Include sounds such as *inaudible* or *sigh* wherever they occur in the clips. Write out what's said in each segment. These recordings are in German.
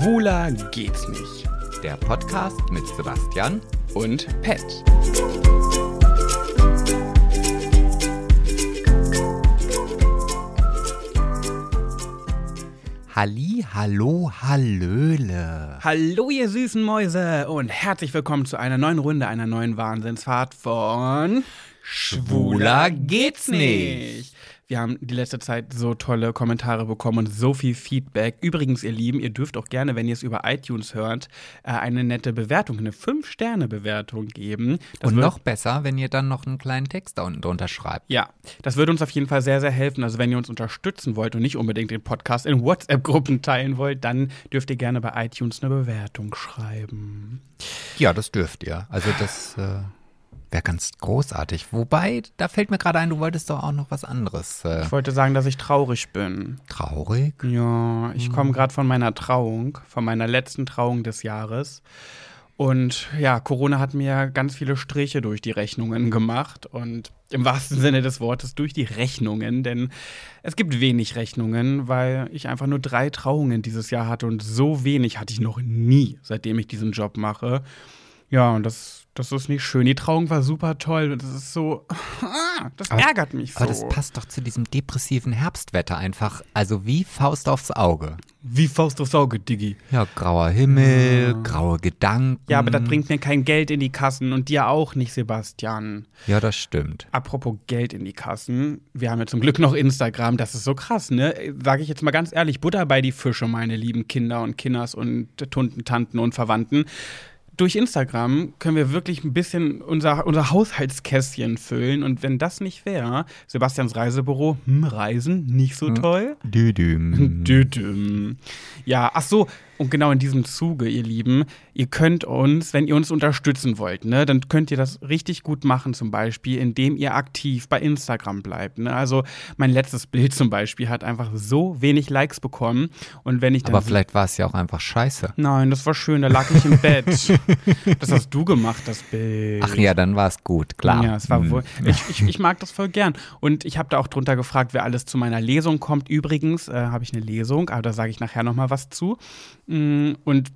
Schwuler geht's nicht. Der Podcast mit Sebastian Und Pet. Halli, hallo, hallöle. Hallo, ihr süßen Mäuse und herzlich willkommen zu einer neuen Runde, einer neuen Wahnsinnsfahrt von Schwuler geht's nicht. Wir haben die letzte Zeit so tolle Kommentare bekommen und so viel Feedback. Übrigens, ihr Lieben, ihr dürft auch gerne, wenn ihr es über iTunes hört, äh, eine nette Bewertung, eine 5-Sterne-Bewertung geben. Das Und noch besser, wenn ihr dann noch einen kleinen Text da unten drunter schreibt. Ja, das würde uns auf jeden Fall sehr, sehr helfen. Also wenn ihr uns unterstützen wollt und nicht unbedingt den Podcast in *laughs* WhatsApp-Gruppen teilen wollt, dann dürft ihr gerne bei iTunes eine Bewertung schreiben. Ja, das dürft ihr. Also das äh, wäre ganz großartig. Wobei, da fällt mir gerade ein, du wolltest doch auch noch was anderes. Äh, Ich wollte sagen, dass ich traurig bin. traurig? Ja, ich komme gerade von meiner Trauung, von meiner letzten Trauung des Jahres. Und ja, Corona hat mir ganz viele Striche durch die Rechnungen gemacht und im wahrsten Sinne des Wortes durch die Rechnungen, denn es gibt wenig Rechnungen, weil ich einfach nur drei Trauungen dieses Jahr hatte und so wenig hatte ich noch nie, seitdem ich diesen Job mache. Ja, und das, das ist nicht schön. Die Trauung war super toll und das ist so, das Aber- ärgert mich so. Aber das passt doch zu diesem depressiven Herbstwetter einfach. Also wie Faust aufs Auge. Wie Faust aufs Auge, Diggi. Ja, grauer Himmel, graue Gedanken. Ja, aber das bringt mir kein Geld in die Kassen und dir auch nicht, Sebastian. Ja, das stimmt. Apropos Geld in die Kassen. Wir haben ja zum Glück noch Instagram. Das ist so krass, ne? Sage ich jetzt mal ganz ehrlich, Butter bei die Fische, meine lieben Kinder und Kinders und Tunten, Tanten und Verwandten. Durch Instagram können wir wirklich ein bisschen unser, unser Haushaltskästchen füllen. Und wenn das nicht wäre, Sebastians Reisebüro, hm, Reisen, nicht so toll. Düdüm. *laughs* Düdüm. Ja, ach so, und genau in diesem Zuge, ihr Lieben, ihr könnt uns, wenn ihr uns unterstützen wollt, ne, dann könnt ihr das richtig gut machen, zum Beispiel, indem ihr aktiv bei Instagram bleibt. Ne? Also mein letztes Bild zum Beispiel hat einfach so wenig Likes bekommen. Und wenn ich Aber vielleicht war es ja auch einfach scheiße. Nein, das war schön, da lag ich im Bett. *laughs* das hast du gemacht, das Bild. Ach ja, dann war es gut, klar. Ja, es war Hm. wohl. Ich, ich, ich mag das voll gern. Und ich habe da auch drunter gefragt, wer alles zu meiner Lesung kommt. Übrigens äh, habe ich eine Lesung, aber da sage ich nachher nochmal was zu. Mm, Und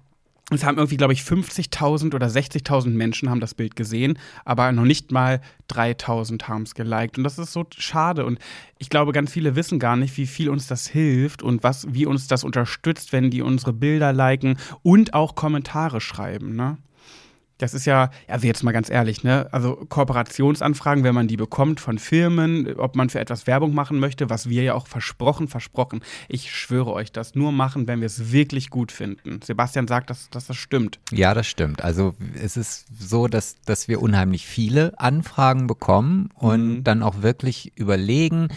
es haben irgendwie, glaube ich, 50.000 oder 60.000 Menschen haben das Bild gesehen, aber noch nicht mal 3.000 haben es geliked. Und das ist so schade. Und ich glaube, ganz viele wissen gar nicht, wie viel uns das hilft und was, wie uns das unterstützt, wenn die unsere Bilder liken und auch Kommentare schreiben. Ne? Das ist ja, also jetzt mal ganz ehrlich, ne? Also Kooperationsanfragen, wenn man die bekommt von Firmen, ob man für etwas Werbung machen möchte, was wir ja auch versprochen, versprochen. Ich schwöre euch, das nur machen, wenn wir es wirklich gut finden. Sebastian sagt, dass, dass das stimmt. Ja, das stimmt. Also es ist so, dass, dass wir unheimlich viele Anfragen bekommen und Mhm. dann auch wirklich überlegen,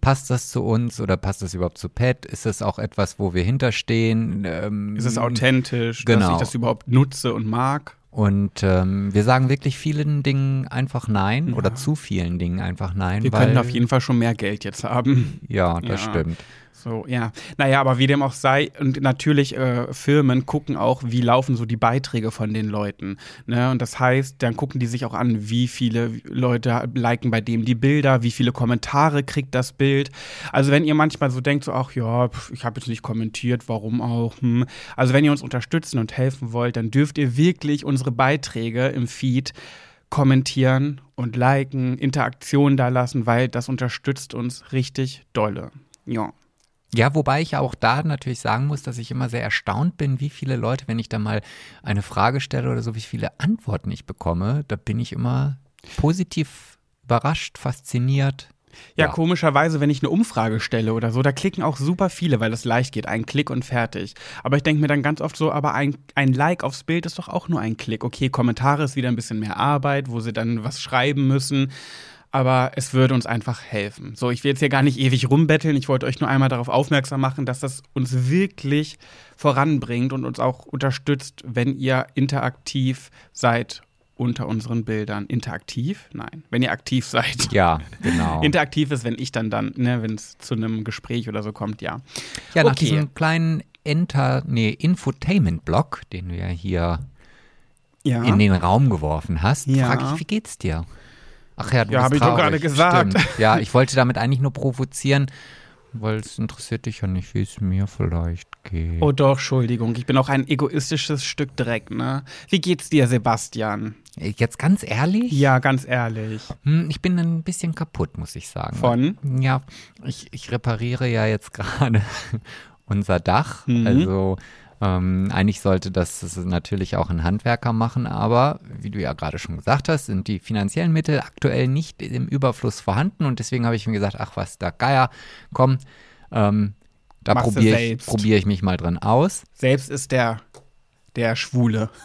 passt das zu uns oder passt das überhaupt zu Pet? Ist das auch etwas, wo wir hinterstehen? Ähm, Ist es authentisch, dass Genau. ich das überhaupt nutze und mag? Und ähm, wir sagen wirklich vielen Dingen einfach nein oder zu vielen Dingen einfach nein. Wir weil, könnten auf jeden Fall schon mehr Geld jetzt haben. Ja, *laughs* das Ja. stimmt. So, ja. Naja, aber wie dem auch sei, und natürlich, äh, Firmen gucken auch, wie laufen so die Beiträge von den Leuten. Ne? Und das heißt, dann gucken die sich auch an, wie viele Leute liken bei dem die Bilder, wie viele Kommentare kriegt das Bild. Also wenn ihr manchmal so denkt, so, ach ja, pf, ich habe jetzt nicht kommentiert, warum auch? Hm. Also wenn ihr uns unterstützen und helfen wollt, dann dürft ihr wirklich unsere Beiträge im Feed kommentieren und liken, Interaktion da lassen, weil das unterstützt uns richtig dolle. Ja. Ja, wobei ich auch da natürlich sagen muss, dass ich immer sehr erstaunt bin, wie viele Leute, wenn ich da mal eine Frage stelle oder so, wie viele Antworten ich bekomme, da bin ich immer positiv überrascht, fasziniert. Ja, Ja. komischerweise, wenn ich eine Umfrage stelle oder so, da klicken auch super viele, weil das leicht geht. Ein Klick und fertig. Aber ich denke mir dann ganz oft so, aber ein, ein Like aufs Bild ist doch auch nur ein Klick. Okay, Kommentare ist wieder ein bisschen mehr Arbeit, wo sie dann was schreiben müssen. Aber es würde uns einfach helfen. So, ich will jetzt hier gar nicht ewig rumbetteln. Ich wollte euch nur einmal darauf aufmerksam machen, dass das uns wirklich voranbringt und uns auch unterstützt, wenn ihr interaktiv seid unter unseren Bildern. Interaktiv? Nein. Wenn ihr aktiv seid. Ja, genau. *laughs* Interaktiv ist, wenn ich dann dann, ne, wenn es zu einem Gespräch oder so kommt, ja. ja, nach okay. diesem kleinen Enter, nee, Infotainment-Block, den ja hier Ja. in den Raum geworfen hast, Ja. frage ich, wie geht's dir? Ach ja, du Ja, bist hab ich doch traurig. gerade gesagt. Stimmt. Ja, ich wollte damit eigentlich nur provozieren, weil es interessiert dich ja nicht, wie es mir vielleicht geht. Oh doch, Entschuldigung, ich bin auch ein egoistisches Stück Dreck, ne? Wie geht's dir, Sebastian? Jetzt ganz ehrlich? Ja, ganz ehrlich. Hm, Ich bin ein bisschen kaputt, muss ich sagen. Von? Ja, ich, ich repariere ja jetzt *laughs* gerade unser Dach. Mhm. Also ähm, eigentlich sollte das, das natürlich auch ein Handwerker machen, aber wie du ja gerade schon gesagt hast, sind die finanziellen Mittel aktuell nicht im Überfluss vorhanden und deswegen habe ich mir gesagt, ach was, da Geier, komm, ähm, da probiere ich, probier ich mich mal drin aus. Selbst ist der, der Schwule. *laughs*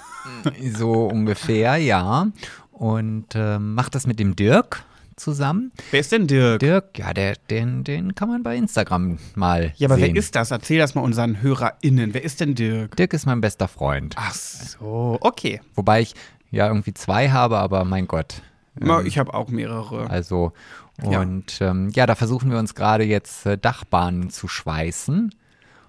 So ungefähr, ja. Und ähm, mach das mit dem Dirk zusammen. Wer ist denn Dirk? Dirk, ja, der, den, den kann man bei Instagram mal ja, aber sehen. wer ist das? Erzähl das mal unseren HörerInnen. Wer ist denn Dirk? Dirk ist mein bester Freund. Ach so, okay. Wobei ich ja irgendwie zwei habe, aber mein Gott. Na, Ich habe auch mehrere. Also, Ja. und ähm, ja, da versuchen wir uns gerade jetzt äh, Dachbahnen zu schweißen.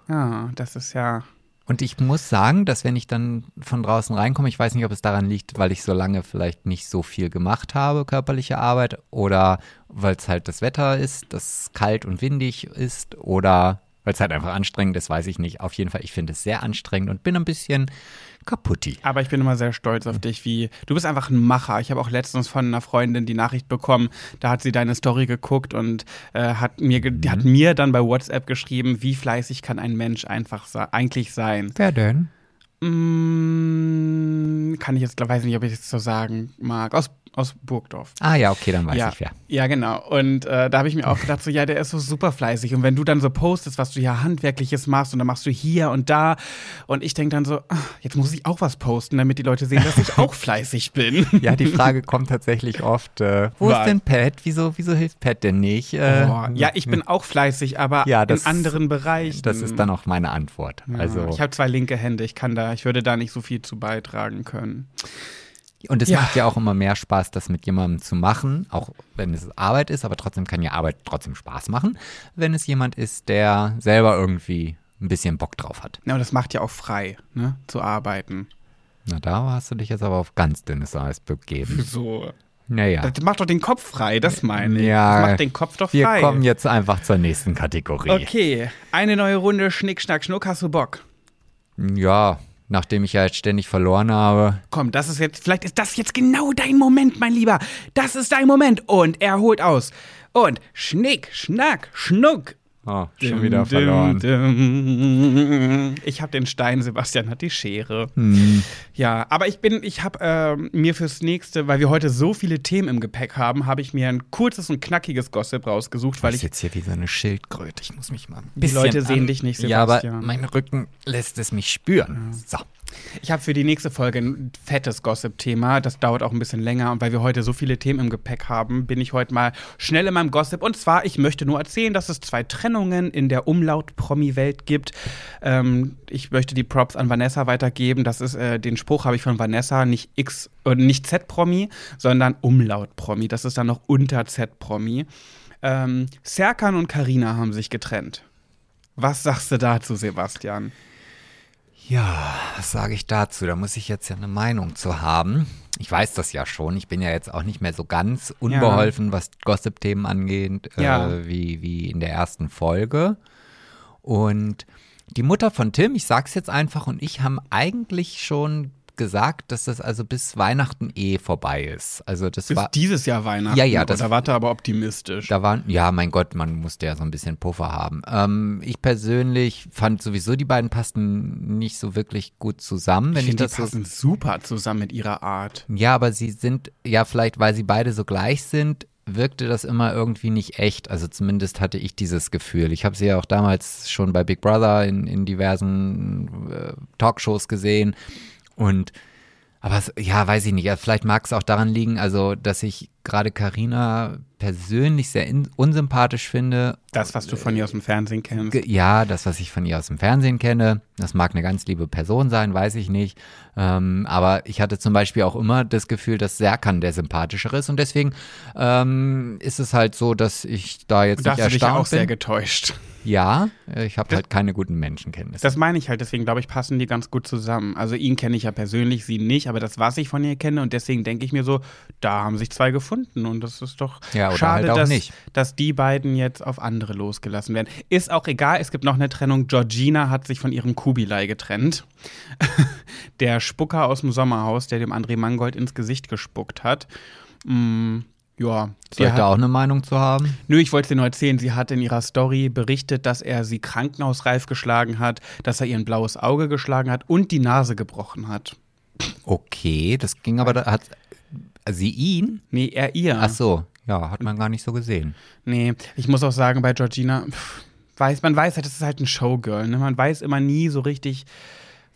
Ja, das ist ja. Und ich muss sagen, dass wenn ich dann von draußen reinkomme, ich weiß nicht, ob es daran liegt, weil ich so lange vielleicht nicht so viel gemacht habe, körperliche Arbeit, oder weil es halt das Wetter ist, das kalt und windig ist, oder weil es halt einfach anstrengend ist, weiß ich nicht. Auf jeden Fall, ich finde es sehr anstrengend und bin ein bisschen kaputti. Aber ich bin immer sehr stolz auf dich, wie du bist einfach ein Macher. Ich habe auch letztens von einer Freundin die Nachricht bekommen, da hat sie deine Story geguckt und äh, hat mir die hat mir dann bei WhatsApp geschrieben, wie fleißig kann ein Mensch einfach eigentlich sein. Wer denn? Mm, kann ich jetzt, weiß nicht, ob ich es so sagen mag. Aus, aus Burgdorf. Ah ja, okay, dann weiß ja, ich wer. ja, genau. Und äh, da habe ich mir auch gedacht, so, ja, der ist so super fleißig. Und wenn du dann so postest, was du hier Handwerkliches machst und dann machst du hier und da. Und ich denke dann so, ah, jetzt muss ich auch was posten, damit die Leute sehen, dass ich auch fleißig bin. *laughs* Ja, die Frage kommt tatsächlich oft, äh, wo Was? ist denn Pat? Wieso, wieso hilft Pat denn nicht? Äh, Oh, ja, ich bin auch fleißig, aber Ja, das- in anderen Bereichen. Das ist dann auch meine Antwort. Ja, Also, ich habe zwei linke Hände, ich kann da, ich würde da nicht so viel zu beitragen können. Und es Ja. macht ja auch immer mehr Spaß, das mit jemandem zu machen, auch wenn es Arbeit ist, aber trotzdem kann ja Arbeit trotzdem Spaß machen, wenn es jemand ist, der selber irgendwie ein bisschen Bock drauf hat. Ja, und das macht ja auch frei, ne, zu arbeiten. Na, da hast du dich jetzt aber auf ganz dünnes Eis begeben. *laughs* So. Naja. Das macht doch den Kopf frei, das meine ich. Ja, das macht den Kopf doch Wir frei. kommen jetzt einfach zur nächsten Kategorie. Okay, eine neue Runde Schnick, Schnack, Schnuck. Hast du Bock? Ja, nachdem ich ja jetzt ständig verloren habe. Komm, das ist jetzt, vielleicht ist das jetzt genau dein Moment, mein Lieber. Das ist dein Moment. Und er holt aus. Und Schnick, Schnack, Schnuck. Oh, schon wieder verloren. Dum. Ich habe den Stein, Sebastian hat die Schere. Hm. Ja, aber ich bin, ich habe ähm, mir fürs nächste, weil wir heute so viele Themen im Gepäck haben, habe ich mir ein kurzes und knackiges Gossip rausgesucht, weil ich ich jetzt hier wie so eine Schildkröte. Ich muss mich mal ein Die Leute sehen an- dich nicht, Ja, aber Sebastian. mein Rücken lässt es mich spüren. So. Ich habe für die nächste Folge ein fettes Gossip-Thema. Das dauert auch ein bisschen länger. Und weil wir heute so viele Themen im Gepäck haben, bin ich heute mal schnell in meinem Gossip. Und zwar, ich möchte nur erzählen, dass es zwei Trennungen in der Umlaut-Promi-Welt gibt. Ähm, ich möchte die Props an Vanessa weitergeben. Das ist, äh, den Spruch habe ich von Vanessa, nicht X, äh, nicht Z-Promi, sondern Umlaut-Promi. Das ist dann noch unter Z-Promi. Ähm, Serkan und Karina haben sich getrennt. Was sagst du dazu, Sebastian? Ja, was sage ich dazu? Da muss ich jetzt ja eine Meinung zu haben. Ich weiß das ja schon. Ich bin ja jetzt auch nicht mehr so ganz unbeholfen, was Gossip-Themen angeht, Ja. äh, wie, wie in der ersten Folge. Und die Mutter von Tim, ich sag's jetzt einfach, und ich haben eigentlich schon gesagt, dass das also bis Weihnachten eh vorbei ist. Also das Bis war. dieses Jahr Weihnachten. Ja, ja, das- Oder warte aber optimistisch. Da waren, ja, mein Gott, man musste ja so ein bisschen Puffer haben. Ähm, ich persönlich fand sowieso, die beiden passten nicht so wirklich gut zusammen. Wenn ich finde, die das so passen super zusammen mit ihrer Art. Ja, aber sie sind, ja, vielleicht, weil sie beide so gleich sind, wirkte das immer irgendwie nicht echt. Also zumindest hatte ich dieses Gefühl. Ich habe sie ja auch damals schon bei Big Brother in, in diversen äh, Talkshows gesehen. Und aber ja, weiß ich nicht. Ja, vielleicht mag es auch daran liegen, also dass ich gerade Karina persönlich sehr unsympathisch finde. Das, was du von ihr aus dem Fernsehen kennst. Ja, das, was ich von ihr aus dem Fernsehen kenne, das mag eine ganz liebe Person sein, weiß ich nicht. Ähm, aber ich hatte zum Beispiel auch immer das Gefühl, dass Serkan der sympathischere ist. Und deswegen ähm, ist es halt so, dass ich da jetzt Da hast nicht du dich erstaunt auch sehr bin. getäuscht. Ja, äh, ich habe halt keine guten Menschenkenntnisse. Das meine ich halt, deswegen glaube ich, passen die ganz gut zusammen. Also ihn kenne ich ja persönlich, sie nicht, aber das, was ich von ihr kenne und deswegen denke ich mir so, da haben sich zwei gefunden und das ist doch Ja, schade, halt dass, nicht. dass die beiden jetzt auf andere losgelassen werden. Ist auch egal, es gibt noch eine Trennung. Georgina hat sich von ihrem Kubilai getrennt. *laughs* der Spucker aus dem Sommerhaus, der dem André Mangold ins Gesicht gespuckt hat. Mm, ja, sie Soll ich hat, da auch eine Meinung zu haben? Nö, ich wollte es dir nur erzählen. Sie hat in ihrer Story berichtet, dass er sie krankenhausreif geschlagen hat, dass er ihr ein blaues Auge geschlagen hat und die Nase gebrochen hat. Okay, das ging aber, da hat sie ihn? Nee, er ihr. Ach so, ja, hat man gar nicht so gesehen. Nee, ich muss auch sagen, bei Georgina, pff, weiß, man weiß halt, das ist halt ein Showgirl. Ne? Man weiß immer nie so richtig,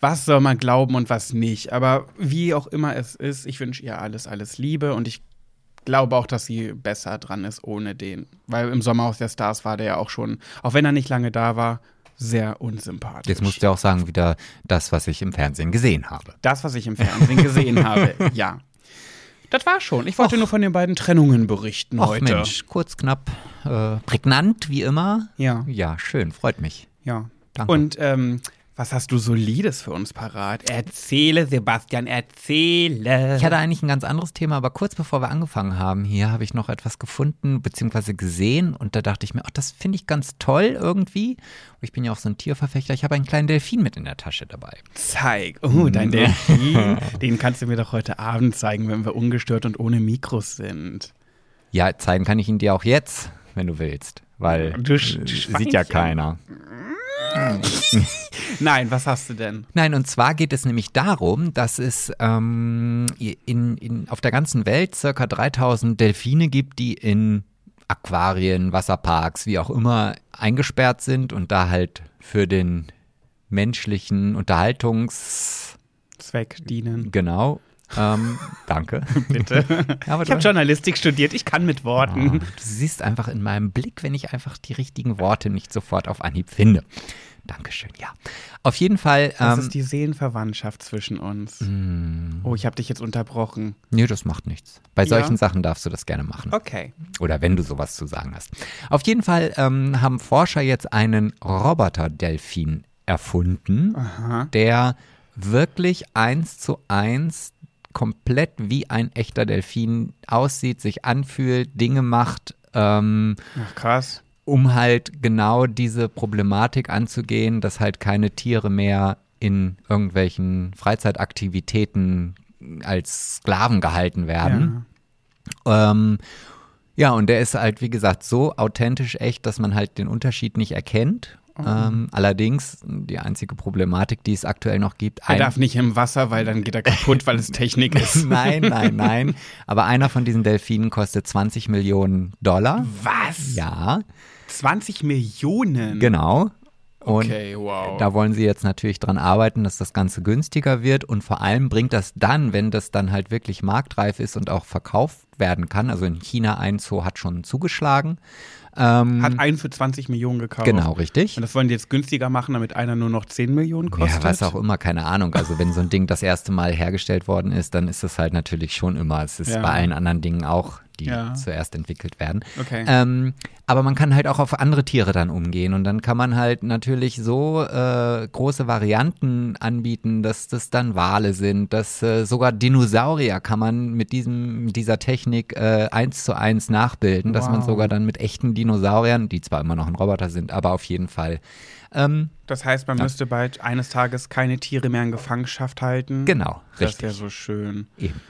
was soll man glauben und was nicht. Aber wie auch immer es ist, ich wünsche ihr alles, alles Liebe und ich glaube auch, dass sie besser dran ist ohne den. Weil im Sommerhaus der Stars war der ja auch schon, auch wenn er nicht lange da war, sehr unsympathisch. Jetzt musst du auch sagen, wieder das, was ich im Fernsehen gesehen habe. Das, was ich im Fernsehen gesehen habe, *laughs* ja. Das war schon. Ich wollte Och. nur von den beiden Trennungen berichten Ach heute. Mensch, kurz, knapp, äh, prägnant wie immer. Ja, Ja, schön, freut mich. ja. Danke. Und ähm, was hast du Solides für uns parat? Erzähle, Sebastian, erzähle. Ich hatte eigentlich ein ganz anderes Thema, aber kurz bevor wir angefangen haben, hier habe ich noch etwas gefunden bzw. gesehen und da dachte ich mir, ach, das finde ich ganz toll irgendwie. Ich bin ja auch so ein Tierverfechter. Ich habe einen kleinen Delfin mit in der Tasche dabei. Zeig. Oh, dein Delfin. *laughs* Den kannst du mir doch heute Abend zeigen, wenn wir ungestört und ohne Mikros sind. Ja, zeigen kann ich ihn dir auch jetzt, wenn du willst, weil Du sieht ja keiner. *laughs* Nein, was hast du denn? Nein, und zwar geht es nämlich darum, dass es ähm, in, in, auf der ganzen Welt circa 3000 Delfine gibt, die in Aquarien, Wasserparks, wie auch immer eingesperrt sind und da halt für den menschlichen Unterhaltungs... Zweck dienen. Genau. Ähm, *laughs* danke. Bitte. Ja, aber Ich habe Journalistik studiert, ich kann mit Worten. du siehst einfach in meinem Blick, wenn ich einfach die richtigen Worte nicht sofort auf Anhieb finde. Dankeschön, ja. Auf jeden Fall. Das Ähm, ist die Seelenverwandtschaft zwischen uns. mh, Oh, ich habe dich jetzt unterbrochen. nee, das macht nichts. Bei Ja. solchen Sachen darfst du das gerne machen. Okay. Oder wenn du sowas zu sagen hast. Auf jeden Fall ähm, haben Forscher jetzt einen Roboter-Delfin erfunden, Aha. der wirklich eins zu eins komplett wie ein echter Delfin aussieht, sich anfühlt, Dinge macht, ähm, Ach, krass. Um halt genau diese Problematik anzugehen, dass halt keine Tiere mehr in irgendwelchen Freizeitaktivitäten als Sklaven gehalten werden. Ähm, ja, und der ist halt, wie gesagt, so authentisch echt, dass man halt den Unterschied nicht erkennt. Ähm, allerdings, die einzige Problematik, die es aktuell noch gibt, Er darf nicht im Wasser, weil dann geht er kaputt, weil es *laughs* Technik ist. *laughs* nein, nein, nein. Aber einer von diesen Delfinen kostet 20 Millionen Dollar. Was? Ja, 20 Millionen? genau. Und Okay, wow. Da wollen sie jetzt natürlich dran arbeiten, dass das Ganze günstiger wird und vor allem bringt das dann, wenn das dann halt wirklich marktreif ist und auch verkauft werden kann. Also in China ein Zoo hat schon zugeschlagen. Ähm, Hat einen für 20 Millionen gekauft. genau, richtig. Und das wollen die jetzt günstiger machen, damit einer nur noch 10 Millionen kostet? Ja, was auch immer, keine Ahnung. Also wenn so ein Ding das erste Mal hergestellt worden ist, dann ist es halt natürlich schon immer. Es ist Ja. bei allen anderen Dingen auch, die Ja. zuerst entwickelt werden. Okay. Ähm, aber man kann halt auch auf andere Tiere dann umgehen und dann kann man halt natürlich so äh, große Varianten anbieten, dass das dann Wale sind, dass äh, sogar Dinosaurier kann man mit diesem dieser Technik äh, eins zu eins nachbilden, dass man Wow. sogar dann mit echten Dinosauriern, die zwar immer noch ein Roboter sind, aber auf jeden Fall ähm, Das heißt, man Ja. müsste bald eines Tages keine Tiere mehr in Gefangenschaft halten. genau Das richtig. wäre so schön. Eben.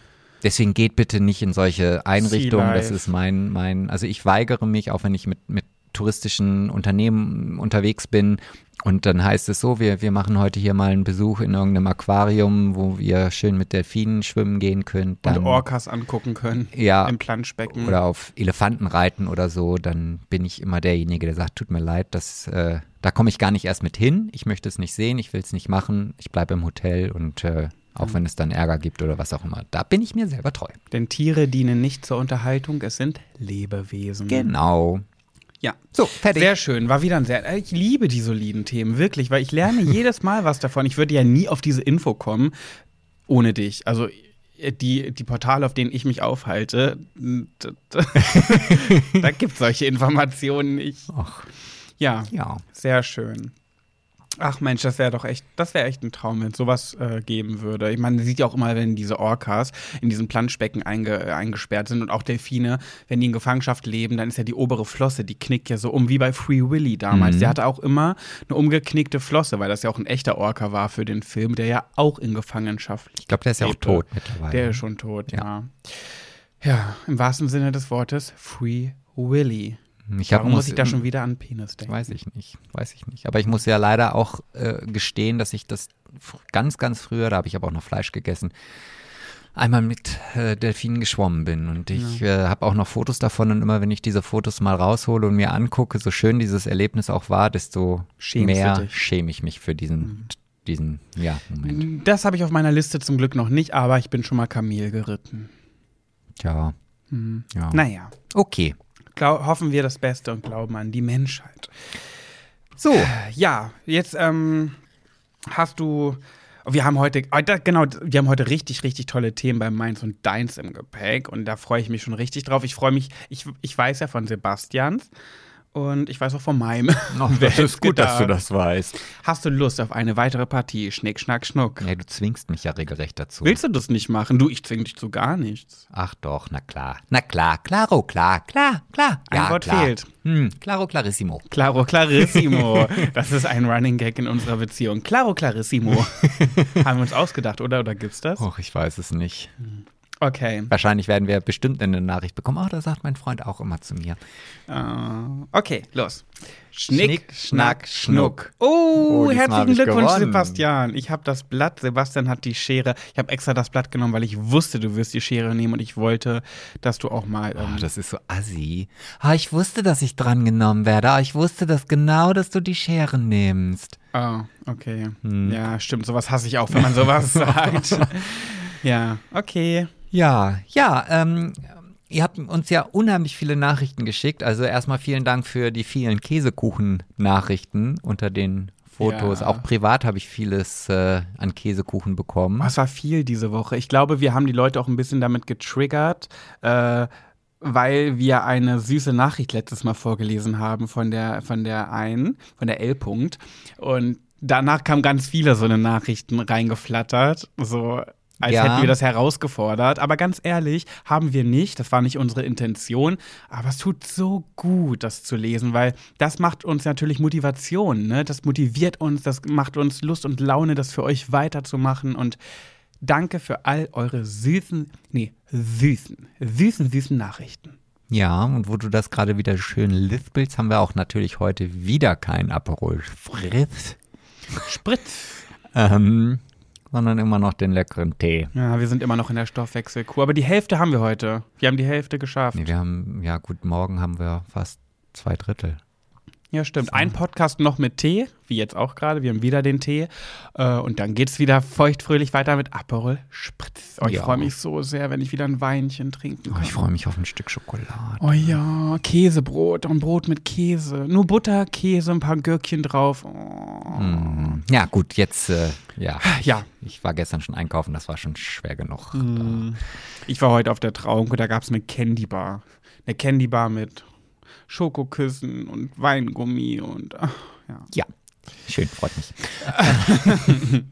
Deswegen geht bitte nicht in solche Einrichtungen. Das ist mein, mein, also ich weigere mich, auch wenn ich mit, mit touristischen Unternehmen unterwegs bin. Und dann heißt es so, wir, wir machen heute hier mal einen Besuch in irgendeinem Aquarium, wo wir schön mit Delfinen schwimmen gehen können. Dann, Und Orcas angucken können. Ja. Im Planschbecken. oder auf Elefanten reiten oder so, dann bin ich immer derjenige, der sagt, tut mir leid, das, äh, da komme ich gar nicht erst mit hin. Ich möchte es nicht sehen, ich will es nicht machen. Ich bleibe im Hotel und äh, auch wenn es dann Ärger gibt oder was auch immer, da bin ich mir selber treu. Denn Tiere dienen nicht zur Unterhaltung, es sind Lebewesen. Genau. Ja. So, fertig. Sehr schön, war wieder ein sehr. Ich liebe die soliden Themen, wirklich, weil ich lerne *laughs* jedes Mal was davon. Ich würde ja nie auf diese Info kommen ohne dich. Also die, die Portale, auf denen ich mich aufhalte, *laughs* da gibt es solche Informationen nicht. Ach, Ja, Ja. sehr schön. Ach Mensch, das wäre doch echt, das wäre echt ein Traum, wenn es sowas äh, geben würde. Ich meine, man sieht ja auch immer, wenn diese Orcas in diesem Planschbecken einge, äh, eingesperrt sind und auch Delfine, wenn die in Gefangenschaft leben, dann ist ja die obere Flosse, die knickt ja so um wie bei Free Willy damals. Mhm. Der hatte auch immer eine umgeknickte Flosse, weil das ja auch ein echter Orca war für den Film, der ja auch in Gefangenschaft Ich glaube, der ist ja auch lebte. tot mittlerweile. Der ist schon tot, ja. Ja. ja. im wahrsten Sinne des Wortes, Free Willy. Ich hab, Warum muss ich da schon wieder an Penis denken? Weiß ich nicht, weiß ich nicht. Aber ich muss ja leider auch äh, gestehen, dass ich das ganz, ganz früher, da habe ich aber auch noch Fleisch gegessen, einmal mit äh, Delfinen geschwommen bin. Und ich äh, habe auch noch Fotos davon und immer, wenn ich diese Fotos mal raushole und mir angucke, so schön dieses Erlebnis auch war, desto Schämst mehr? Mhm. schäme ich mich für diesen, diesen, ja, Moment. Das habe ich auf meiner Liste zum Glück noch nicht, aber ich bin schon mal Kamel geritten. Tja, Mhm. ja. Naja, Okay. Hoffen wir das Beste und glauben an die Menschheit. So, ja, jetzt ähm, hast du. Wir haben heute, da, genau, wir haben heute richtig, richtig tolle Themen bei Mainz und Deins im Gepäck und da freue ich mich schon richtig drauf. Ich freue mich, ich, ich weiß ja von Sebastians und ich weiß auch von meinem. Wer hätte gedacht? das weißt. Hast du Lust auf eine weitere Partie? Schnick, schnack, schnuck. Ja, du zwingst mich ja regelrecht dazu. Willst du das nicht machen? Du, ich zwing dich zu gar nichts. Ach doch, na klar. Na klar, claro, klar, klar, klar. Ein ja, Wort klar. fehlt. Hm, claro, clarissimo. Claro Clarissimo. *laughs* Das ist ein Running Gag in unserer Beziehung. Claro Clarissimo. *laughs* Haben wir uns ausgedacht, oder? Oder gibt's das? Och, ich weiß es nicht. Okay. Wahrscheinlich werden wir bestimmt eine Nachricht bekommen. Oh, das sagt mein Freund auch immer zu mir. Äh, okay, los. Schnick, Schnick, schnack, schnuck. Oh, Oh, herzlichen ich Glückwunsch, gewonnen. Sebastian. Ich habe das Blatt, Sebastian hat die Schere. Ich habe extra das Blatt genommen, weil ich wusste, du wirst die Schere nehmen und ich wollte, dass du auch mal. Oh, Ähm, das ist so assi. Ah, ich wusste, dass ich dran genommen werde. Ah, ich wusste das genau, dass du die Schere nimmst. oh, okay. Hm. Ja, stimmt. Sowas hasse ich auch, wenn man sowas *laughs* sagt. Ja, okay. Ja, ja, ähm, ihr habt uns ja unheimlich viele Nachrichten geschickt. Also erstmal vielen Dank für die vielen Käsekuchen-Nachrichten unter den Fotos. Ja. Auch privat habe ich vieles äh, an Käsekuchen bekommen. Es war viel diese Woche. Ich glaube, wir haben die Leute auch ein bisschen damit getriggert, äh, weil wir eine süße Nachricht letztes Mal vorgelesen haben von der, von der einen, von der L. -Punkt. Und danach kamen ganz viele so eine Nachrichten reingeflattert. So. Als Ja. hätten wir das herausgefordert. Aber ganz ehrlich, haben wir nicht. Das war nicht unsere Intention. Aber es tut so gut, das zu lesen, weil das macht uns natürlich Motivation. Ne? Das motiviert uns, das macht uns Lust und Laune, das für euch weiterzumachen. Und danke für all eure süßen, nee, süßen, süßen, süßen Nachrichten. Ja, und wo du das gerade wieder schön lispelst, haben wir auch natürlich heute wieder kein Aperol Spritz, Spritz. ähm, sondern immer noch den leckeren Tee. Ja, wir sind immer noch in der Stoffwechselkur. Aber die Hälfte haben wir heute. Wir haben die Hälfte geschafft. Nee, wir haben, ja gut, morgen haben wir fast zwei Drittel. Ja, stimmt. Ein Podcast noch mit Tee, wie jetzt auch gerade. Wir haben wieder den Tee. Äh, und dann geht's wieder feuchtfröhlich weiter mit Aperol Spritz. Oh, ich Ja. freue mich so sehr, wenn ich wieder ein Weinchen trinken Oh, kann. ich freue mich auf ein Stück Schokolade. Oh ja, Käsebrot und Brot mit Käse. Nur Butter, Käse, ein paar Gürkchen drauf. Oh. Mm. Ja, gut, jetzt, äh, ja. Ja. Ich war gestern schon einkaufen, das war schon schwer genug. Ich war heute auf der Trauung und da gab es eine Candy Bar. Eine Candy Bar mit Schokoküssen und Weingummi und ach, ja. Ja, schön, freut mich. *laughs*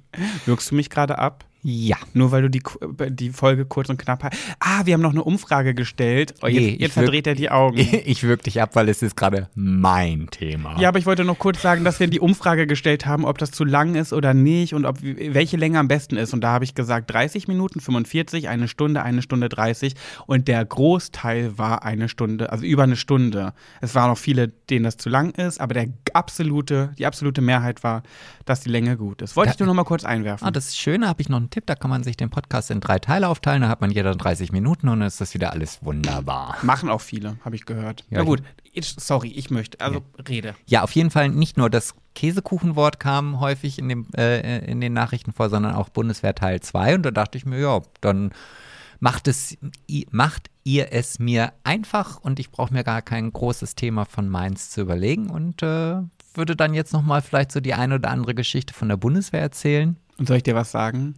Wirkst du mich gerade ab? Ja. Nur weil du die, die Folge kurz und knapp hast. Ah, wir haben noch eine Umfrage gestellt. Oh, jetzt Nee, jetzt verdreht er die Augen. *laughs* Ich wirke dich ab, weil es ist gerade mein Thema. Ja, aber ich wollte noch kurz sagen, dass wir die Umfrage gestellt haben, ob das zu lang ist oder nicht und ob welche Länge am besten ist. Und da habe ich gesagt 30 Minuten, 45, eine Stunde, eine Stunde 30. Und der Großteil war eine Stunde, also über eine Stunde. Es waren noch viele, denen das zu lang ist, aber der absolute, die absolute Mehrheit war, dass die Länge gut ist. Wollte Da- ich nur noch mal kurz einwerfen. Ah, das ist schön, da habe ich noch einen Tipp, da kann man sich den Podcast in drei Teile aufteilen, da hat man jeder 30 Minuten und dann ist das wieder alles wunderbar. Machen auch viele, habe ich gehört. Ja, Na gut, ich, sorry, ich möchte, also rede. Ja, auf jeden Fall nicht nur das Käsekuchenwort kam häufig in, dem, äh, in den Nachrichten vor, sondern auch Bundeswehr Teil 2 und da dachte ich mir, ja, dann macht, es, macht ihr es mir einfach und ich brauche mir gar kein großes Thema von Mainz zu überlegen und äh, würde dann jetzt nochmal vielleicht so die eine oder andere Geschichte von der Bundeswehr erzählen. Und soll ich dir was sagen?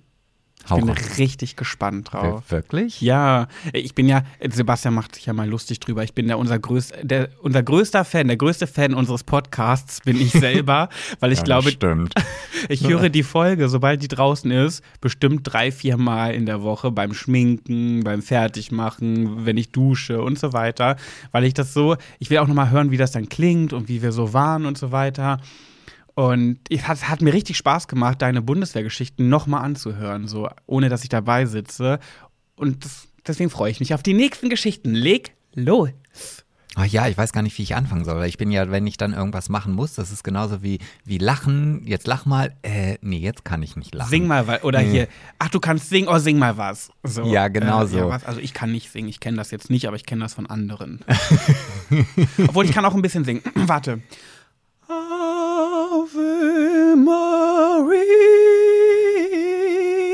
Ich bin richtig gespannt drauf. Wirklich? Ja, ich bin ja, Sebastian macht sich ja mal lustig drüber. Ich bin ja unser, größ, der, unser größter Fan, der größte Fan unseres Podcasts bin ich *laughs* selber, weil ich Ja, glaube, stimmt. *laughs* ich höre die Folge, sobald die draußen ist, bestimmt drei, vier Mal in der Woche beim Schminken, beim Fertigmachen, wenn ich dusche und so weiter, weil ich das so, ich will auch nochmal hören, wie das dann klingt und wie wir so waren und so weiter. Und es hat, hat mir richtig Spaß gemacht, deine Bundeswehrgeschichten nochmal anzuhören, so ohne dass ich dabei sitze. Und das, deswegen freue ich mich auf die nächsten Geschichten. Leg los. Oh ja, ich weiß gar nicht, wie ich anfangen soll, ich bin ja, wenn ich dann irgendwas machen muss, das ist genauso wie, wie lachen. Jetzt lach mal. Äh, nee, jetzt kann ich nicht lachen. Sing mal was. Oder hier, ach, du kannst singen, oh, sing mal was. So, Ja, genau so. was. Also ich kann nicht singen, ich kenne das jetzt nicht, aber ich kenne das von anderen. *laughs* Obwohl ich kann auch ein bisschen singen. *clears throat* Warte. Ave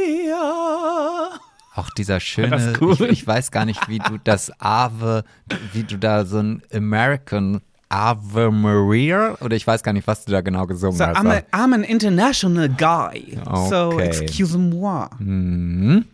Maria. Auch dieser schöne, cool? ich, ich weiß gar nicht, wie du das Ave, wie du da so ein American Ave Maria oder ich weiß gar nicht, was du da genau gesungen So, hast. I'm, a, I'm an international guy. So, Okay. excuse moi. Mhm.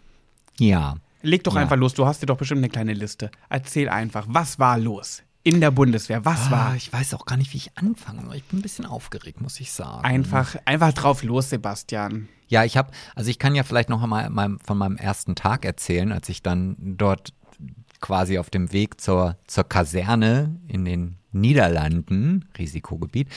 Ja. Leg doch Ja. einfach los, du hast dir doch bestimmt eine kleine Liste. Erzähl einfach, was war los in der Bundeswehr? Was Ah, war? ich weiß auch gar nicht, wie ich anfangen soll. Ich bin ein bisschen aufgeregt, muss ich sagen. Einfach, einfach drauf los, Sebastian. Ja, ich habe, also ich kann ja vielleicht noch einmal von meinem ersten Tag erzählen, als ich dann dort quasi auf dem Weg zur, zur Kaserne in den Niederlanden, Risikogebiet,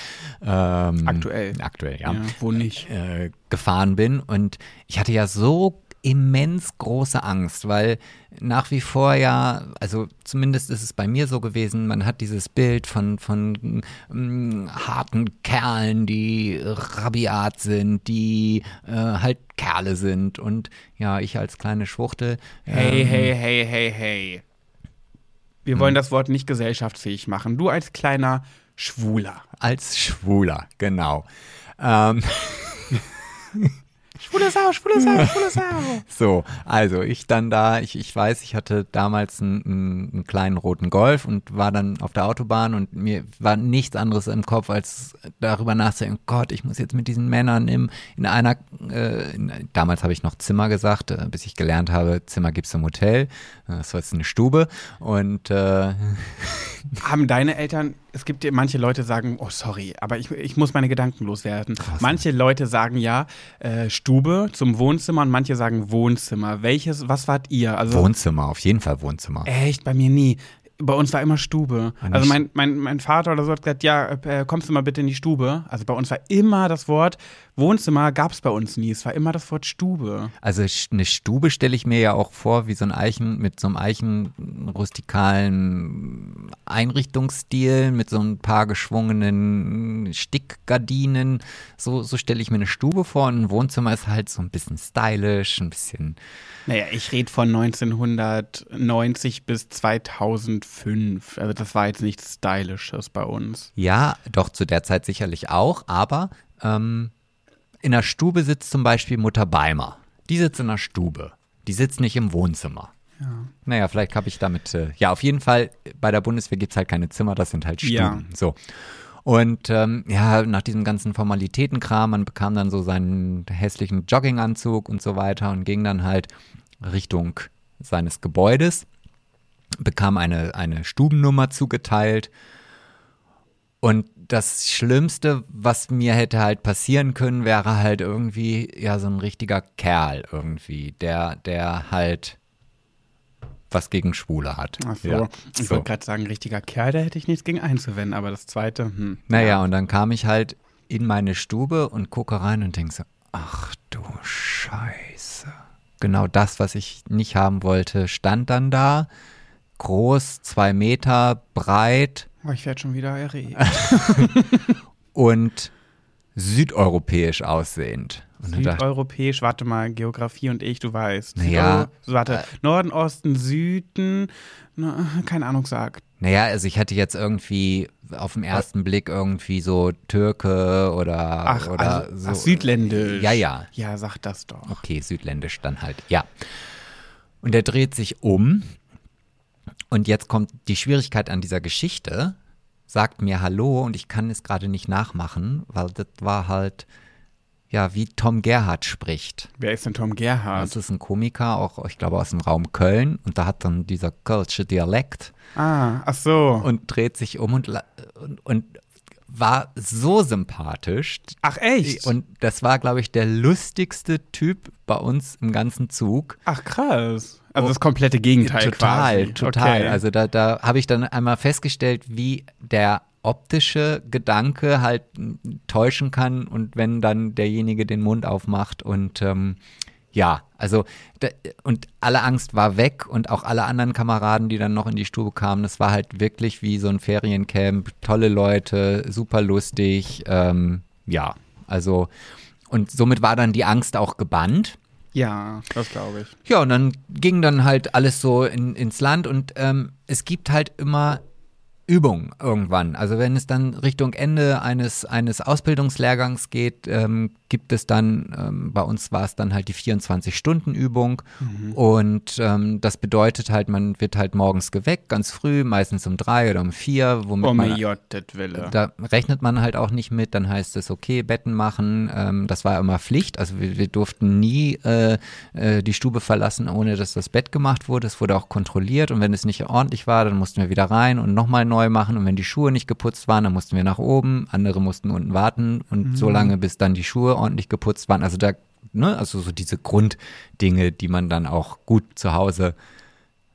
ähm, Aktuell. aktuell, ja, Ja, wo nicht? äh, gefahren bin und ich hatte ja so immens große Angst, weil nach wie vor ja, also zumindest ist es bei mir so gewesen, man hat dieses Bild von, von mm, harten Kerlen, die rabiat sind, die äh, halt Kerle sind und ja, ich als kleine Schwuchtel. Hey, ähm, hey, hey, hey, hey. Wir Hm. wollen das Wort nicht gesellschaftsfähig machen. Du als kleiner Schwuler. Als Schwuler, genau. Ähm, *laughs* Schwule Sau, schwule Sau, *laughs* schwule Sau. So, also ich dann da, ich, ich weiß, ich hatte damals einen, einen, einen kleinen roten Golf und war dann auf der Autobahn und mir war nichts anderes im Kopf, als darüber nachzudenken, Gott, ich muss jetzt mit diesen Männern im, in einer, äh, in, damals habe ich noch Zimmer gesagt, äh, bis ich gelernt habe, Zimmer gibt's im Hotel, Äh, das war jetzt eine Stube und äh, *laughs* Haben deine Eltern, es gibt manche Leute sagen, oh sorry, aber ich, ich muss meine Gedanken loswerden. Manche Leute sagen ja äh, Stube zum Wohnzimmer und manche sagen Wohnzimmer. Welches, was wart ihr? Also Wohnzimmer, auf jeden Fall Wohnzimmer. echt, bei mir nie. Bei uns war immer Stube. Ah, Also mein, mein, mein Vater oder so hat gesagt, ja, äh, kommst du mal bitte in die Stube. Also bei uns war immer das Wort Wohnzimmer, gab es bei uns nie. Es war immer das Wort Stube. Also eine Stube stelle ich mir ja auch vor, wie so ein Eichen, mit so einem eichenrustikalen Einrichtungsstil, mit so ein paar geschwungenen Stickgardinen. So, so stelle ich mir eine Stube vor und ein Wohnzimmer ist halt so ein bisschen stylisch, ein bisschen. Naja, ich rede von 1990 bis 2005. Also das war jetzt nichts Stylisches bei uns. Ja, doch zu der Zeit sicherlich auch, aber ähm, in der Stube sitzt zum Beispiel Mutter Beimer. Die sitzt in der Stube. Die sitzt nicht im Wohnzimmer. Ja. Naja, vielleicht habe ich damit, äh, ja, auf jeden Fall, bei der Bundeswehr gibt es halt keine Zimmer, das sind halt Stuben. Ja. So. Und ähm, ja, nach diesem ganzen Formalitätenkram, man bekam dann so seinen hässlichen Jogginganzug und so weiter und ging dann halt Richtung seines Gebäudes, bekam eine, eine Stubennummer zugeteilt. Und das Schlimmste, was mir hätte halt passieren können, wäre halt irgendwie, ja, so ein richtiger Kerl irgendwie, der, der halt was gegen Schwule hat. Ach so. Ja, Ich so. wollte gerade sagen, richtiger Kerl, da hätte ich nichts gegen einzuwenden, aber das zweite, hm. Naja, und dann kam ich halt in meine Stube und gucke rein und denke so, ach du Scheiße. Genau das, was ich nicht haben wollte, stand dann da. Groß, zwei Meter, breit ich werde schon wieder erregt. *laughs* und südeuropäisch aussehend. Und Südeuropäisch, warte mal, Geografie und ich, du weißt. Naja, warte, Norden, Osten, Süden, na, keine Ahnung, sagt. naja, also ich hatte jetzt irgendwie auf den ersten Blick irgendwie so Türke oder, Ach, oder also, so. ach, südländisch. Ja, ja. Ja, sag das doch. Okay, südländisch dann halt, ja. Und er dreht sich um und jetzt kommt die Schwierigkeit an dieser Geschichte, sagt mir Hallo und ich kann es gerade nicht nachmachen, weil das war halt, ja, wie Tom Gerhardt spricht. Wer ist denn Tom Gerhardt? Das ist ein Komiker, auch, ich glaube, aus dem Raum Köln. Und da hat dann dieser Kölsche Dialekt Ah, ach so. und dreht sich um und, und, und war so sympathisch. ach echt? Und das war, glaube ich, der lustigste Typ bei uns im ganzen Zug. ach krass. Also das komplette Gegenteil total, quasi. total. Okay. Also da, da habe ich dann einmal festgestellt, wie der optische Gedanke halt täuschen kann und wenn dann derjenige den Mund aufmacht und ähm, ja, also da, und alle Angst war weg und auch alle anderen Kameraden, die dann noch in die Stube kamen, das war halt wirklich wie so ein Feriencamp, tolle Leute, super lustig, ähm, ja, also und somit war dann die Angst auch gebannt. ja, das glaube ich. Ja, und dann ging dann halt alles so in, ins Land und ähm, es gibt halt immer Übung irgendwann. Also wenn es dann Richtung Ende eines, eines Ausbildungslehrgangs geht, ähm, gibt es dann, ähm, bei uns war es dann halt die 24-Stunden-Übung und ähm, das bedeutet halt, man wird halt morgens geweckt, ganz früh, meistens um drei oder um vier, womit Oh man Wille. da rechnet man halt auch nicht mit, dann heißt es, okay, Betten machen, ähm, das war immer Pflicht, also wir, wir durften nie äh, äh, die Stube verlassen, ohne dass das Bett gemacht wurde, es wurde auch kontrolliert. Und wenn es nicht ordentlich war, dann mussten wir wieder rein und nochmal neu machen. Und wenn die Schuhe nicht geputzt waren, dann mussten wir nach oben, andere mussten unten warten und so lange, bis dann die Schuhe ordentlich geputzt waren, also da, ne, also so diese Grunddinge, die man dann auch gut zu Hause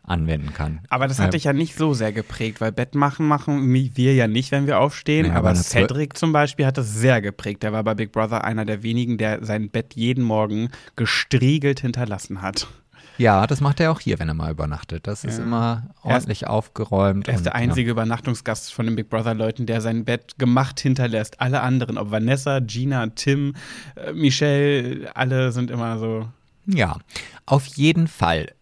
anwenden kann. Aber das hat dich ja nicht so sehr geprägt, weil Bett machen machen wir ja nicht, wenn wir aufstehen. Nee, aber aber Cedric zum Beispiel hat das sehr geprägt. Der war bei Big Brother einer der wenigen, der sein Bett jeden Morgen gestriegelt hinterlassen hat. Ja, das macht er auch hier, wenn er mal übernachtet. Das ist Ja. immer Er ist- ordentlich aufgeräumt. Er ist und, der einzige Übernachtungsgast von den Big Brother-Leuten, der sein Bett gemacht hinterlässt. Alle anderen, ob Vanessa, Gina, Tim, äh, Michelle, alle sind immer so. Ja. ja, auf jeden Fall.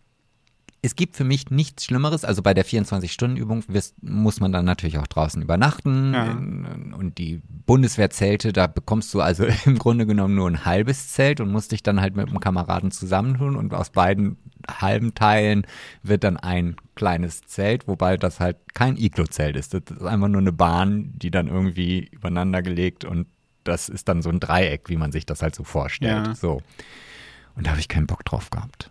Es gibt für mich nichts Schlimmeres. Also bei der 24-Stunden-Übung wirst- muss man dann natürlich auch draußen übernachten. Ja. In- Und die Bundeswehrzelte, da bekommst du also *laughs* im Grunde genommen nur ein halbes Zelt und musst dich dann halt mit einem Kameraden zusammentun. Und aus beiden halben Teilen wird dann ein kleines Zelt, wobei das halt kein Iglo-Zelt ist. Das ist einfach nur eine Bahn, die dann irgendwie übereinander gelegt und das ist dann so ein Dreieck, wie man sich das halt so vorstellt. Ja. So. Und da habe ich keinen Bock drauf gehabt.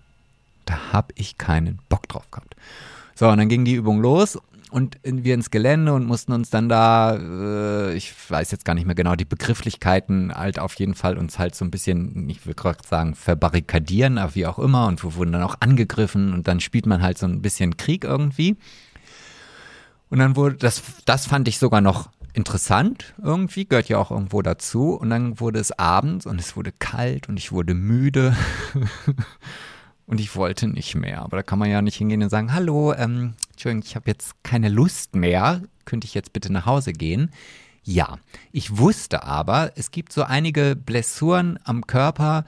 Da habe ich keinen Bock drauf gehabt. So, und dann ging die Übung los und wir ins Gelände und mussten uns dann da, äh, ich weiß jetzt gar nicht mehr genau, die Begrifflichkeiten halt auf jeden Fall uns halt so ein bisschen, ich will gerade sagen, verbarrikadieren, aber wie auch immer. Und wir wurden dann auch angegriffen und dann spielt man halt so ein bisschen Krieg irgendwie. Und dann wurde, das, das fand ich sogar noch interessant irgendwie, gehört ja auch irgendwo dazu. Und dann wurde es abends und es wurde kalt und ich wurde müde. *laughs* und ich wollte nicht mehr. Aber da kann man ja nicht hingehen und sagen, hallo, ähm, Entschuldigung, ich habe jetzt keine Lust mehr. Könnte ich jetzt bitte nach Hause gehen? Ja, ich wusste aber, es gibt so einige Blessuren am Körper,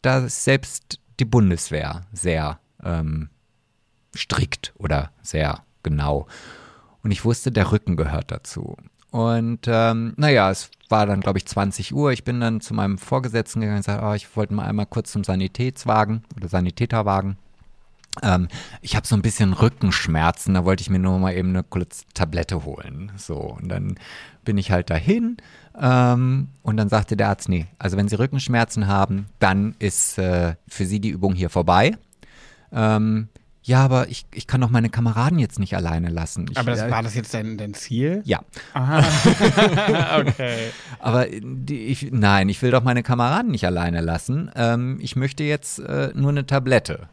da selbst die Bundeswehr sehr ähm, strikt oder sehr genau. Und ich wusste, der Rücken gehört dazu. Und ähm, naja, es war dann, glaube ich, 20 Uhr. Ich bin dann zu meinem Vorgesetzten gegangen und gesagt, oh, ich wollte mal einmal kurz zum Sanitätswagen oder Sanitäterwagen. Ähm, ich habe so ein bisschen Rückenschmerzen, da wollte ich mir nur mal eben eine Tablette holen. So, und dann bin ich halt dahin ähm, und dann sagte der Arzt, nee, also wenn Sie Rückenschmerzen haben, dann ist äh, für Sie die Übung hier vorbei. Ähm, ja, aber ich, ich kann doch meine Kameraden jetzt nicht alleine lassen. Ich, Aber das, äh, war das jetzt dein, dein Ziel? ja, Aha. *laughs* okay. aber die, ich, nein, ich will doch meine Kameraden nicht alleine lassen. Ähm, ich möchte jetzt äh, nur eine Tablette.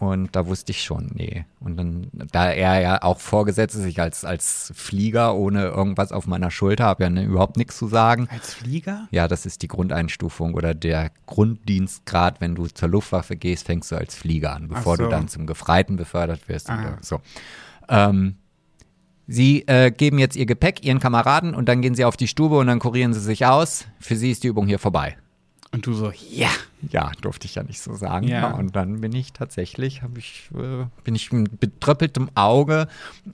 Und da wusste ich schon, nee. Und dann, da er ja auch vorgesetzt ist, ich als, als Flieger ohne irgendwas auf meiner Schulter habe ja ne, überhaupt nichts zu sagen. Als Flieger? Ja, das ist die Grundeinstufung oder der Grunddienstgrad. Wenn du zur Luftwaffe gehst, fängst du als Flieger an, bevor so. du dann zum Gefreiten befördert wirst. Ah. So. Ähm, sie äh, geben jetzt ihr Gepäck ihren Kameraden und dann gehen sie auf die Stube und dann kurieren sie sich aus. Für sie ist die Übung hier vorbei. Und du so, ja. Ja, durfte ich ja nicht so sagen. Ja. Und dann bin ich tatsächlich, habe ich, äh, bin ich mit betröppeltem Auge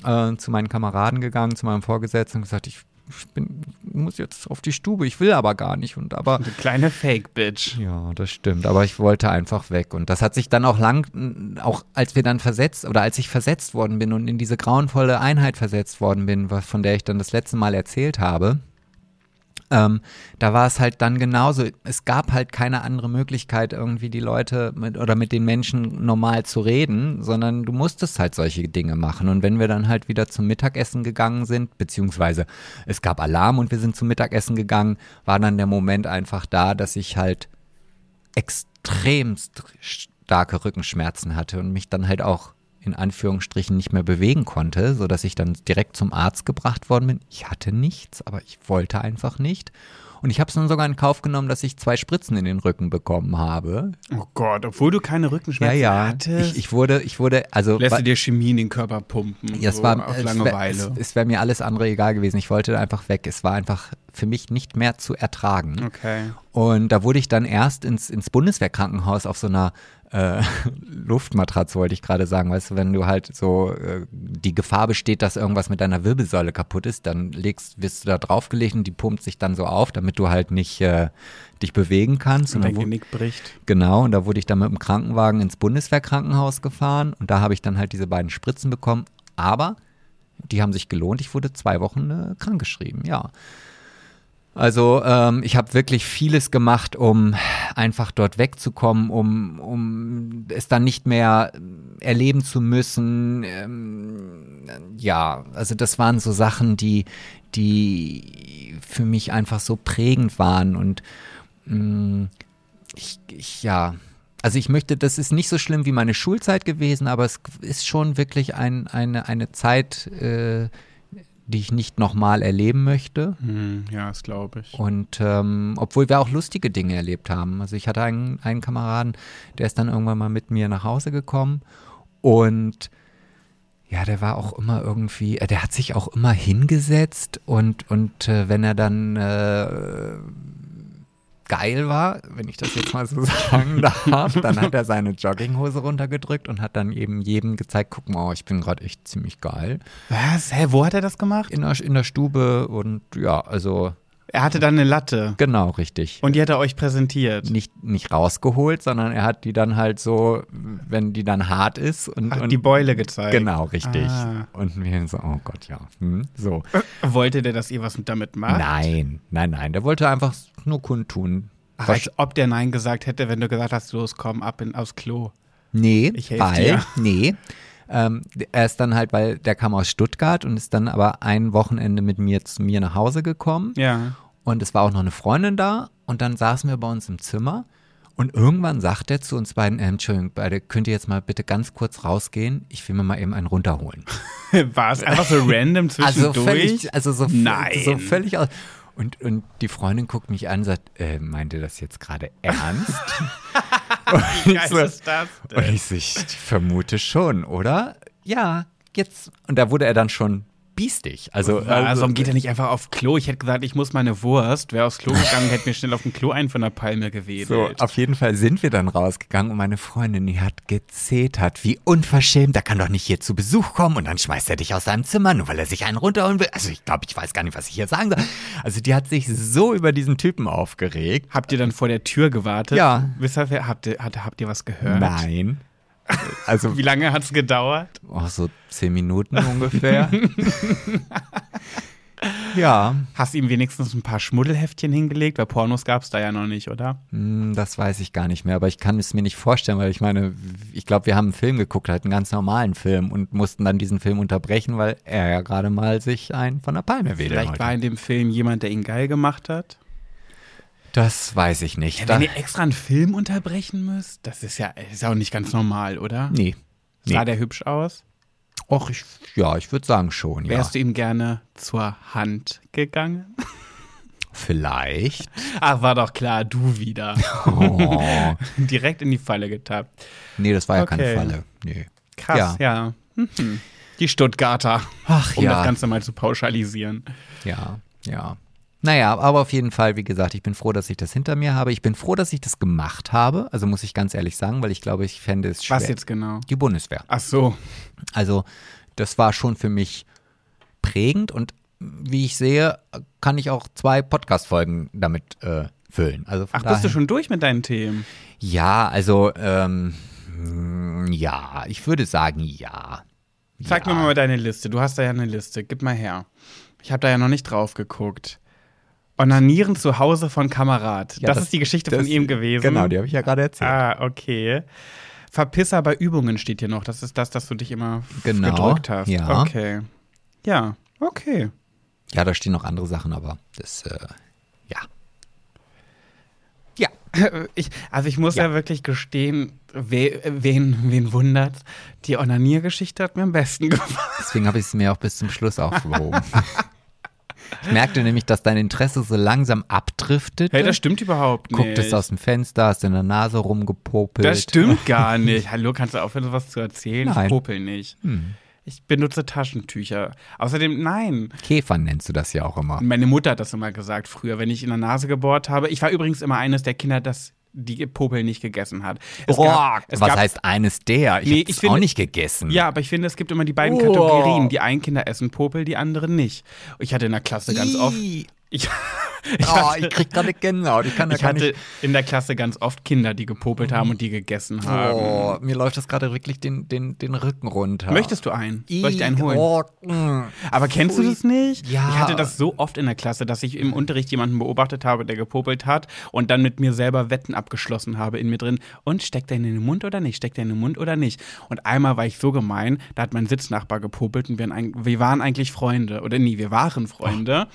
äh, zu meinen Kameraden gegangen, zu meinem Vorgesetzten und gesagt, ich, ich bin, muss jetzt auf die Stube, ich will aber gar nicht. Und aber Du kleine Fake-Bitch. ja, das stimmt. Aber ich wollte einfach weg. Und das hat sich dann auch lang, auch als wir dann versetzt oder als ich versetzt worden bin und in diese grauenvolle Einheit versetzt worden bin, was- von der ich dann das letzte Mal erzählt habe, Ähm, da war es halt dann genauso. Es gab halt keine andere Möglichkeit, irgendwie die Leute mit, oder mit den Menschen normal zu reden, sondern du musstest halt solche Dinge machen. Und wenn wir dann halt wieder zum Mittagessen gegangen sind, beziehungsweise es gab Alarm und wir sind zum Mittagessen gegangen, war dann der Moment einfach da, dass ich halt extremst starke Rückenschmerzen hatte und mich dann halt auch in Anführungsstrichen nicht mehr bewegen konnte, sodass ich dann direkt zum Arzt gebracht worden bin. Ich hatte nichts, aber ich wollte einfach nicht. Und ich habe es dann sogar in Kauf genommen, dass ich zwei Spritzen in den Rücken bekommen habe. Oh Gott, obwohl du keine Rückenschmerzen ja, ja. hattest. Ich, ich wurde, ich wurde, also. Lässt du dir Chemie in den Körper pumpen? Ja, es so war auf es Langeweile. Es, es wäre mir alles andere egal gewesen. Ich wollte einfach weg. Es war einfach für mich nicht mehr zu ertragen. okay. Und da wurde ich dann erst ins, ins Bundeswehrkrankenhaus auf so einer äh, *laughs* Luftmatratze, wollte ich gerade sagen. Weißt du, wenn du halt so äh, die Gefahr besteht, dass irgendwas mit deiner Wirbelsäule kaputt ist, dann legst, wirst du da draufgelegt und die pumpt sich dann so auf, damit du halt nicht äh, dich bewegen kannst. Und Und dein Genick bricht. Genau, und da wurde ich dann mit dem Krankenwagen ins Bundeswehrkrankenhaus gefahren und da habe ich dann halt diese beiden Spritzen bekommen. Aber die haben sich gelohnt. Ich wurde zwei Wochen äh, krankgeschrieben, ja. Also ähm, ich habe wirklich vieles gemacht, um einfach dort wegzukommen, um, um es dann nicht mehr erleben zu müssen. Ähm, ja, also das waren so Sachen, die, die für mich einfach so prägend waren und mh, ich, ich, ja, also ich möchte, das ist nicht so schlimm wie meine Schulzeit gewesen, aber es ist schon wirklich ein, eine, eine Zeit, äh, die ich nicht nochmal erleben möchte. Hm, ja, das glaube ich. Und ähm, obwohl wir auch lustige Dinge erlebt haben. Also ich hatte einen, einen Kameraden, der ist dann irgendwann mal mit mir nach Hause gekommen und ja, der war auch immer irgendwie, äh, der hat sich auch immer hingesetzt und, und äh, wenn er dann äh, geil war, wenn ich das jetzt mal so *laughs* sagen darf, dann hat er seine Jogginghose runtergedrückt und hat dann eben jedem gezeigt, guck mal, ich bin gerade echt ziemlich geil. Was? Hä, wo hat er das gemacht? In der, in der Stube und ja, also Er hatte dann eine Latte. genau richtig. Und die hat er euch präsentiert. nicht, nicht rausgeholt, sondern er hat die dann halt so, wenn die dann hart ist und, Hat und die Beule gezeigt. Genau, richtig. Ah. Und wir so, oh Gott, ja. Hm, so. Wollte der, dass ihr was damit macht? Nein, nein, nein. Der wollte einfach nur kundtun. Ach, Was- als ob der Nein gesagt hätte, wenn du gesagt hast, los, komm, ab in, aufs Klo. Nee, Ich weil, dir. nee. Ähm, er ist dann halt, weil der kam aus Stuttgart und ist dann aber ein Wochenende mit mir zu mir nach Hause gekommen. Ja. Und es war auch noch eine Freundin da und dann saßen wir bei uns im Zimmer und irgendwann sagt er zu uns beiden, äh, Entschuldigung, beide, könnt ihr jetzt mal bitte ganz kurz rausgehen? Ich will mir mal eben einen runterholen. *laughs* War es einfach so random *laughs* Also zwischendurch? völlig, also so, Nein. so völlig aus. Und, und die Freundin guckt mich an und sagt, äh, meint ihr das jetzt gerade ernst? *laughs* und, Wie geil so, ist das und denn? ich so, ich vermute schon, oder? Ja, jetzt. Und da wurde er dann schon biestig. Also, Also, warum geht er nicht einfach auf Klo? Ich hätte gesagt, ich muss meine Wurst. Wäre aufs Klo *laughs* gegangen, hätte mir schnell auf dem Klo einen von der Palme gewedelt. So, auf jeden Fall sind wir dann rausgegangen und meine Freundin, die hat gezetert, wie unverschämt, der kann doch nicht hier zu Besuch kommen und dann schmeißt er dich aus seinem Zimmer, nur weil er sich einen runterholen will. Also ich glaube, ich weiß gar nicht, was ich hier sagen soll. Also die hat sich so über diesen Typen aufgeregt. Habt ihr dann vor der Tür gewartet? Ja. Wisst ihr, habt ihr, habt, habt ihr was gehört? Nein. *laughs* Also Wie lange hat es gedauert? oh, so zehn Minuten ungefähr. *laughs* ja, Hast du ihm wenigstens ein paar Schmuddelheftchen hingelegt? Weil Pornos gab es da ja noch nicht, oder? hm, das weiß ich gar nicht mehr, aber ich kann es mir nicht vorstellen, weil ich meine, ich glaube, wir haben einen Film geguckt, halt einen ganz normalen Film und mussten dann diesen Film unterbrechen, weil er ja gerade mal sich einen von der Palme wedeln Vielleicht war in dem Film jemand, der ihn geil gemacht hat. Das weiß ich nicht. Ja, wenn ihr extra einen Film unterbrechen müsst, das ist ja, ist ja auch nicht ganz normal, oder? nee. Sah nee. der hübsch aus? Och, ich, ja, ich würde sagen schon, ja. Wärst du ihm gerne zur Hand gegangen? *laughs* Vielleicht. Ach, war doch klar, du wieder. Oh. *laughs* Direkt in die Falle getappt. Nee, das war ja keine Okay. Falle. Nee. Krass, ja. Mhm. Die Stuttgarter, Ach um ja. das Ganze mal zu pauschalisieren. Ja, ja. Naja, aber auf jeden Fall, wie gesagt, ich bin froh, dass ich das hinter mir habe. Ich bin froh, dass ich das gemacht habe. Also muss ich ganz ehrlich sagen, weil ich glaube, ich fände es schwer. Was jetzt genau? Die Bundeswehr. Ach so. Also das war schon für mich prägend und wie ich sehe, kann ich auch zwei Podcast-Folgen damit äh, füllen. Also Ach, bist du schon durch mit deinen Themen? Ja, also ähm, ja, ich würde sagen ja. Zeig ja. mir mal deine Liste. Du hast da ja eine Liste. Gib mal her. Ich habe da ja noch nicht drauf geguckt. Onanieren zu Hause von Kamerad. Ja, das, das- ist die Geschichte das- von ihm gewesen. Genau, die habe ich ja gerade erzählt. Ah, okay. Verpisser bei Übungen steht hier noch. Das ist das, dass du dich immer Genau, gedrückt hast. ja. Okay. Ja, okay. Ja, da stehen noch andere Sachen, aber das, äh, ja. Ja. *laughs* Ich, also ich muss ja, Ja. wirklich gestehen, we, wen, wen wundert's? Die Onaniergeschichte hat mir am besten *laughs* gefallen. Deswegen habe ich es mir auch bis zum Schluss aufgehoben. *laughs* ich merkte nämlich, dass dein Interesse so langsam abdriftet. Hey, das stimmt überhaupt nicht. Gucktest aus dem Fenster, hast in der Nase rumgepopelt. Das stimmt *laughs* gar nicht. Hallo, kannst du aufhören, sowas zu erzählen? Nein. Ich popel nicht. Hm. Ich benutze Taschentücher. Außerdem, nein. Käfer nennst du das ja auch immer. Meine Mutter hat das immer gesagt früher, wenn ich in der Nase gebohrt habe. Ich war übrigens immer eines der Kinder, das die Popel nicht gegessen hat. Es gab- es was gab- heißt eines der? Ich Nee, habe es auch nicht gegessen. Ja, aber ich finde, es gibt immer die beiden Oh. Kategorien. Die einen Kinder essen Popel, die anderen nicht. Ich hatte in der Klasse ganz oft. Ih. Ich, *laughs* Oh, ich krieg gerade Gänsehaut. Ich kann ich hatte nicht. in der Klasse ganz oft Kinder, die gepopelt haben und die gegessen haben. Oh, mir läuft das gerade wirklich den, den, den Rücken runter. Möchtest du einen? Soll ich dir einen holen? Oh, mm. Aber kennst du das nicht? Ja. Ich hatte das so oft in der Klasse, dass ich im Unterricht jemanden beobachtet habe, der gepopelt hat und dann mit mir selber Wetten abgeschlossen habe in mir drin. Und steckt er in den Mund oder nicht? Steckt er in den Mund oder nicht? Und einmal war ich so gemein, da hat mein Sitznachbar gepopelt und wir, wir waren eigentlich Freunde. Oder nie, wir waren Freunde.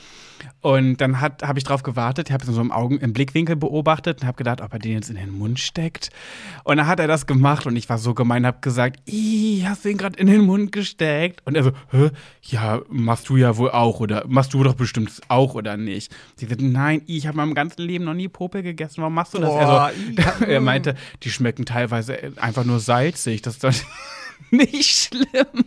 Und dann habe ich drauf gewartet, ich habe so im Augen, im Blickwinkel beobachtet und habe gedacht, ob er den jetzt in den Mund steckt. Und dann hat er das gemacht und ich war so gemein, habe gesagt, Ih, hast du ihn gerade in den Mund gesteckt? Und er so, Hä? ja, machst du ja wohl auch oder machst du doch bestimmt auch oder nicht? Sie sagte, nein, ich habe meinem ganzen Leben noch nie Popel gegessen, warum machst du das? Boah, *laughs* er, so, er meinte, die schmecken teilweise einfach nur salzig, das ist *laughs* *laughs* nicht schlimm.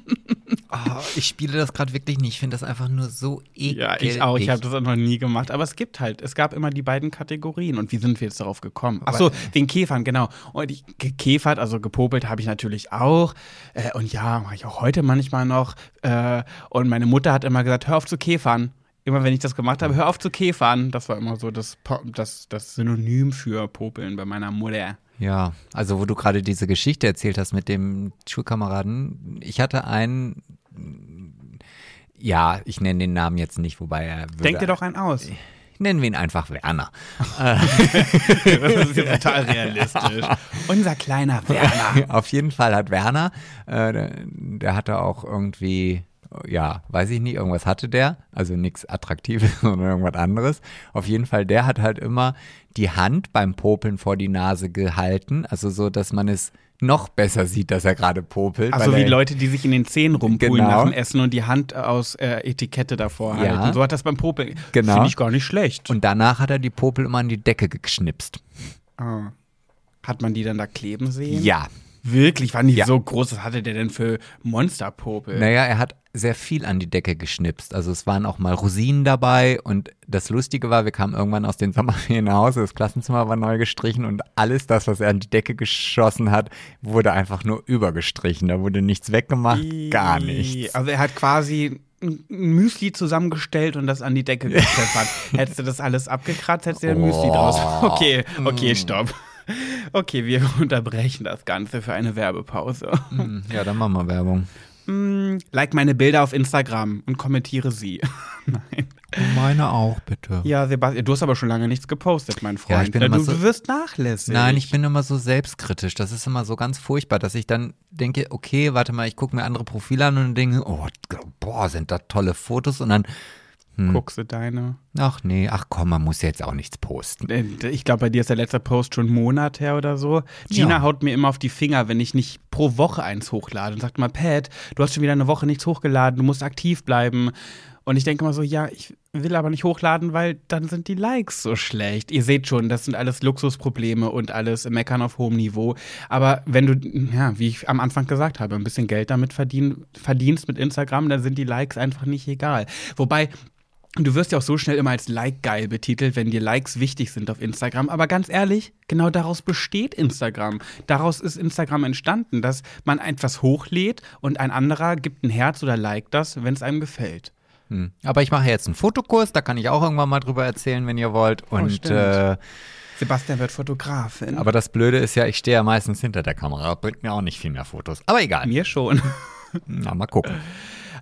Oh, ich spiele das gerade wirklich nicht. Ich finde das einfach nur so eklig. Ja, ich auch. Ich habe das auch noch nie gemacht. Aber es gibt halt, es gab immer die beiden Kategorien. Und wie sind wir jetzt darauf gekommen? Ach so, wegen Käfern, genau. Und ich, gekäfert, also gepopelt habe ich natürlich auch. Äh, und ja, mache ich auch heute manchmal noch. Äh, und meine Mutter hat immer gesagt, hör auf zu käfern. Immer wenn ich das gemacht habe, hör auf zu käfern. Das war immer so das, das, das Synonym für Popeln bei meiner Mutter. Ja, also wo du gerade diese Geschichte erzählt hast mit dem Schulkameraden, ich hatte einen, ja, ich nenne den Namen jetzt nicht, wobei er würde, Denk dir doch einen aus. nennen wir ihn einfach Werner. *laughs* Das ist jetzt *laughs* total realistisch. Unser kleiner Werner. *laughs* Auf jeden Fall hat Werner, äh, der, der hatte auch irgendwie, ja, weiß ich nicht, irgendwas hatte der, also nichts Attraktives, *laughs* sondern irgendwas anderes. Auf jeden Fall, der hat halt immer die Hand beim Popeln vor die Nase gehalten, also so, dass man es noch besser sieht, dass er gerade popelt. Also wie er- Leute, die sich in den Zähnen rumpulen Genau. nach dem Essen und die Hand aus äh, Etikette davor Ja. halten. So hat das beim Popeln. Genau. Finde ich gar nicht schlecht. Und danach hat er die Popel immer an die Decke geschnipst. Ah. Hat man die dann da kleben sehen? Ja. Wirklich? Waren die Ja. so groß? Was hatte der denn für Monsterpopel? Naja, er hat sehr viel an die Decke geschnipst. Also es waren auch mal Rosinen dabei und das Lustige war, wir kamen irgendwann aus den Sommerferien nach Hause, das Klassenzimmer war neu gestrichen und alles das, was er an die Decke geschossen hat, wurde einfach nur übergestrichen. Da wurde nichts weggemacht, gar nichts. Also er hat quasi ein Müsli zusammengestellt und das an die Decke gepfeffert. *laughs* hättest du das alles abgekratzt, hättest du ein Müsli Oh. draus. *laughs* Okay, okay, stopp. Okay, wir *laughs* unterbrechen das Ganze für eine Werbepause. Hm, Ja, dann machen wir Werbung. Mm, Like meine Bilder auf Instagram und kommentiere sie. *laughs* Nein. Meine auch, bitte. Ja, Sebastian, du hast aber schon lange nichts gepostet, mein Freund. Ja, ich bin immer du, so- du wirst nachlässig. Nein, ich bin immer so selbstkritisch. Das ist immer so ganz furchtbar, dass ich dann denke, okay, warte mal, ich gucke mir andere Profile an und denke, oh, boah, sind da tolle Fotos und dann, Guckst du deine? ach nee, ach komm, man muss jetzt auch nichts posten. Äh, Ich glaube, bei dir ist der letzte Post schon einen Monat her oder so. Gina Ja. haut mir immer auf die Finger, wenn ich nicht pro Woche eins hochlade und sagt mal, Pat, du hast schon wieder eine Woche nichts hochgeladen, du musst aktiv bleiben. Und ich denke immer so, ja, ich will aber nicht hochladen, weil dann sind die Likes so schlecht. Ihr seht schon, das sind alles Luxusprobleme und alles Meckern auf hohem Niveau. Aber wenn du, ja, wie ich am Anfang gesagt habe, ein bisschen Geld damit verdien, verdienst mit Instagram, dann sind die Likes einfach nicht egal. Wobei, Du wirst ja auch so schnell immer als Like-geil betitelt, wenn dir Likes wichtig sind auf Instagram. Aber ganz ehrlich, genau daraus besteht Instagram. Daraus ist Instagram entstanden, dass man etwas hochlädt und ein anderer gibt ein Herz oder liked das, wenn es einem gefällt. Hm. Aber ich mache jetzt einen Fotokurs, da kann ich auch irgendwann mal drüber erzählen, wenn ihr wollt. Und stimmt. äh, Sebastian wird Fotografin. aber das Blöde ist ja, ich stehe ja meistens hinter der Kamera, bringt mir auch nicht viel mehr Fotos. Aber egal. mir schon. Na, mal gucken. *laughs*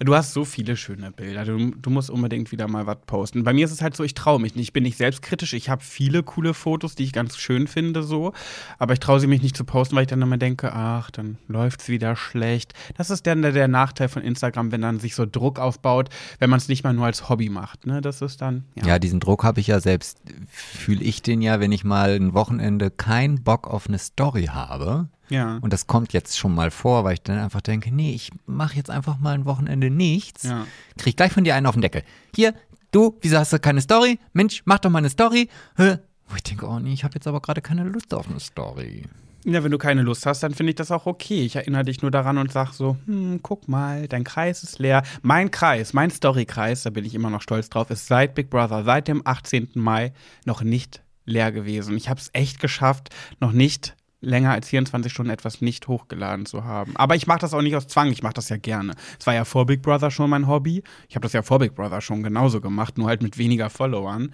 Du hast so viele schöne Bilder. Du, du musst unbedingt wieder mal was posten. Bei mir ist es halt so, ich traue mich nicht. Ich bin nicht selbstkritisch. Ich habe viele coole Fotos, die ich ganz schön finde, so. Aber ich traue sie mich nicht zu posten, weil ich dann immer denke, ach, dann läuft es wieder schlecht. Das ist dann der, der Nachteil von Instagram, wenn dann sich so Druck aufbaut, wenn man es nicht mal nur als Hobby macht. Ne? Das ist dann. Ja, ja diesen Druck habe ich ja selbst. Fühle ich den ja, wenn ich mal ein Wochenende keinen Bock auf eine Story habe ja. Und das kommt jetzt schon mal vor, weil ich dann einfach denke, nee, ich mache jetzt einfach mal ein Wochenende nichts. Ja. Krieg gleich von dir einen auf den Deckel. Hier, du, wieso hast du keine Story? Mensch, mach doch mal eine Story. Wo ich denke, oh nee, ich habe jetzt aber gerade keine Lust auf eine Story. Ja, wenn du keine Lust hast, dann finde ich das auch okay. Ich erinnere dich nur daran und sag so, hm, guck mal, dein Kreis ist leer. Mein Kreis, mein Storykreis, da bin ich immer noch stolz drauf, ist seit Big Brother, seit dem 18. Mai noch nicht leer gewesen. Ich habe es echt geschafft, noch nicht länger als 24 Stunden etwas nicht hochgeladen zu haben. Aber ich mache das auch nicht aus Zwang, ich mache das ja gerne. Es war ja vor Big Brother schon mein Hobby. Ich habe das ja vor Big Brother schon genauso gemacht, nur halt mit weniger Followern.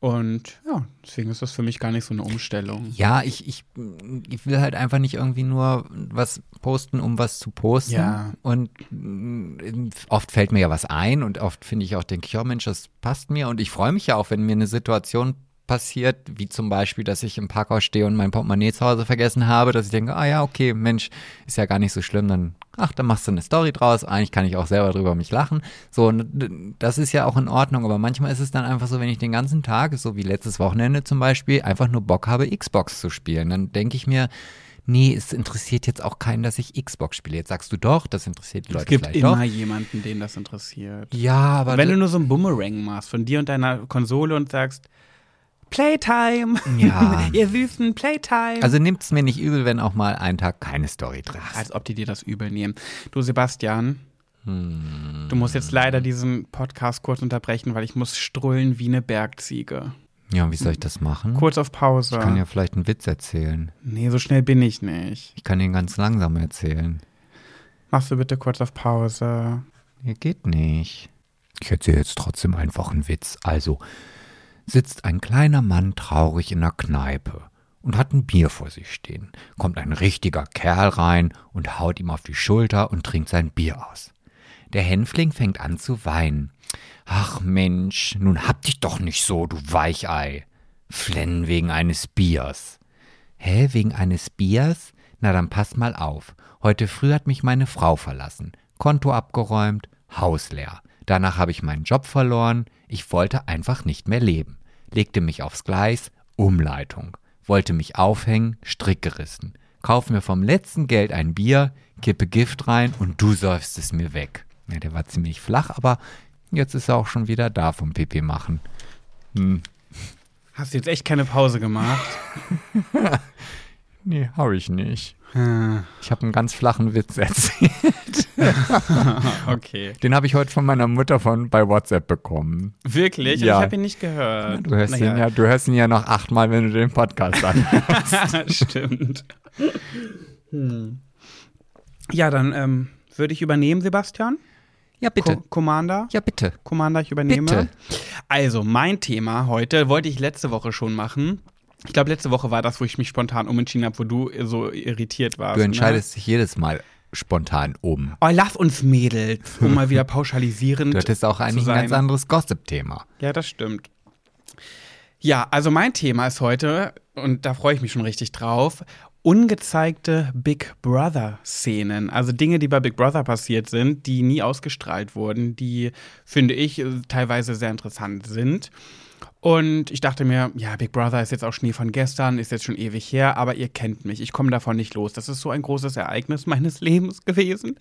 Und ja, deswegen ist das für mich gar nicht so eine Umstellung. Ja, ich, ich, ich will halt einfach nicht irgendwie nur was posten, um was zu posten. Ja. Und mm, oft fällt mir ja was ein und oft finde ich auch, denke ich, oh Mensch, das passt mir. Und ich freue mich ja auch, wenn mir eine Situation passiert, wie zum Beispiel, dass ich im Parkhaus stehe und mein Portemonnaie zu Hause vergessen habe, dass ich denke, ah ja, okay, Mensch, ist ja gar nicht so schlimm, dann, ach, dann machst du eine Story draus, eigentlich kann ich auch selber drüber mich lachen. So, das ist ja auch in Ordnung, aber manchmal ist es dann einfach so, wenn ich den ganzen Tag, so wie letztes Wochenende zum Beispiel, einfach nur Bock habe, Xbox zu spielen, dann denke ich mir, nee, es interessiert jetzt auch keinen, dass ich Xbox spiele. Jetzt sagst du doch, das interessiert die Leute vielleicht Es gibt immer doch. jemanden, den das interessiert. Ja, aber wenn du nur so ein Boomerang machst von dir und deiner Konsole und sagst, Playtime. Ja. *laughs* Ihr süßen Playtime. Also nimmt es mir nicht übel, wenn auch mal einen Tag keine Story drin ist. Als ob die dir das übel nehmen. Du, Sebastian, hm. du musst jetzt leider diesen Podcast kurz unterbrechen, weil ich muss strullen wie eine Bergziege. Ja, wie soll ich das machen? Kurz auf Pause. Ich kann ja vielleicht einen Witz erzählen. Nee, so schnell bin ich nicht. Ich kann den ganz langsam erzählen. Machst du bitte kurz auf Pause. Ja, geht nicht. Ich erzähle jetzt trotzdem einfach einen Witz. Also, sitzt ein kleiner Mann traurig in der Kneipe und hat ein Bier vor sich stehen. Kommt ein richtiger Kerl rein und haut ihm auf die Schulter und trinkt sein Bier aus. Der Hänfling fängt an zu weinen. Ach Mensch, nun hab dich doch nicht so, du Weichei. Flennen wegen eines Biers. Hä, wegen eines Biers? Na dann pass mal auf. Heute früh hat mich meine Frau verlassen. Konto abgeräumt, Haus leer. Danach habe ich meinen Job verloren. Ich wollte einfach nicht mehr leben legte mich aufs Gleis, Umleitung, wollte mich aufhängen, Strick gerissen, kauf mir vom letzten Geld ein Bier, kippe Gift rein und du säufst es mir weg. Ja, der war ziemlich flach, aber jetzt ist er auch schon wieder da vom Pipi machen. Hm. Hast du jetzt echt keine Pause gemacht? *laughs* nee, hab ich nicht. Ich habe einen ganz flachen Witz *laughs* erzählt. *laughs* okay. Den habe ich heute von meiner Mutter von bei WhatsApp bekommen. Wirklich? Ja. Ich habe ihn nicht gehört. Du hörst, naja. ihn ja, du hörst ihn ja noch achtmal, wenn du den Podcast anhörst. *laughs* Stimmt. Hm. Ja, dann ähm, würde ich übernehmen, Sebastian. Ja, bitte. Co Commander? Ja, bitte. Commander, ich übernehme. Bitte. Also, mein Thema heute wollte ich letzte Woche schon machen. Ich glaube, letzte Woche war das, wo ich mich spontan umentschieden habe, wo du so irritiert warst. Du entscheidest ne? dich jedes Mal spontan um. Oh, lass uns Mädels, um mal wieder pauschalisierend. *laughs* Du hattest auch eigentlich ein ganz anderes Gossip-Thema. Ja, das stimmt. Ja, also mein Thema ist heute, und da freue ich mich schon richtig drauf, ungezeigte Big Brother-Szenen. Also Dinge, die bei Big Brother passiert sind, die nie ausgestrahlt wurden, die, finde ich, teilweise sehr interessant sind. Und ich dachte mir, ja, Big Brother ist jetzt auch Schnee von gestern, ist jetzt schon ewig her, aber ihr kennt mich, ich komme davon nicht los. Das ist so ein großes Ereignis meines *laughs* Lebens gewesen.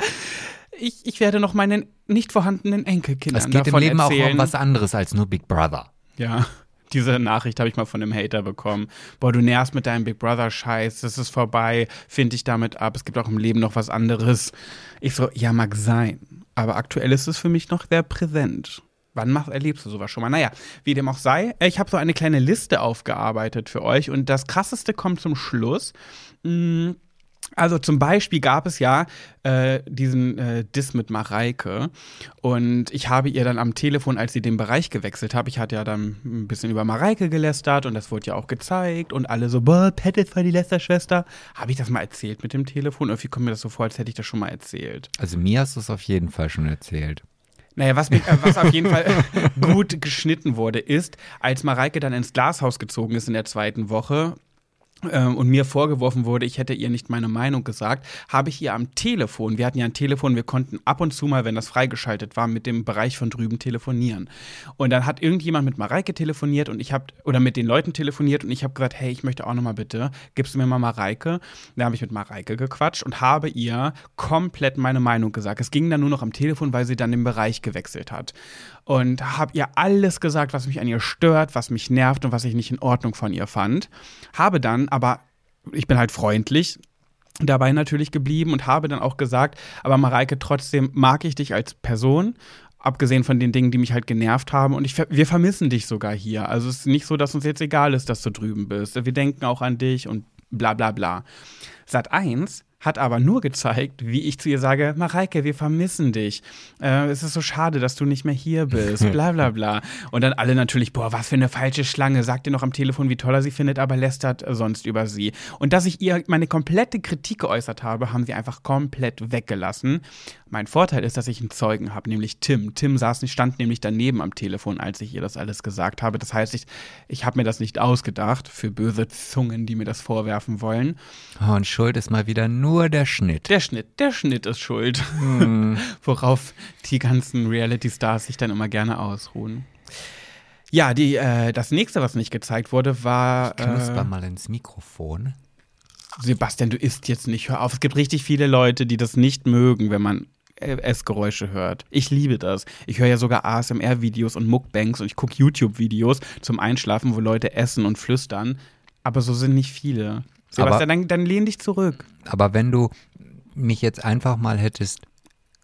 Ich, ich werde noch meinen nicht vorhandenen Enkelkindern davon erzählen. Es geht im Leben erzählen. auch um was anderes als nur Big Brother. Ja, *laughs* diese Nachricht habe ich mal von einem Hater bekommen. Boah, du nervst mit deinem Big Brother-Scheiß, das ist vorbei, find dich damit ab, es gibt auch im Leben noch was anderes. Ich so, ja, mag sein, aber aktuell ist es für mich noch sehr präsent. Wann machst, erlebst du sowas schon mal? Naja, wie dem auch sei, ich habe so eine kleine Liste aufgearbeitet für euch und das krasseste kommt zum Schluss. Hm, Also zum Beispiel gab es ja äh, diesen äh, Diss mit Mareike und ich habe ihr dann am Telefon, als sie den Bereich gewechselt habe, ich hatte ja dann ein bisschen über Mareike gelästert und das wurde ja auch gezeigt und alle so, boah, ist voll die Lästerschwester. Habe ich das mal erzählt mit dem Telefon? Irgendwie kommt mir das so vor, als hätte ich das schon mal erzählt. Also mir hast du es auf jeden Fall schon erzählt. Naja, was, mit, äh, was auf jeden Fall *laughs* gut geschnitten wurde, ist, als Mareike dann ins Glashaus gezogen ist in der zweiten Woche, und mir vorgeworfen wurde, ich hätte ihr nicht meine Meinung gesagt, habe ich ihr am Telefon, wir hatten ja ein Telefon, wir konnten ab und zu mal, wenn das freigeschaltet war, mit dem Bereich von drüben telefonieren. Und dann hat irgendjemand mit Mareike telefoniert und ich habe, oder mit den Leuten telefoniert und ich habe gesagt, hey, ich möchte auch nochmal bitte, gibst du mir mal Mareike? Dann habe ich mit Mareike gequatscht und habe ihr komplett meine Meinung gesagt. Es ging dann nur noch am Telefon, weil sie dann den Bereich gewechselt hat. Und habe ihr alles gesagt, was mich an ihr stört, was mich nervt und was ich nicht in Ordnung von ihr fand. Habe dann aber ich bin halt freundlich dabei natürlich geblieben und habe dann auch gesagt, aber Mareike, trotzdem mag ich dich als Person, abgesehen von den Dingen, die mich halt genervt haben. Und ich, wir vermissen dich sogar hier. Also es ist nicht so, dass uns jetzt egal ist, dass du drüben bist. Wir denken auch an dich und bla bla bla. Sat 1 hat aber nur gezeigt, wie ich zu ihr sage, Mareike, wir vermissen dich. Äh, es ist so schade, dass du nicht mehr hier bist, *laughs* bla bla bla. Und dann alle natürlich, boah, was für eine falsche Schlange, sagt ihr noch am Telefon, wie toll er sie findet, aber lästert sonst über sie. Und dass ich ihr meine komplette Kritik geäußert habe, haben sie einfach komplett weggelassen. Mein Vorteil ist, dass ich einen Zeugen habe, nämlich Tim. Tim saß stand nämlich daneben am Telefon, als ich ihr das alles gesagt habe. Das heißt, ich, ich habe mir das nicht ausgedacht für böse Zungen, die mir das vorwerfen wollen. Oh, und Schuld ist mal wieder nur der Schnitt. Der Schnitt, der Schnitt ist schuld. Hm. *laughs* Worauf die ganzen Reality-Stars sich dann immer gerne ausruhen. Ja, die, äh, das nächste, was nicht gezeigt wurde, war. Ich knusper äh, mal ins Mikrofon. Sebastian, du isst jetzt nicht, hör auf. Es gibt richtig viele Leute, die das nicht mögen, wenn man Essgeräusche hört. Ich liebe das. Ich höre ja sogar ASMR-Videos und Muckbanks und ich gucke YouTube-Videos zum Einschlafen, wo Leute essen und flüstern. Aber so sind nicht viele. Sebastian, aber, dann, dann lehn dich zurück. Aber wenn du mich jetzt einfach mal hättest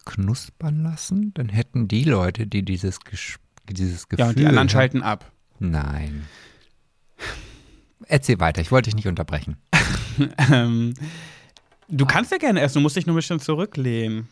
knuspern lassen, dann hätten die Leute, die dieses, dieses Gefühl. Ja, und die anderen schalten ab. Nein. Erzähl weiter, ich wollte dich nicht unterbrechen. *laughs* ähm, du kannst ja gerne essen, du musst dich nur ein bisschen zurücklehnen.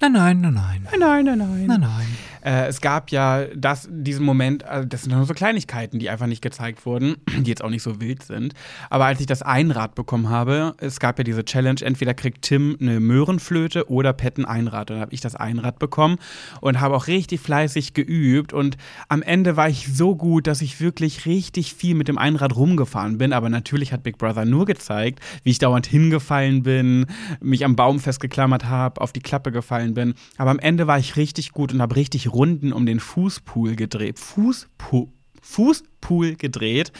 Nein, nein, nein, nein. Nein, nein, nein, nein. Nein, nein. Äh, es gab ja das, diesen Moment, also das sind nur so Kleinigkeiten, die einfach nicht gezeigt wurden, *clears throat* die jetzt auch nicht so wild sind. Aber als ich das Einrad bekommen habe, es gab ja diese Challenge, entweder kriegt Tim eine Möhrenflöte oder Pet ein Einrad. Und dann habe ich das Einrad bekommen und habe auch richtig fleißig geübt. Und am Ende war ich so gut, dass ich wirklich richtig viel mit dem Einrad rumgefahren bin. Aber natürlich hat Big Brother nur gezeigt, wie ich dauernd hingefallen bin, mich am Baum festgeklammert habe, auf die Klappe gefallen gefallen bin. Aber am Ende war ich richtig gut und habe richtig Runden um den Fußpool gedreht. Fußpool, Fußpool gedreht.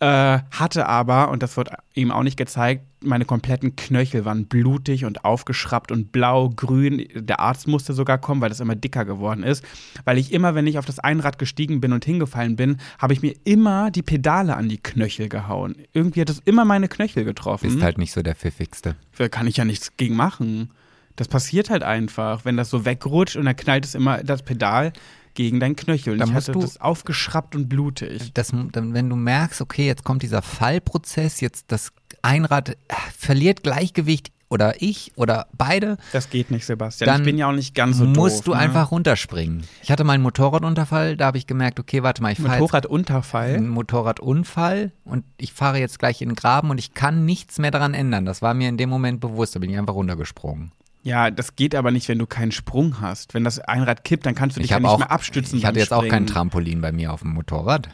Äh, hatte aber, und das wird ihm auch nicht gezeigt, meine kompletten Knöchel waren blutig und aufgeschraubt und blau, grün. Der Arzt musste sogar kommen, weil das immer dicker geworden ist. Weil ich immer, wenn ich auf das Einrad gestiegen bin und hingefallen bin, habe ich mir immer die Pedale an die Knöchel gehauen. Irgendwie hat es immer meine Knöchel getroffen. Ist halt nicht so der pfiffigste. Da kann ich ja nichts gegen machen. Das passiert halt einfach, wenn das so wegrutscht und dann knallt es immer das Pedal gegen deinen Knöchel. Und dann ich musst hatte du das aufgeschraubt und blutig. Das, dann, wenn du merkst, okay, jetzt kommt dieser Fallprozess, jetzt das Einrad verliert Gleichgewicht oder ich oder beide. Das geht nicht, Sebastian. Dann ich bin ja auch nicht ganz so musst doof, du ne? einfach runterspringen. Ich hatte meinen Motorradunterfall, da habe ich gemerkt, okay, warte mal, ich fahre Motorradunterfall. einen Motorradunfall und ich fahre jetzt gleich in den Graben und ich kann nichts mehr daran ändern. Das war mir in dem Moment bewusst, da bin ich einfach runtergesprungen. Ja, das geht aber nicht, wenn du keinen Sprung hast. Wenn das Einrad kippt, dann kannst du dich Ich ja nicht auch, mehr abstützen. ich hatte jetzt auch kein Springen. Trampolin bei mir auf dem Motorrad.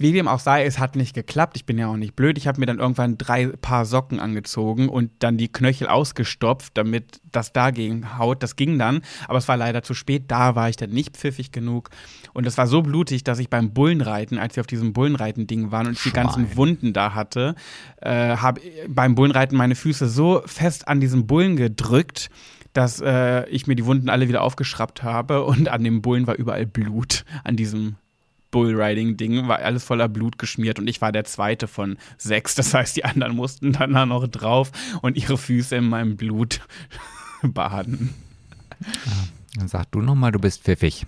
Wie dem auch sei, es hat nicht geklappt. Ich bin ja auch nicht blöd. Ich habe mir dann irgendwann drei Paar Socken angezogen und dann die Knöchel ausgestopft, damit das dagegen haut. Das ging dann, aber es war leider zu spät. Da war ich dann nicht pfiffig genug. Und es war so blutig, dass ich beim Bullenreiten, als wir auf diesem Bullenreiten-Ding waren und ich die ganzen. Wunden da hatte, äh, habe beim Bullenreiten meine Füße so fest an diesen Bullen gedrückt, dass äh, ich mir die Wunden alle wieder aufgeschraubt habe und an dem Bullen war überall Blut an diesem Bullriding-Ding, war alles voller Blut geschmiert und ich war der zweite von sechs. Das heißt, die anderen mussten dann da noch drauf und ihre Füße in meinem Blut *laughs* baden. Dann sag du nochmal, du bist pfiffig.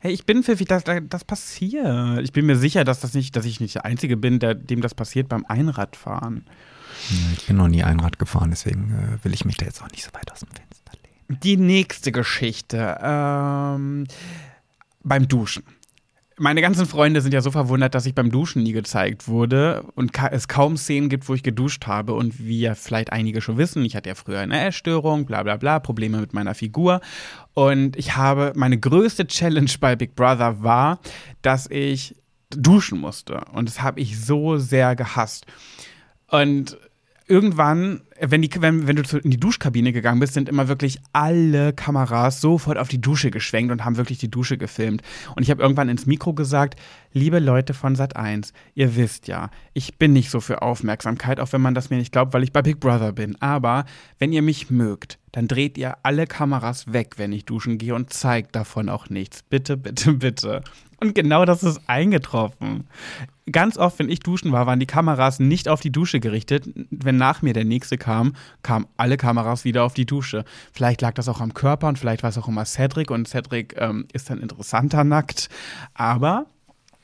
Hey, ich bin pfiffig, das, das passiert. Ich bin mir sicher, dass das nicht, dass ich nicht der Einzige bin, der, dem das passiert beim Einradfahren. Ich bin noch nie Einrad gefahren, deswegen äh, will ich mich da jetzt auch nicht so weit aus dem Fenster lehnen. Die nächste Geschichte. Ähm, beim Duschen. Meine ganzen Freunde sind ja so verwundert, dass ich beim Duschen nie gezeigt wurde und ka es kaum Szenen gibt, wo ich geduscht habe. Und wie ja vielleicht einige schon wissen, ich hatte ja früher eine Essstörung, bla bla bla, Probleme mit meiner Figur. Und ich habe, meine größte Challenge bei Big Brother war, dass ich duschen musste. Und das habe ich so sehr gehasst. Und irgendwann, wenn, die, wenn, wenn du in die Duschkabine gegangen bist, sind immer wirklich alle Kameras sofort auf die Dusche geschwenkt und haben wirklich die Dusche gefilmt. Und ich habe irgendwann ins Mikro gesagt, liebe Leute von Sat1, ihr wisst ja, ich bin nicht so für Aufmerksamkeit, auch wenn man das mir nicht glaubt, weil ich bei Big Brother bin. Aber wenn ihr mich mögt, dann dreht ihr alle Kameras weg, wenn ich duschen gehe und zeigt davon auch nichts. Bitte, bitte, bitte. Und genau das ist eingetroffen. Ganz oft, wenn ich duschen war, waren die Kameras nicht auf die Dusche gerichtet. Wenn nach mir der nächste kam, kamen alle Kameras wieder auf die Dusche. Vielleicht lag das auch am Körper und vielleicht war es auch immer Cedric und Cedric ähm, ist dann interessanter nackt. Aber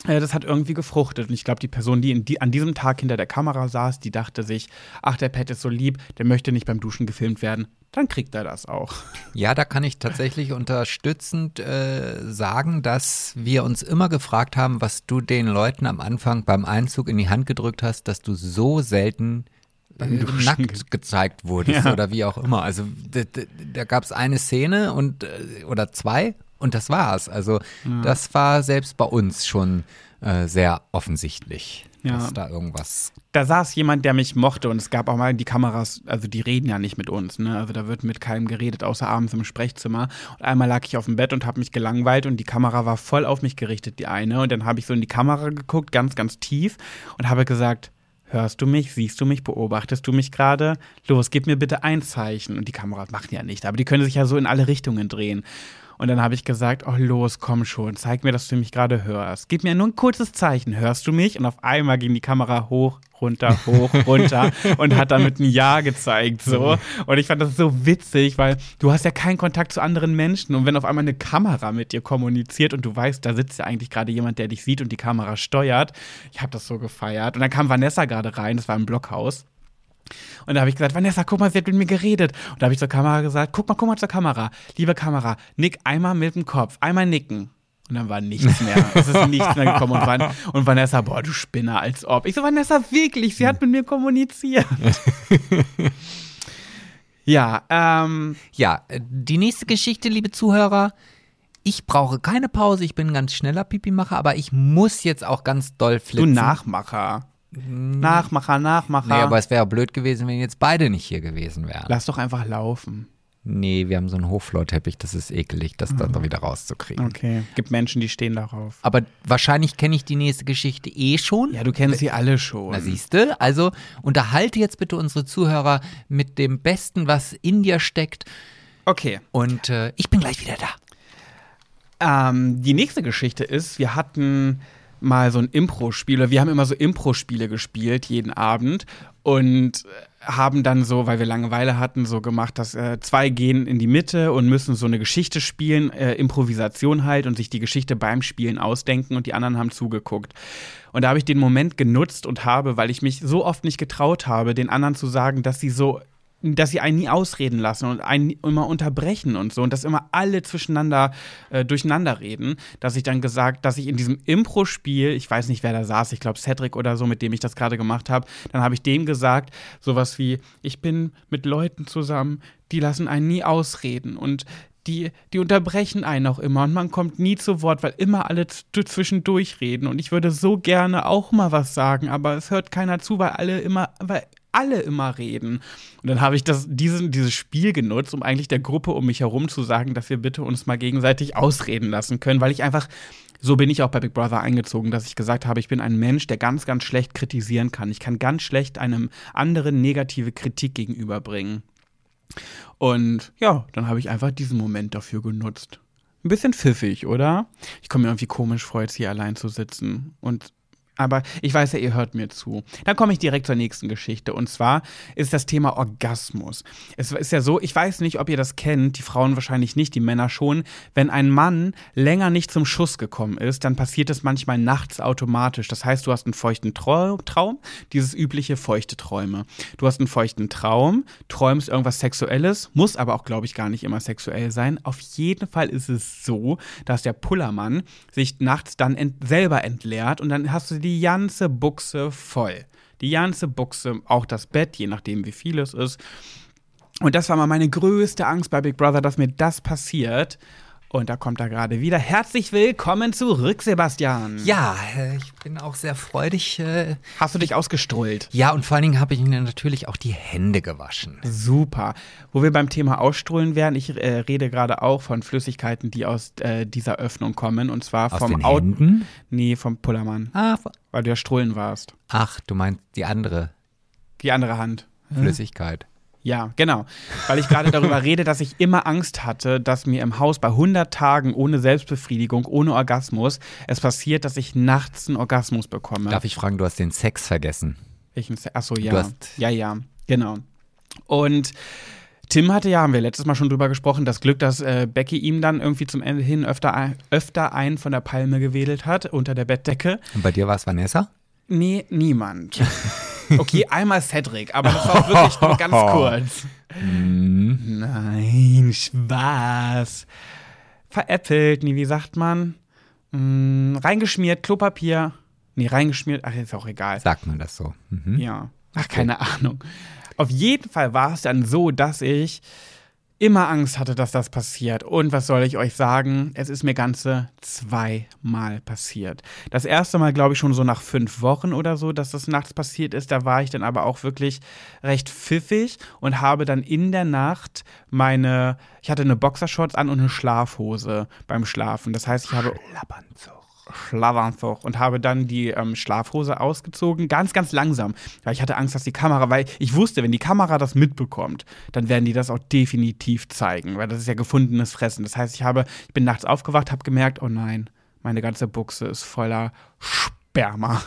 äh, das hat irgendwie gefruchtet. Und ich glaube, die Person, die, die, an diesem Tag hinter der Kamera saß, die dachte sich, ach, der Pet ist so lieb, der möchte nicht beim Duschen gefilmt werden. Dann kriegt er das auch. Ja, da kann ich tatsächlich unterstützend äh, sagen, dass wir uns immer gefragt haben, was du den Leuten am Anfang beim Einzug in die Hand gedrückt hast, dass du so selten äh, nackt gezeigt wurdest ja. oder wie auch immer. Also da gab es eine Szene und äh, oder zwei und das war's. Also ja. das war selbst bei uns schon äh, sehr offensichtlich, ja. dass da irgendwas. Da saß jemand, der mich mochte und es gab auch mal die Kameras, also die reden ja nicht mit uns, ne? Also da wird mit keinem geredet, außer abends im Sprechzimmer. Und einmal lag ich auf dem Bett und habe mich gelangweilt und die Kamera war voll auf mich gerichtet, die eine. Und dann habe ich so in die Kamera geguckt, ganz, ganz tief und habe gesagt, Hörst du mich? Siehst du mich? Beobachtest du mich gerade? Los, gib mir bitte ein Zeichen. Und die Kameras machen ja nicht, aber die können sich ja so in alle Richtungen drehen. Und dann habe ich gesagt, oh los, komm schon, zeig mir, dass du mich gerade hörst. Gib mir nur ein kurzes Zeichen, hörst du mich? Und auf einmal ging die Kamera hoch, runter, hoch, *laughs* runter und hat damit ein Ja gezeigt. So. Und ich fand das so witzig, weil du hast ja keinen Kontakt zu anderen Menschen. Und wenn auf einmal eine Kamera mit dir kommuniziert und du weißt, da sitzt ja eigentlich gerade jemand, der dich sieht und die Kamera steuert, ich habe das so gefeiert. Und dann kam Vanessa gerade rein, das war im Blockhaus. Und da habe ich gesagt, Vanessa, guck mal, sie hat mit mir geredet. Und da habe ich zur Kamera gesagt, guck mal, guck mal zur Kamera. Liebe Kamera, nick einmal mit dem Kopf, einmal nicken. Und dann war nichts mehr. *laughs* es ist nichts mehr gekommen. Und, Van und Vanessa, boah, du Spinner, als ob. Ich so, Vanessa, wirklich, sie hat mit mir kommuniziert. *laughs* ja, ähm. Ja, die nächste Geschichte, liebe Zuhörer. Ich brauche keine Pause, ich bin ein ganz schneller Pipi-Macher, aber ich muss jetzt auch ganz doll flitzen. Du Nachmacher. Nachmacher, Nachmacher. Nee, aber es wäre blöd gewesen, wenn jetzt beide nicht hier gewesen wären. Lass doch einfach laufen. Nee, wir haben so einen Hochflorteppich, das ist ekelig, das dann mhm. wieder rauszukriegen. Okay, gibt Menschen, die stehen darauf. Aber wahrscheinlich kenne ich die nächste Geschichte eh schon. Ja, du kennst sie alle schon. Na siehste, also unterhalte jetzt bitte unsere Zuhörer mit dem Besten, was in dir steckt. Okay. Und äh, ich bin gleich wieder da. Ähm, die nächste Geschichte ist, wir hatten mal so ein Impro-Spiel. Wir haben immer so Impro-Spiele gespielt, jeden Abend. Und haben dann so, weil wir Langeweile hatten, so gemacht, dass äh, zwei gehen in die Mitte und müssen so eine Geschichte spielen, äh, Improvisation halt und sich die Geschichte beim Spielen ausdenken und die anderen haben zugeguckt. Und da habe ich den Moment genutzt und habe, weil ich mich so oft nicht getraut habe, den anderen zu sagen, dass sie so dass sie einen nie ausreden lassen und einen immer unterbrechen und so und dass immer alle zwischeneinander äh, durcheinander reden, dass ich dann gesagt, dass ich in diesem Impro-Spiel, ich weiß nicht, wer da saß, ich glaube Cedric oder so, mit dem ich das gerade gemacht habe, dann habe ich dem gesagt, sowas wie, ich bin mit Leuten zusammen, die lassen einen nie ausreden und die, die unterbrechen einen auch immer und man kommt nie zu Wort, weil immer alle zwischendurch reden. Und ich würde so gerne auch mal was sagen, aber es hört keiner zu, weil alle immer, weil alle immer reden. Und dann habe ich das, diesen, dieses Spiel genutzt, um eigentlich der Gruppe um mich herum zu sagen, dass wir bitte uns mal gegenseitig ausreden lassen können, weil ich einfach, so bin ich auch bei Big Brother eingezogen, dass ich gesagt habe, ich bin ein Mensch, der ganz, ganz schlecht kritisieren kann. Ich kann ganz schlecht einem anderen negative Kritik gegenüberbringen. Und ja, dann habe ich einfach diesen Moment dafür genutzt. Ein bisschen pfiffig, oder? Ich komme mir irgendwie komisch vor, jetzt hier allein zu sitzen und aber ich weiß ja, ihr hört mir zu. Dann komme ich direkt zur nächsten Geschichte. Und zwar ist das Thema Orgasmus. Es ist ja so, ich weiß nicht, ob ihr das kennt, die Frauen wahrscheinlich nicht, die Männer schon. Wenn ein Mann länger nicht zum Schuss gekommen ist, dann passiert es manchmal nachts automatisch. Das heißt, du hast einen feuchten Traum, dieses übliche feuchte Träume. Du hast einen feuchten Traum, träumst irgendwas Sexuelles, muss aber auch, glaube ich, gar nicht immer sexuell sein. Auf jeden Fall ist es so, dass der Pullermann sich nachts dann ent selber entleert und dann hast du die ganze Buchse voll. Die ganze Buchse, auch das Bett, je nachdem wie viel es ist. Und das war mal meine größte Angst bei Big Brother, dass mir das passiert. Und da kommt er gerade wieder. Herzlich willkommen zurück, Sebastian. Ja, äh, ich bin auch sehr freudig. äh, Hast du dich ausgestrollt? Ja, und vor allen Dingen habe ich mir natürlich auch die Hände gewaschen. Super. Wo wir beim Thema Ausstrahlen wären, ich äh, rede gerade auch von Flüssigkeiten, die aus äh, dieser Öffnung kommen. Und zwar Aus vom den Au- Händen? Nee, vom Pullermann. Ah, Weil du ja Strullen warst. ach, du meinst die andere Die andere Hand. Flüssigkeit. Ja, genau. Weil ich gerade darüber *laughs* rede, dass ich immer Angst hatte, dass mir im Haus bei 100 Tagen ohne Selbstbefriedigung, ohne Orgasmus, es passiert, dass ich nachts einen Orgasmus bekomme. Darf ich fragen, du hast den Sex vergessen? Welchen Se- Ach so, ja. Du hast- ja, ja, genau. Und Tim hatte ja, haben wir letztes Mal schon drüber gesprochen, das Glück, dass äh, Becky ihm dann irgendwie zum Ende hin öfter, ein- öfter einen von der Palme gewedelt hat, unter der Bettdecke. Und bei dir war es Vanessa? Nee, niemand. *laughs* Okay, einmal Cedric, aber das war wirklich nur ganz *laughs* kurz. Nein, Spaß. Veräppelt, nee, wie sagt man? Mm, reingeschmiert, Klopapier. Nee, reingeschmiert, ach, ist auch egal. Sagt man das so? Mhm. Ja. Ach, keine Ahnung. Auf jeden Fall war es dann so, dass ich immer Angst hatte, dass das passiert. Und was soll ich euch sagen? Es ist mir ganze zweimal passiert. Das erste Mal, glaube ich, schon so nach fünf Wochen oder so, dass das nachts passiert ist. Da war ich dann aber auch wirklich recht pfiffig und habe dann in der Nacht meine, ich hatte eine Boxershorts an und eine Schlafhose beim Schlafen. Das heißt, ich habe Schlafanzug und habe dann die ähm, Schlafhose ausgezogen, ganz, ganz langsam, weil ich hatte Angst, dass die Kamera, weil ich wusste, wenn die Kamera das mitbekommt, dann werden die das auch definitiv zeigen, weil das ist ja gefundenes Fressen. Das heißt, ich habe, ich bin nachts aufgewacht, habe gemerkt, oh nein, meine ganze Buchse ist voller Sperma.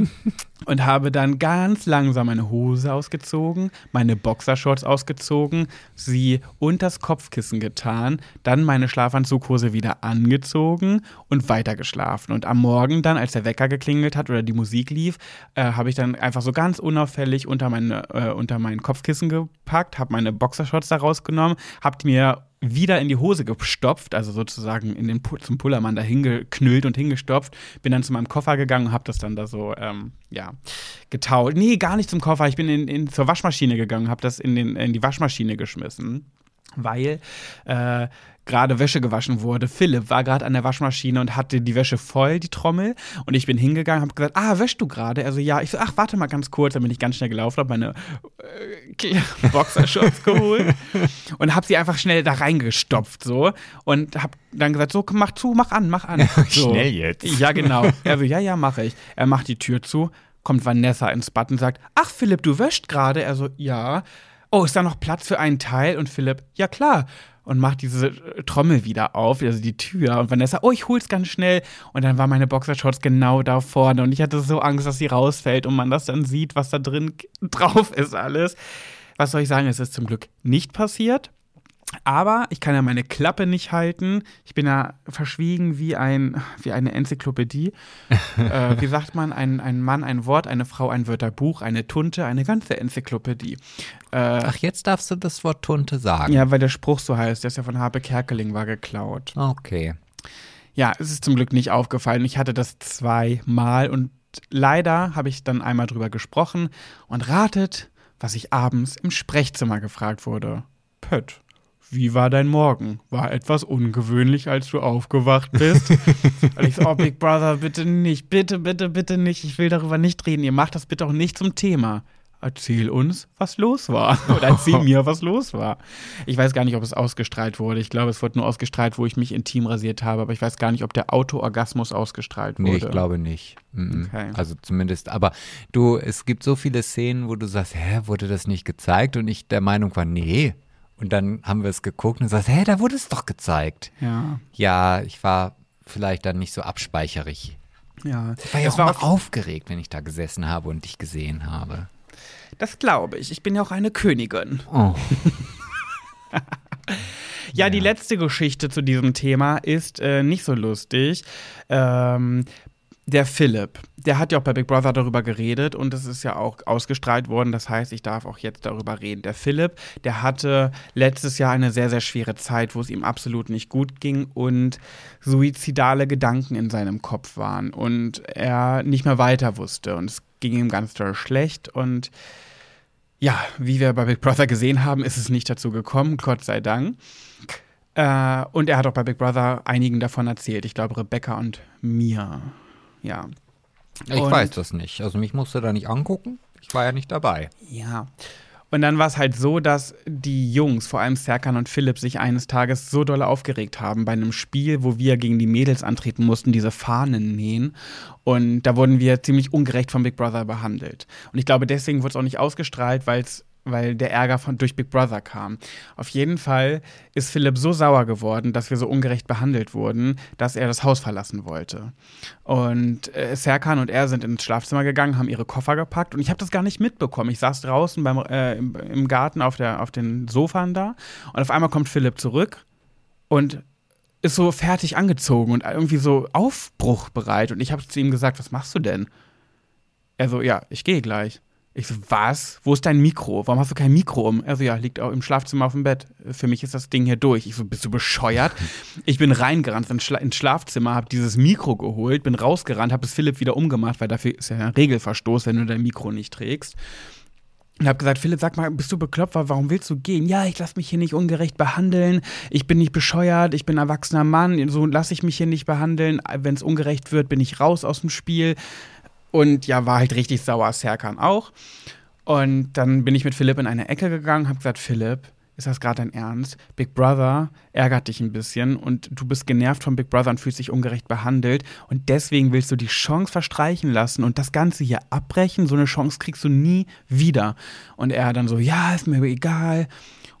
*laughs* und habe dann ganz langsam meine Hose ausgezogen, meine Boxershorts ausgezogen, sie unters Kopfkissen getan, dann meine Schlafanzughose wieder angezogen und weiter geschlafen. Und am Morgen dann, als der Wecker geklingelt hat oder die Musik lief, äh, habe ich dann einfach so ganz unauffällig unter, meine, äh, unter mein Kopfkissen gepackt, habe meine Boxershorts da rausgenommen, habe mir wieder in die Hose gestopft, also sozusagen in den zum Pullermann da hingeknüllt und hingestopft, bin dann zu meinem Koffer gegangen und habe das dann da so, ähm, ja, getaut. Nee, gar nicht zum Koffer, ich bin in, in, zur Waschmaschine gegangen, habe das in, den, in die Waschmaschine geschmissen, weil äh, gerade Wäsche gewaschen wurde. Philipp war gerade an der Waschmaschine und hatte die Wäsche voll, die Trommel. Und ich bin hingegangen, habe gesagt, ah, wäschst du gerade? Also ja, ich so, ach, warte mal ganz kurz. Dann bin ich ganz schnell gelaufen, habe meine äh, *laughs* Boxershorts geholt und habe sie einfach schnell da reingestopft so und habe dann gesagt, so, mach zu, mach an, mach an. *laughs* So. Schnell jetzt. Ja, genau. Er so, ja, ja, mache ich. Er macht die Tür zu, kommt Vanessa ins Bad und sagt, ach, Philipp, du wäscht gerade? Er so, ja. Oh, ist da noch Platz für einen Teil? Und Philipp, ja klar. Und macht diese äh, Trommel wieder auf, also die Tür. Und Vanessa, oh, ich hol's ganz schnell. Und dann war meine Boxershorts genau da vorne. Und ich hatte so Angst, dass sie rausfällt und man das dann sieht, was da drin drauf ist alles. Was soll ich sagen? Es ist zum Glück nicht passiert. Aber ich kann ja meine Klappe nicht halten. Ich bin ja verschwiegen wie, ein, wie eine Enzyklopädie. *laughs* äh, wie sagt man? Ein, ein Mann, ein Wort, eine Frau, ein Wörterbuch, eine Tunte, eine ganze Enzyklopädie. Äh, Ach, jetzt darfst du das Wort Tunte sagen. ja, weil der Spruch so heißt. Der ist ja von Harpe Kerkeling, war geklaut. Okay. Ja, es ist zum Glück nicht aufgefallen. Ich hatte das zweimal und leider habe ich dann einmal drüber gesprochen und ratet, was ich abends im Sprechzimmer gefragt wurde. Pött, wie war dein Morgen? War etwas ungewöhnlich, als du aufgewacht bist? *laughs* und ich so, oh Big Brother, bitte nicht, bitte, bitte, bitte nicht. Ich will darüber nicht reden. Ihr macht das bitte auch nicht zum Thema. Erzähl uns, was los war. *laughs* Oder erzähl *laughs* mir, was los war. Ich weiß gar nicht, ob es ausgestrahlt wurde. Ich glaube, es wurde nur ausgestrahlt, wo ich mich intim rasiert habe. Aber ich weiß gar nicht, ob der Autoorgasmus ausgestrahlt wurde. Nee, ich glaube nicht. Mhm. Okay. Also zumindest, aber du, es gibt so viele Szenen, wo du sagst, hä, wurde das nicht gezeigt? Und ich der Meinung war, nee. Und dann haben wir es geguckt und sagst, hä, da wurde es doch gezeigt. Ja. Ja, ich war vielleicht dann nicht so abspeicherig. Ja, Ich war ja das auch war auf, aufgeregt, wenn ich da gesessen habe und dich gesehen habe. das glaube ich. Ich bin ja auch eine Königin. Oh. *laughs* Ja, die letzte Geschichte zu diesem Thema ist äh, nicht so lustig. Ähm, der Philipp, der hat ja auch bei Big Brother darüber geredet und es ist ja auch ausgestrahlt worden. Das heißt, ich darf auch jetzt darüber reden. Der Philipp, der hatte letztes Jahr eine sehr, sehr schwere Zeit, wo es ihm absolut nicht gut ging und suizidale Gedanken in seinem Kopf waren und er nicht mehr weiter wusste und es ging ihm ganz doll schlecht und ja, wie wir bei Big Brother gesehen haben, ist es nicht dazu gekommen, Gott sei Dank. Äh, und er hat auch bei Big Brother einigen davon erzählt. Ich glaube, Rebecca und mir. Ja. Ich Und- weiß das nicht. Also mich musst du da nicht angucken. Ich war ja nicht dabei. Ja. Und dann war es halt so, dass die Jungs, vor allem Serkan und Philipp, sich eines Tages so doll aufgeregt haben bei einem Spiel, wo wir gegen die Mädels antreten mussten, diese Fahnen nähen. Und da wurden wir ziemlich ungerecht von Big Brother behandelt. Und ich glaube, deswegen wurde es auch nicht ausgestrahlt, weil's, weil der Ärger von, durch Big Brother kam. Auf jeden Fall ist Philipp so sauer geworden, dass wir so ungerecht behandelt wurden, dass er das Haus verlassen wollte. Und äh, Serkan und er sind ins Schlafzimmer gegangen, haben ihre Koffer gepackt und ich habe das gar nicht mitbekommen. Ich saß draußen beim, äh, im, im Garten auf, der, auf den Sofern da und auf einmal kommt Philipp zurück und ist so fertig angezogen und irgendwie so aufbruchbereit. Und ich habe zu ihm gesagt, was machst du denn? Er so, ja, ich gehe gleich. Ich so, was? Wo ist dein Mikro? Warum hast du kein Mikro um? Er so, ja, liegt auch im Schlafzimmer auf dem Bett. Für mich ist das Ding hier durch. Ich so, bist du bescheuert? *laughs* Ich bin reingerannt ins, Schla ins Schlafzimmer, habe dieses Mikro geholt, bin rausgerannt, habe es Philipp wieder umgemacht, weil dafür ist ja ein Regelverstoß, wenn du dein Mikro nicht trägst. Und habe gesagt, Philipp, sag mal, bist du bekloppt? Warum willst du gehen? Ja, ich lass mich hier nicht ungerecht behandeln. Ich bin nicht bescheuert. Ich bin ein erwachsener Mann. So lasse ich mich hier nicht behandeln. Wenn es ungerecht wird, bin ich raus aus dem Spiel. Und ja, war halt richtig sauer. Serkan auch. Und dann bin ich mit Philipp in eine Ecke gegangen, habe gesagt, Philipp, ist das gerade dein Ernst? Big Brother ärgert dich ein bisschen und du bist genervt von Big Brother und fühlst dich ungerecht behandelt und deswegen willst du die Chance verstreichen lassen und das Ganze hier abbrechen. So eine Chance kriegst du nie wieder. Und er dann so, ja, ist mir egal.